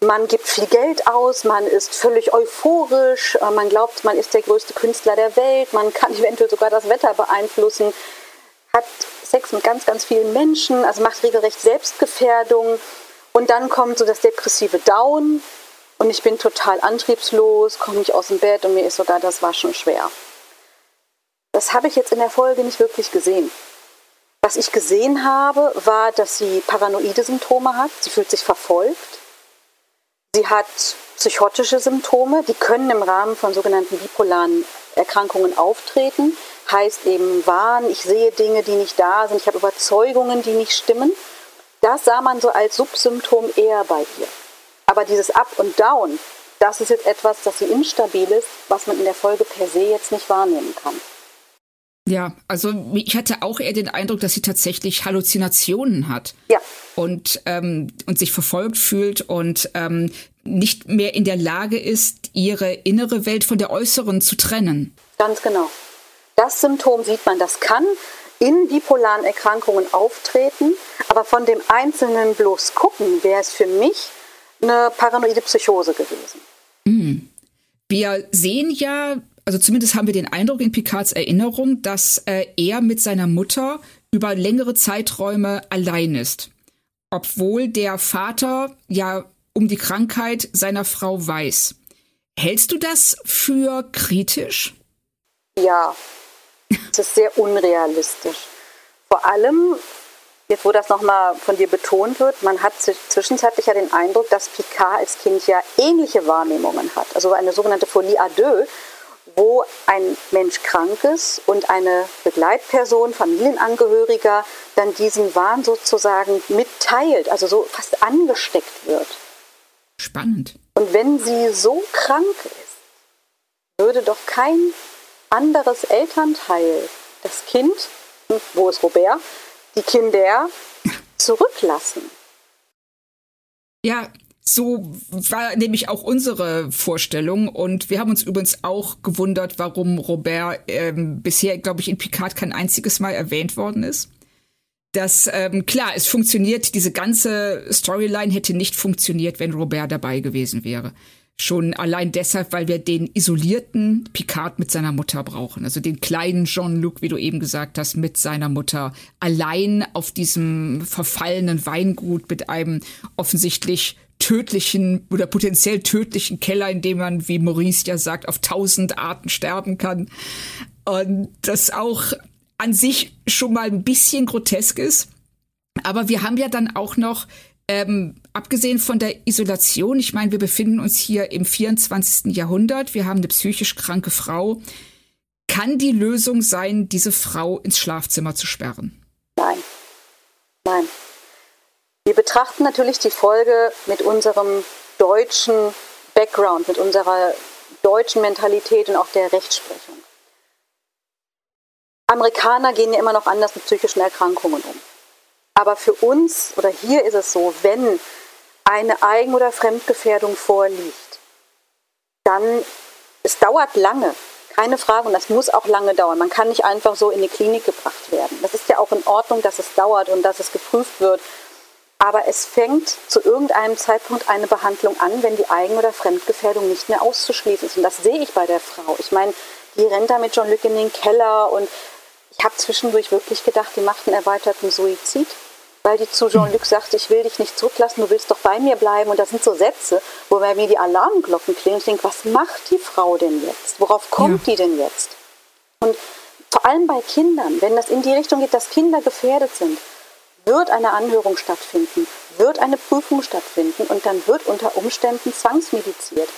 S3: man gibt viel Geld aus, man ist völlig euphorisch, äh, man glaubt, man ist der größte Künstler der Welt, man kann <laughs> eventuell sogar das Wetter beeinflussen, hat Sex mit ganz, ganz vielen Menschen, also macht regelrecht Selbstgefährdung. Und dann kommt so das depressive Down und ich bin total antriebslos, komme nicht aus dem Bett und mir ist sogar das Waschen schwer. Das habe ich jetzt in der Folge nicht wirklich gesehen. Was ich gesehen habe, war, dass sie paranoide Symptome hat. Sie fühlt sich verfolgt. Sie hat psychotische Symptome, die können im Rahmen von sogenannten bipolaren Erkrankungen auftreten heißt eben Wahn, ich sehe Dinge, die nicht da sind, ich habe Überzeugungen, die nicht stimmen. Das sah man so als Subsymptom eher bei ihr. Aber dieses Up und Down, das ist jetzt etwas, das sie instabil ist, was man in der Folge per se jetzt nicht wahrnehmen kann.
S2: Ja, also ich hatte auch eher den Eindruck, dass sie tatsächlich Halluzinationen hat.
S3: Ja.
S2: Und, ähm, und sich verfolgt fühlt und ähm, nicht mehr in der Lage ist, ihre innere Welt von der äußeren zu trennen.
S3: Ganz genau. Das Symptom sieht man, das kann in bipolaren Erkrankungen auftreten, aber von dem Einzelnen bloß gucken, wäre es für mich eine paranoide Psychose gewesen.
S2: Mhm. Wir sehen ja, also zumindest haben wir den Eindruck in Picards Erinnerung, dass äh, er mit seiner Mutter über längere Zeiträume allein ist. Obwohl der Vater ja um die Krankheit seiner Frau weiß. Hältst du das für kritisch?
S3: Ja, es ist sehr unrealistisch. Vor allem, jetzt wo das nochmal von dir betont wird, man hat zwischenzeitlich ja den Eindruck, dass Picard als Kind ja ähnliche Wahrnehmungen hat. Also eine sogenannte Folie à deux, wo ein Mensch krank ist und eine Begleitperson, Familienangehöriger, dann diesen Wahn sozusagen mitteilt, also so fast angesteckt wird.
S2: Spannend.
S3: Und wenn sie so krank ist, würde doch kein anderes Elternteil das Kind, wo ist Robert, die Kinder zurücklassen.
S2: Ja, so war nämlich auch unsere Vorstellung und wir haben uns übrigens auch gewundert, warum Robert ähm, bisher, glaube ich, in Picard kein einziges Mal erwähnt worden ist. Das ähm, klar, es funktioniert. Diese ganze Storyline hätte nicht funktioniert, wenn Robert dabei gewesen wäre. Schon allein deshalb, weil wir den isolierten Picard mit seiner Mutter brauchen. Also den kleinen Jean-Luc, wie du eben gesagt hast, mit seiner Mutter. Allein auf diesem verfallenen Weingut mit einem offensichtlich tödlichen oder potenziell tödlichen Keller, in dem man, wie Maurice ja sagt, auf tausend Arten sterben kann. Und das auch an sich schon mal ein bisschen grotesk ist. Aber wir haben ja dann auch noch ähm, abgesehen von der Isolation, ich meine, wir befinden uns hier im 24. Jahrhundert, wir haben eine psychisch kranke Frau. Kann die Lösung sein, diese Frau ins Schlafzimmer zu sperren?
S3: Nein. Nein. Wir betrachten natürlich die Folge mit unserem deutschen Background, mit unserer deutschen Mentalität und auch der Rechtsprechung. Amerikaner gehen ja immer noch anders mit psychischen Erkrankungen um. Aber für uns oder hier ist es so, wenn eine Eigen- oder Fremdgefährdung vorliegt, dann, es dauert lange, keine Frage, und das muss auch lange dauern. Man kann nicht einfach so in die Klinik gebracht werden. Das ist ja auch in Ordnung, dass es dauert und dass es geprüft wird. Aber es fängt zu irgendeinem Zeitpunkt eine Behandlung an, wenn die Eigen- oder Fremdgefährdung nicht mehr auszuschließen ist. Und das sehe ich bei der Frau. Ich meine, die rennt da mit John Luc in den Keller und ich habe zwischendurch wirklich gedacht, die macht einen erweiterten Suizid weil die zu Jean-Luc sagt, ich will dich nicht zurücklassen, du willst doch bei mir bleiben. Und das sind so Sätze, wo bei mir die Alarmglocken klingen. Ich denke, was macht die Frau denn jetzt? Worauf kommt ja. die denn jetzt? Und vor allem bei Kindern, wenn das in die Richtung geht, dass Kinder gefährdet sind, wird eine Anhörung stattfinden, wird eine Prüfung stattfinden und dann wird unter Umständen zwangsmediziert,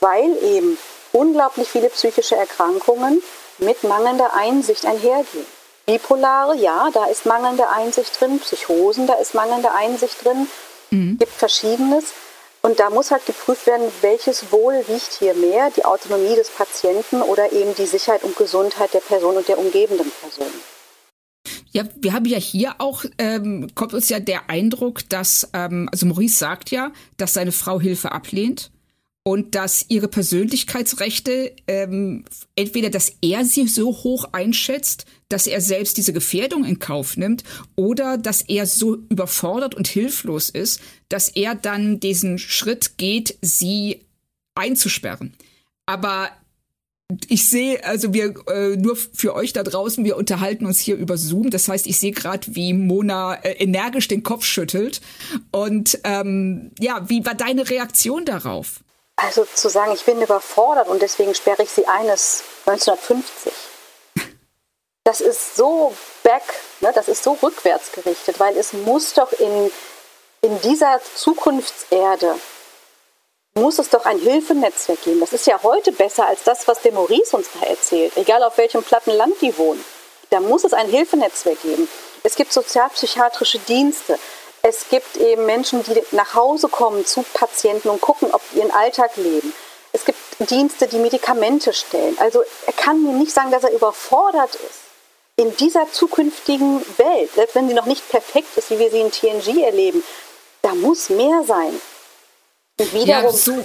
S3: weil eben unglaublich viele psychische Erkrankungen mit mangelnder Einsicht einhergehen. Bipolare, ja, da ist mangelnde Einsicht drin. Psychosen, da ist mangelnde Einsicht drin. Mhm. Gibt verschiedenes. Und da muss halt geprüft werden, welches Wohl wiegt hier mehr, die Autonomie des Patienten oder eben die Sicherheit und Gesundheit der Person und der umgebenden Person.
S2: Ja, wir haben ja hier auch, ähm, kommt uns ja der Eindruck, dass, ähm, also Maurice sagt ja, dass seine Frau Hilfe ablehnt und dass ihre Persönlichkeitsrechte ähm, entweder, dass er sie so hoch einschätzt, dass er selbst diese Gefährdung in Kauf nimmt, oder dass er so überfordert und hilflos ist, dass er dann diesen Schritt geht, sie einzusperren. Aber ich sehe, also wir äh, nur für euch da draußen, wir unterhalten uns hier über Zoom. Das heißt, ich sehe gerade, wie Mona äh, energisch den Kopf schüttelt. Und ähm, ja, wie war deine Reaktion darauf?
S3: Also zu sagen, ich bin überfordert und deswegen sperre ich sie eines 1950. Das ist so back, ne, das ist so rückwärts gerichtet, weil es muss doch in, in dieser Zukunftserde, muss es doch ein Hilfenetzwerk geben. Das ist ja heute besser als das, was der Maurice uns da erzählt, egal auf welchem platten Land die wohnen. Da muss es ein Hilfenetzwerk geben. Es gibt sozialpsychiatrische Dienste. Es gibt eben Menschen, die nach Hause kommen zu Patienten und gucken, ob die ihren Alltag leben. Es gibt Dienste, die Medikamente stellen. Also er kann mir nicht sagen, dass er überfordert ist. in dieser zukünftigen Welt, selbst wenn sie noch nicht perfekt ist, wie wir sie in TNG erleben, da muss mehr sein. Und wiederum ja,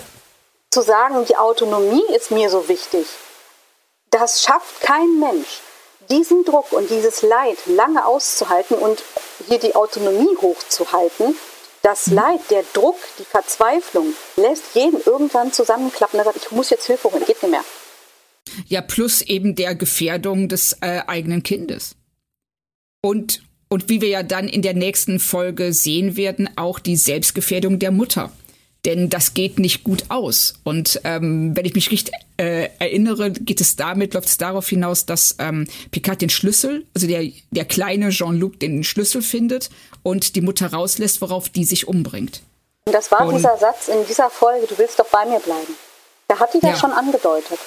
S3: zu sagen, die Autonomie ist mir so wichtig, das schafft kein Mensch. Diesen Druck und dieses Leid lange auszuhalten und hier die Autonomie hochzuhalten, das. Leid, der Druck, die Verzweiflung lässt jeden irgendwann zusammenklappen. Er sagt, ich muss jetzt Hilfe holen, geht nicht mehr.
S2: Ja, plus eben der Gefährdung des äh, eigenen Kindes. Und, und wie wir ja dann in der nächsten Folge sehen werden, auch die Selbstgefährdung der Mutter. Denn das geht nicht gut aus. Und ähm, wenn ich mich richtig äh, erinnere, geht es damit, läuft es darauf hinaus, dass ähm, Picard den Schlüssel, also der, der kleine Jean-Luc den Schlüssel findet und die Mutter rauslässt, worauf die sich umbringt.
S3: Und das war und, dieser Satz in dieser Folge, du willst doch bei mir bleiben. Da hat die das ja. schon angedeutet.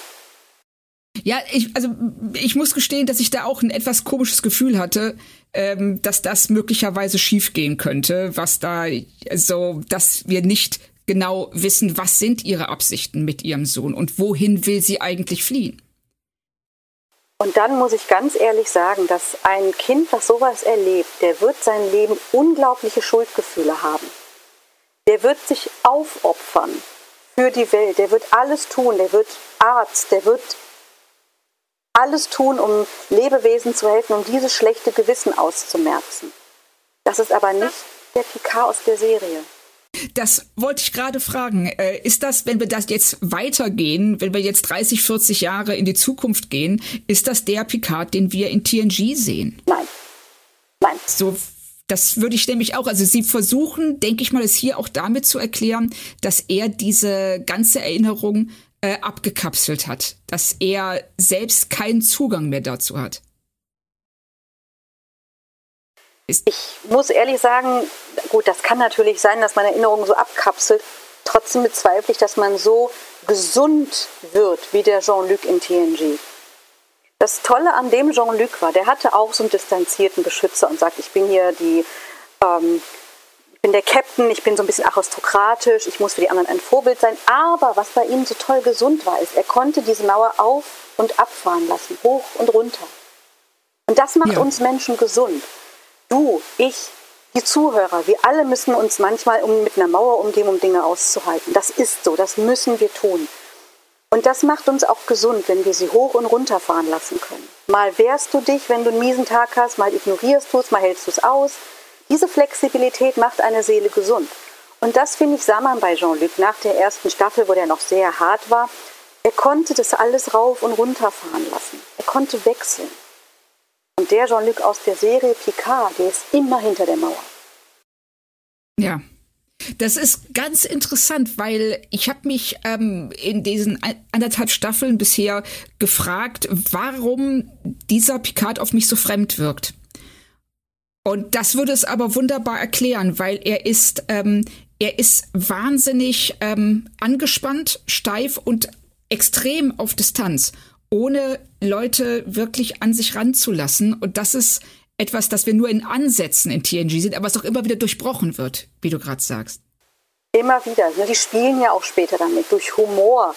S2: Ja, ich, also ich muss gestehen, dass ich da auch ein etwas komisches Gefühl hatte, ähm, dass das möglicherweise schiefgehen könnte, was da so, dass wir nicht genau wissen, was sind ihre Absichten mit ihrem Sohn und wohin will sie eigentlich fliehen.
S3: Und dann muss ich ganz ehrlich sagen, dass ein Kind, das sowas erlebt, der wird sein Leben unglaubliche Schuldgefühle haben. Der wird sich aufopfern für die Welt, der wird alles tun, der wird Arzt, der wird alles tun, um Lebewesen zu helfen, um dieses schlechte Gewissen auszumerzen. Das ist aber nicht der Picard aus der Serie.
S2: Das wollte ich gerade fragen. Äh, ist das, wenn wir das jetzt weitergehen, wenn wir jetzt 30, 40 Jahre in die Zukunft gehen, ist das der Picard, den wir in TNG sehen?
S3: Nein. Nein.
S2: So, das würde ich nämlich auch. Also Sie versuchen, denke ich mal, es hier auch damit zu erklären, dass er diese ganze Erinnerung äh, abgekapselt hat, dass er selbst keinen Zugang mehr dazu hat.
S3: Ich muss ehrlich sagen, gut, das kann natürlich sein, dass man Erinnerungen so abkapselt. Trotzdem bezweifle ich, dass man so gesund wird wie der Jean-Luc in TNG. Das Tolle an dem Jean-Luc war, der hatte auch so einen distanzierten Beschützer und sagt, ich bin hier die, ähm, ich bin der Captain, ich bin so ein bisschen aristokratisch, ich muss für die anderen ein Vorbild sein. Aber was bei ihm so toll gesund war, ist, er konnte diese Mauer auf und abfahren lassen, hoch und runter. Und das macht ja. uns Menschen gesund du, ich, die Zuhörer, wir alle müssen uns manchmal um, mit einer Mauer umgehen, um Dinge auszuhalten. Das ist so, das müssen wir tun. Und das macht uns auch gesund, wenn wir sie hoch und runter fahren lassen können. Mal wehrst du dich, wenn du einen miesen Tag hast, mal ignorierst du es, mal hältst du es aus. Diese Flexibilität macht eine Seele gesund. Und das finde ich sah man bei Jean-Luc nach der ersten Staffel, wo der noch sehr hart war. Er konnte das alles rauf und runter fahren lassen. Er konnte wechseln. Und der Jean-Luc aus der Serie Picard, der ist immer hinter der Mauer.
S2: Ja. Das ist ganz interessant, weil ich habe mich ähm, in diesen anderthalb Staffeln bisher gefragt, warum dieser Picard auf mich so fremd wirkt. Und das würde es aber wunderbar erklären, weil er ist, ähm, er ist wahnsinnig ähm, angespannt, steif und extrem auf Distanz ohne Leute wirklich an sich ranzulassen. Und das ist etwas, das wir nur in Ansätzen in TNG sind, aber es auch immer wieder durchbrochen wird, wie du gerade sagst.
S3: Immer wieder. Die spielen ja auch später damit, durch Humor,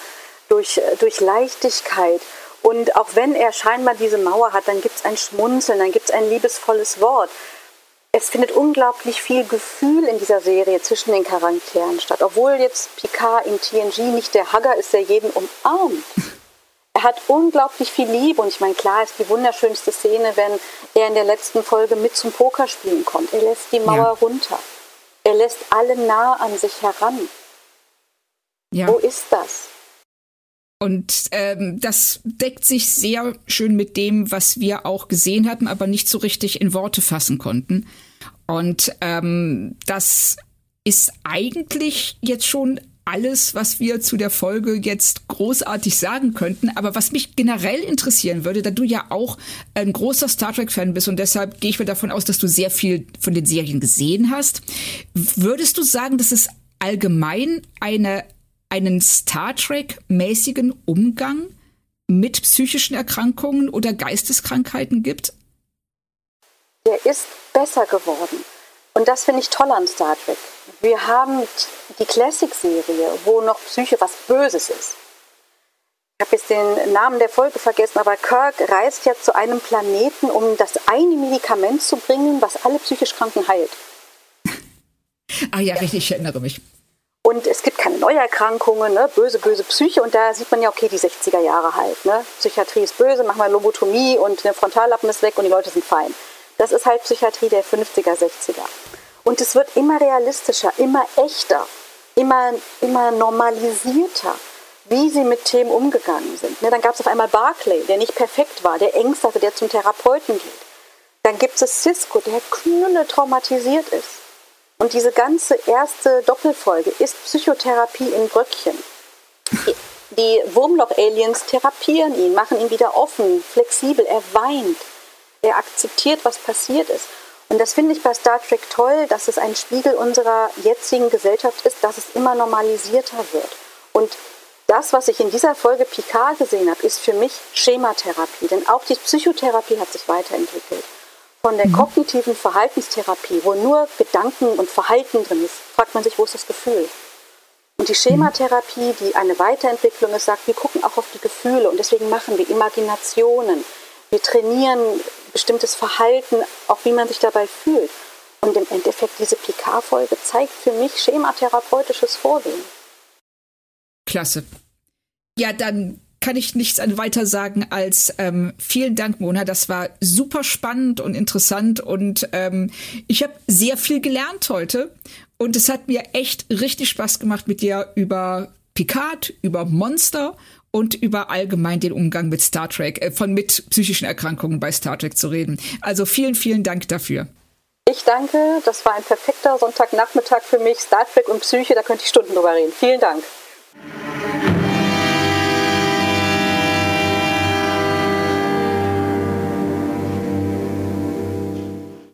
S3: durch, äh, durch Leichtigkeit. Und auch wenn er scheinbar diese Mauer hat, dann gibt es ein Schmunzeln, dann gibt es ein liebesvolles Wort. Es findet unglaublich viel Gefühl in dieser Serie zwischen den Charakteren statt. Obwohl jetzt Picard in TNG nicht der Hugger ist, der jeden umarmt. Hat unglaublich viel Liebe und ich meine, klar ist die wunderschönste Szene, wenn er in der letzten Folge mit zum Pokerspielen kommt. Er lässt die Mauer ja. runter. Er lässt alle nah an sich heran. Ja. Wo ist das?
S2: Und ähm, das deckt sich sehr schön mit dem, was wir auch gesehen hatten, aber nicht so richtig in Worte fassen konnten. Und ähm, das ist eigentlich jetzt schon alles, was wir zu der Folge jetzt großartig sagen könnten. Aber was mich generell interessieren würde, da du ja auch ein großer Star Trek-Fan bist und deshalb gehe ich mir davon aus, dass du sehr viel von den Serien gesehen hast, würdest du sagen, dass es allgemein eine, einen Star Trek-mäßigen Umgang mit psychischen Erkrankungen oder Geisteskrankheiten gibt?
S3: Der ist besser geworden. Und das finde ich toll an Star Trek. Wir haben die Classic-Serie, wo noch Psyche was Böses ist. ich habe jetzt den Namen der Folge vergessen, aber Kirk reist ja zu einem Planeten, um das eine Medikament zu bringen, was alle psychisch Kranken heilt. <laughs>
S2: Ah ja, richtig, ich erinnere mich.
S3: Und es gibt keine Neuerkrankungen, ne? böse, böse Psyche. Und da sieht man ja, okay, die 60er Jahre halt. Ne? Psychiatrie ist böse, machen wir Lobotomie und der Frontallappen ist weg und die Leute sind fein. Das ist halt Psychiatrie der 50er, 60er. Und es wird immer realistischer, immer echter, immer, immer normalisierter, wie sie mit Themen umgegangen sind. Ne? Dann gab es auf einmal Barclay, der nicht perfekt war, der Ängste hatte, der zum Therapeuten geht. Dann gibt es Cisco, der knülle traumatisiert ist. Und diese ganze erste Doppelfolge ist Psychotherapie in Bröckchen. Die Wurmloch-Aliens therapieren ihn, machen ihn wieder offen, flexibel, er weint, er akzeptiert, was passiert ist. Und das finde ich bei Star Trek toll, dass es ein Spiegel unserer jetzigen Gesellschaft ist, dass es immer normalisierter wird. Und das, was ich in dieser Folge Picard gesehen habe, ist für mich Schematherapie. Denn auch die Psychotherapie hat sich weiterentwickelt von der mhm. kognitiven Verhaltenstherapie, wo nur Gedanken und Verhalten drin ist, fragt man sich, wo ist das Gefühl? Und die Schematherapie, die eine Weiterentwicklung ist, sagt, wir gucken auch auf die Gefühle und deswegen machen wir Imaginationen. Wir trainieren bestimmtes Verhalten, auch wie man sich dabei fühlt. Und im Endeffekt, diese PK-Folge zeigt für mich schematherapeutisches Vorgehen.
S2: Klasse. Ja, dann kann ich nichts an weiter sagen als ähm, vielen Dank, Mona. Das war super spannend und interessant und ähm, ich habe sehr viel gelernt heute und es hat mir echt richtig Spaß gemacht, mit dir über Picard, über Monster und über allgemein den Umgang mit Star Trek, äh, von mit psychischen Erkrankungen bei Star Trek zu reden. Also vielen, vielen Dank dafür.
S3: Ich danke, das war ein perfekter Sonntagnachmittag für mich. Star Trek und Psyche, da könnte ich Stunden drüber reden. Vielen Dank.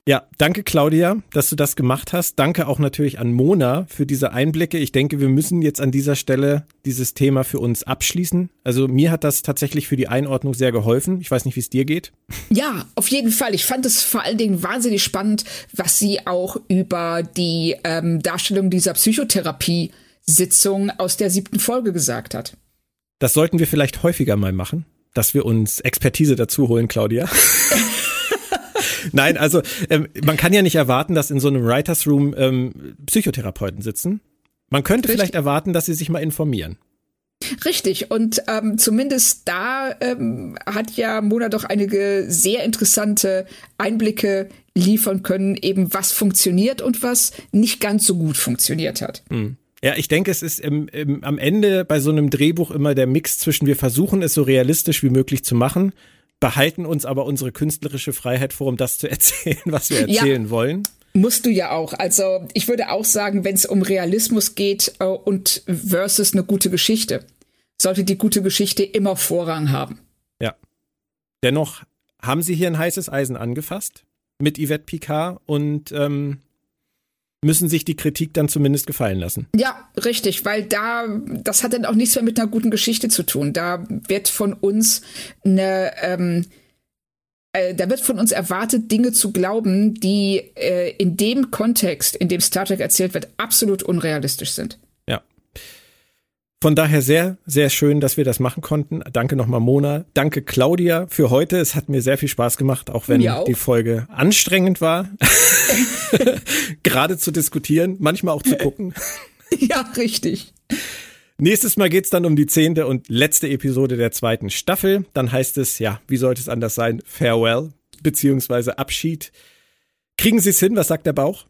S1: Ja, danke Claudia, dass du das gemacht hast. Danke auch natürlich an Mona für diese Einblicke. Ich denke, wir müssen jetzt an dieser Stelle dieses Thema für uns abschließen. Also mir hat das tatsächlich für die Einordnung sehr geholfen. Ich weiß nicht, wie es dir geht.
S2: Ja, auf jeden Fall. Ich fand es vor allen Dingen wahnsinnig spannend, was sie auch über die ähm, Darstellung dieser Psychotherapie-Sitzung aus der siebten Folge gesagt hat.
S1: Das sollten wir vielleicht häufiger mal machen, dass wir uns Expertise dazu holen, Claudia. <laughs> Nein, also ähm, man kann ja nicht erwarten, dass in so einem Writers Room ähm, Psychotherapeuten sitzen. Man könnte Richtig. vielleicht erwarten, dass sie sich mal informieren.
S2: Richtig, und ähm, zumindest da ähm, hat ja Mona doch einige sehr interessante Einblicke liefern können, eben was funktioniert und was nicht ganz so gut funktioniert hat.
S1: Mhm. Ja, ich denke, es ist im, im, am Ende bei so einem Drehbuch immer der Mix zwischen wir versuchen es so realistisch wie möglich zu machen behalten uns aber unsere künstlerische Freiheit vor, um das zu <laughs> erzählen, was wir erzählen ja. wollen.
S2: Musst du ja auch. Also ich würde auch sagen, wenn es um Realismus geht äh, und versus eine gute Geschichte, sollte die gute Geschichte immer Vorrang haben.
S1: Ja. Dennoch haben sie hier ein heißes Eisen angefasst mit Yvette Picard und ähm, müssen sich die Kritik dann zumindest gefallen lassen.
S2: Ja, richtig, weil da, das hat dann auch nichts mehr mit einer guten Geschichte zu tun. Da wird von uns eine, ähm, äh, da wird von uns erwartet, Dinge zu glauben, die äh, in dem Kontext, in dem Star Trek erzählt wird, absolut unrealistisch sind.
S1: Von daher sehr, sehr schön, dass wir das machen konnten. Danke nochmal, Mona. Danke, Claudia, für heute. Es hat mir sehr viel Spaß gemacht, auch wenn auch. die Folge anstrengend war. <laughs> <laughs> Gerade zu diskutieren, manchmal auch zu gucken. <laughs>
S2: Ja, richtig.
S1: Nächstes Mal geht's dann um die zehnte und letzte Episode der zweiten Staffel. Dann heißt es, ja, wie sollte es anders sein? Farewell, beziehungsweise Abschied. Kriegen Sie es hin? Was sagt der Bauch?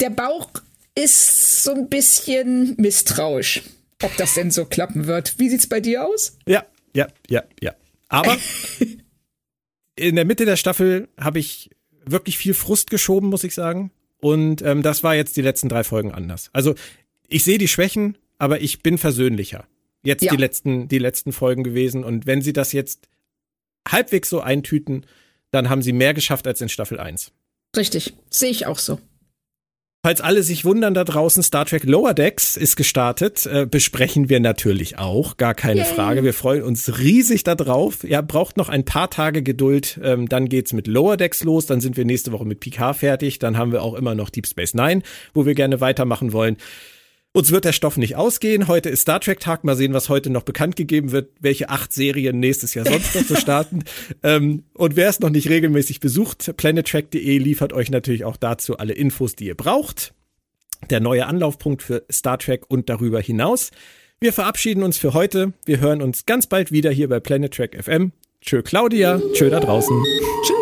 S2: Der Bauch ist so ein bisschen misstrauisch ob das denn so klappen wird. Wie sieht's bei dir aus?
S1: Ja, ja, ja, ja. Aber <laughs> in der Mitte der Staffel habe ich wirklich viel Frust geschoben, muss ich sagen. Und ähm, das war jetzt die letzten drei Folgen anders. Also ich sehe die Schwächen, aber ich bin versöhnlicher. Jetzt ja. die letzten, die letzten Folgen gewesen. Und wenn sie das jetzt halbwegs so eintüten, dann haben sie mehr geschafft als in Staffel 1.
S2: Richtig, sehe ich auch so.
S1: Falls alle sich wundern da draußen, Star Trek Lower Decks ist gestartet. Äh, besprechen wir natürlich auch, gar keine Yay. Frage. Wir freuen uns riesig darauf. Ihr braucht noch ein paar Tage Geduld. Ähm, dann geht's mit Lower Decks los. Dann sind wir nächste Woche mit Picard fertig. Dann haben wir auch immer noch Deep Space Nine, wo wir gerne weitermachen wollen. Uns wird der Stoff nicht ausgehen. Heute ist Star Trek Tag. Mal sehen, was heute noch bekannt gegeben wird, welche acht Serien nächstes Jahr sonst noch zu <laughs> starten. ähm, und wer es noch nicht regelmäßig besucht, planettrack.de liefert euch natürlich auch dazu alle Infos, die ihr braucht. Der neue Anlaufpunkt für Star Trek und darüber hinaus. Wir verabschieden uns für heute. Wir hören uns ganz bald wieder hier bei Planet Track FM. Tschö Claudia, tschö da draußen.
S2: Tschüss.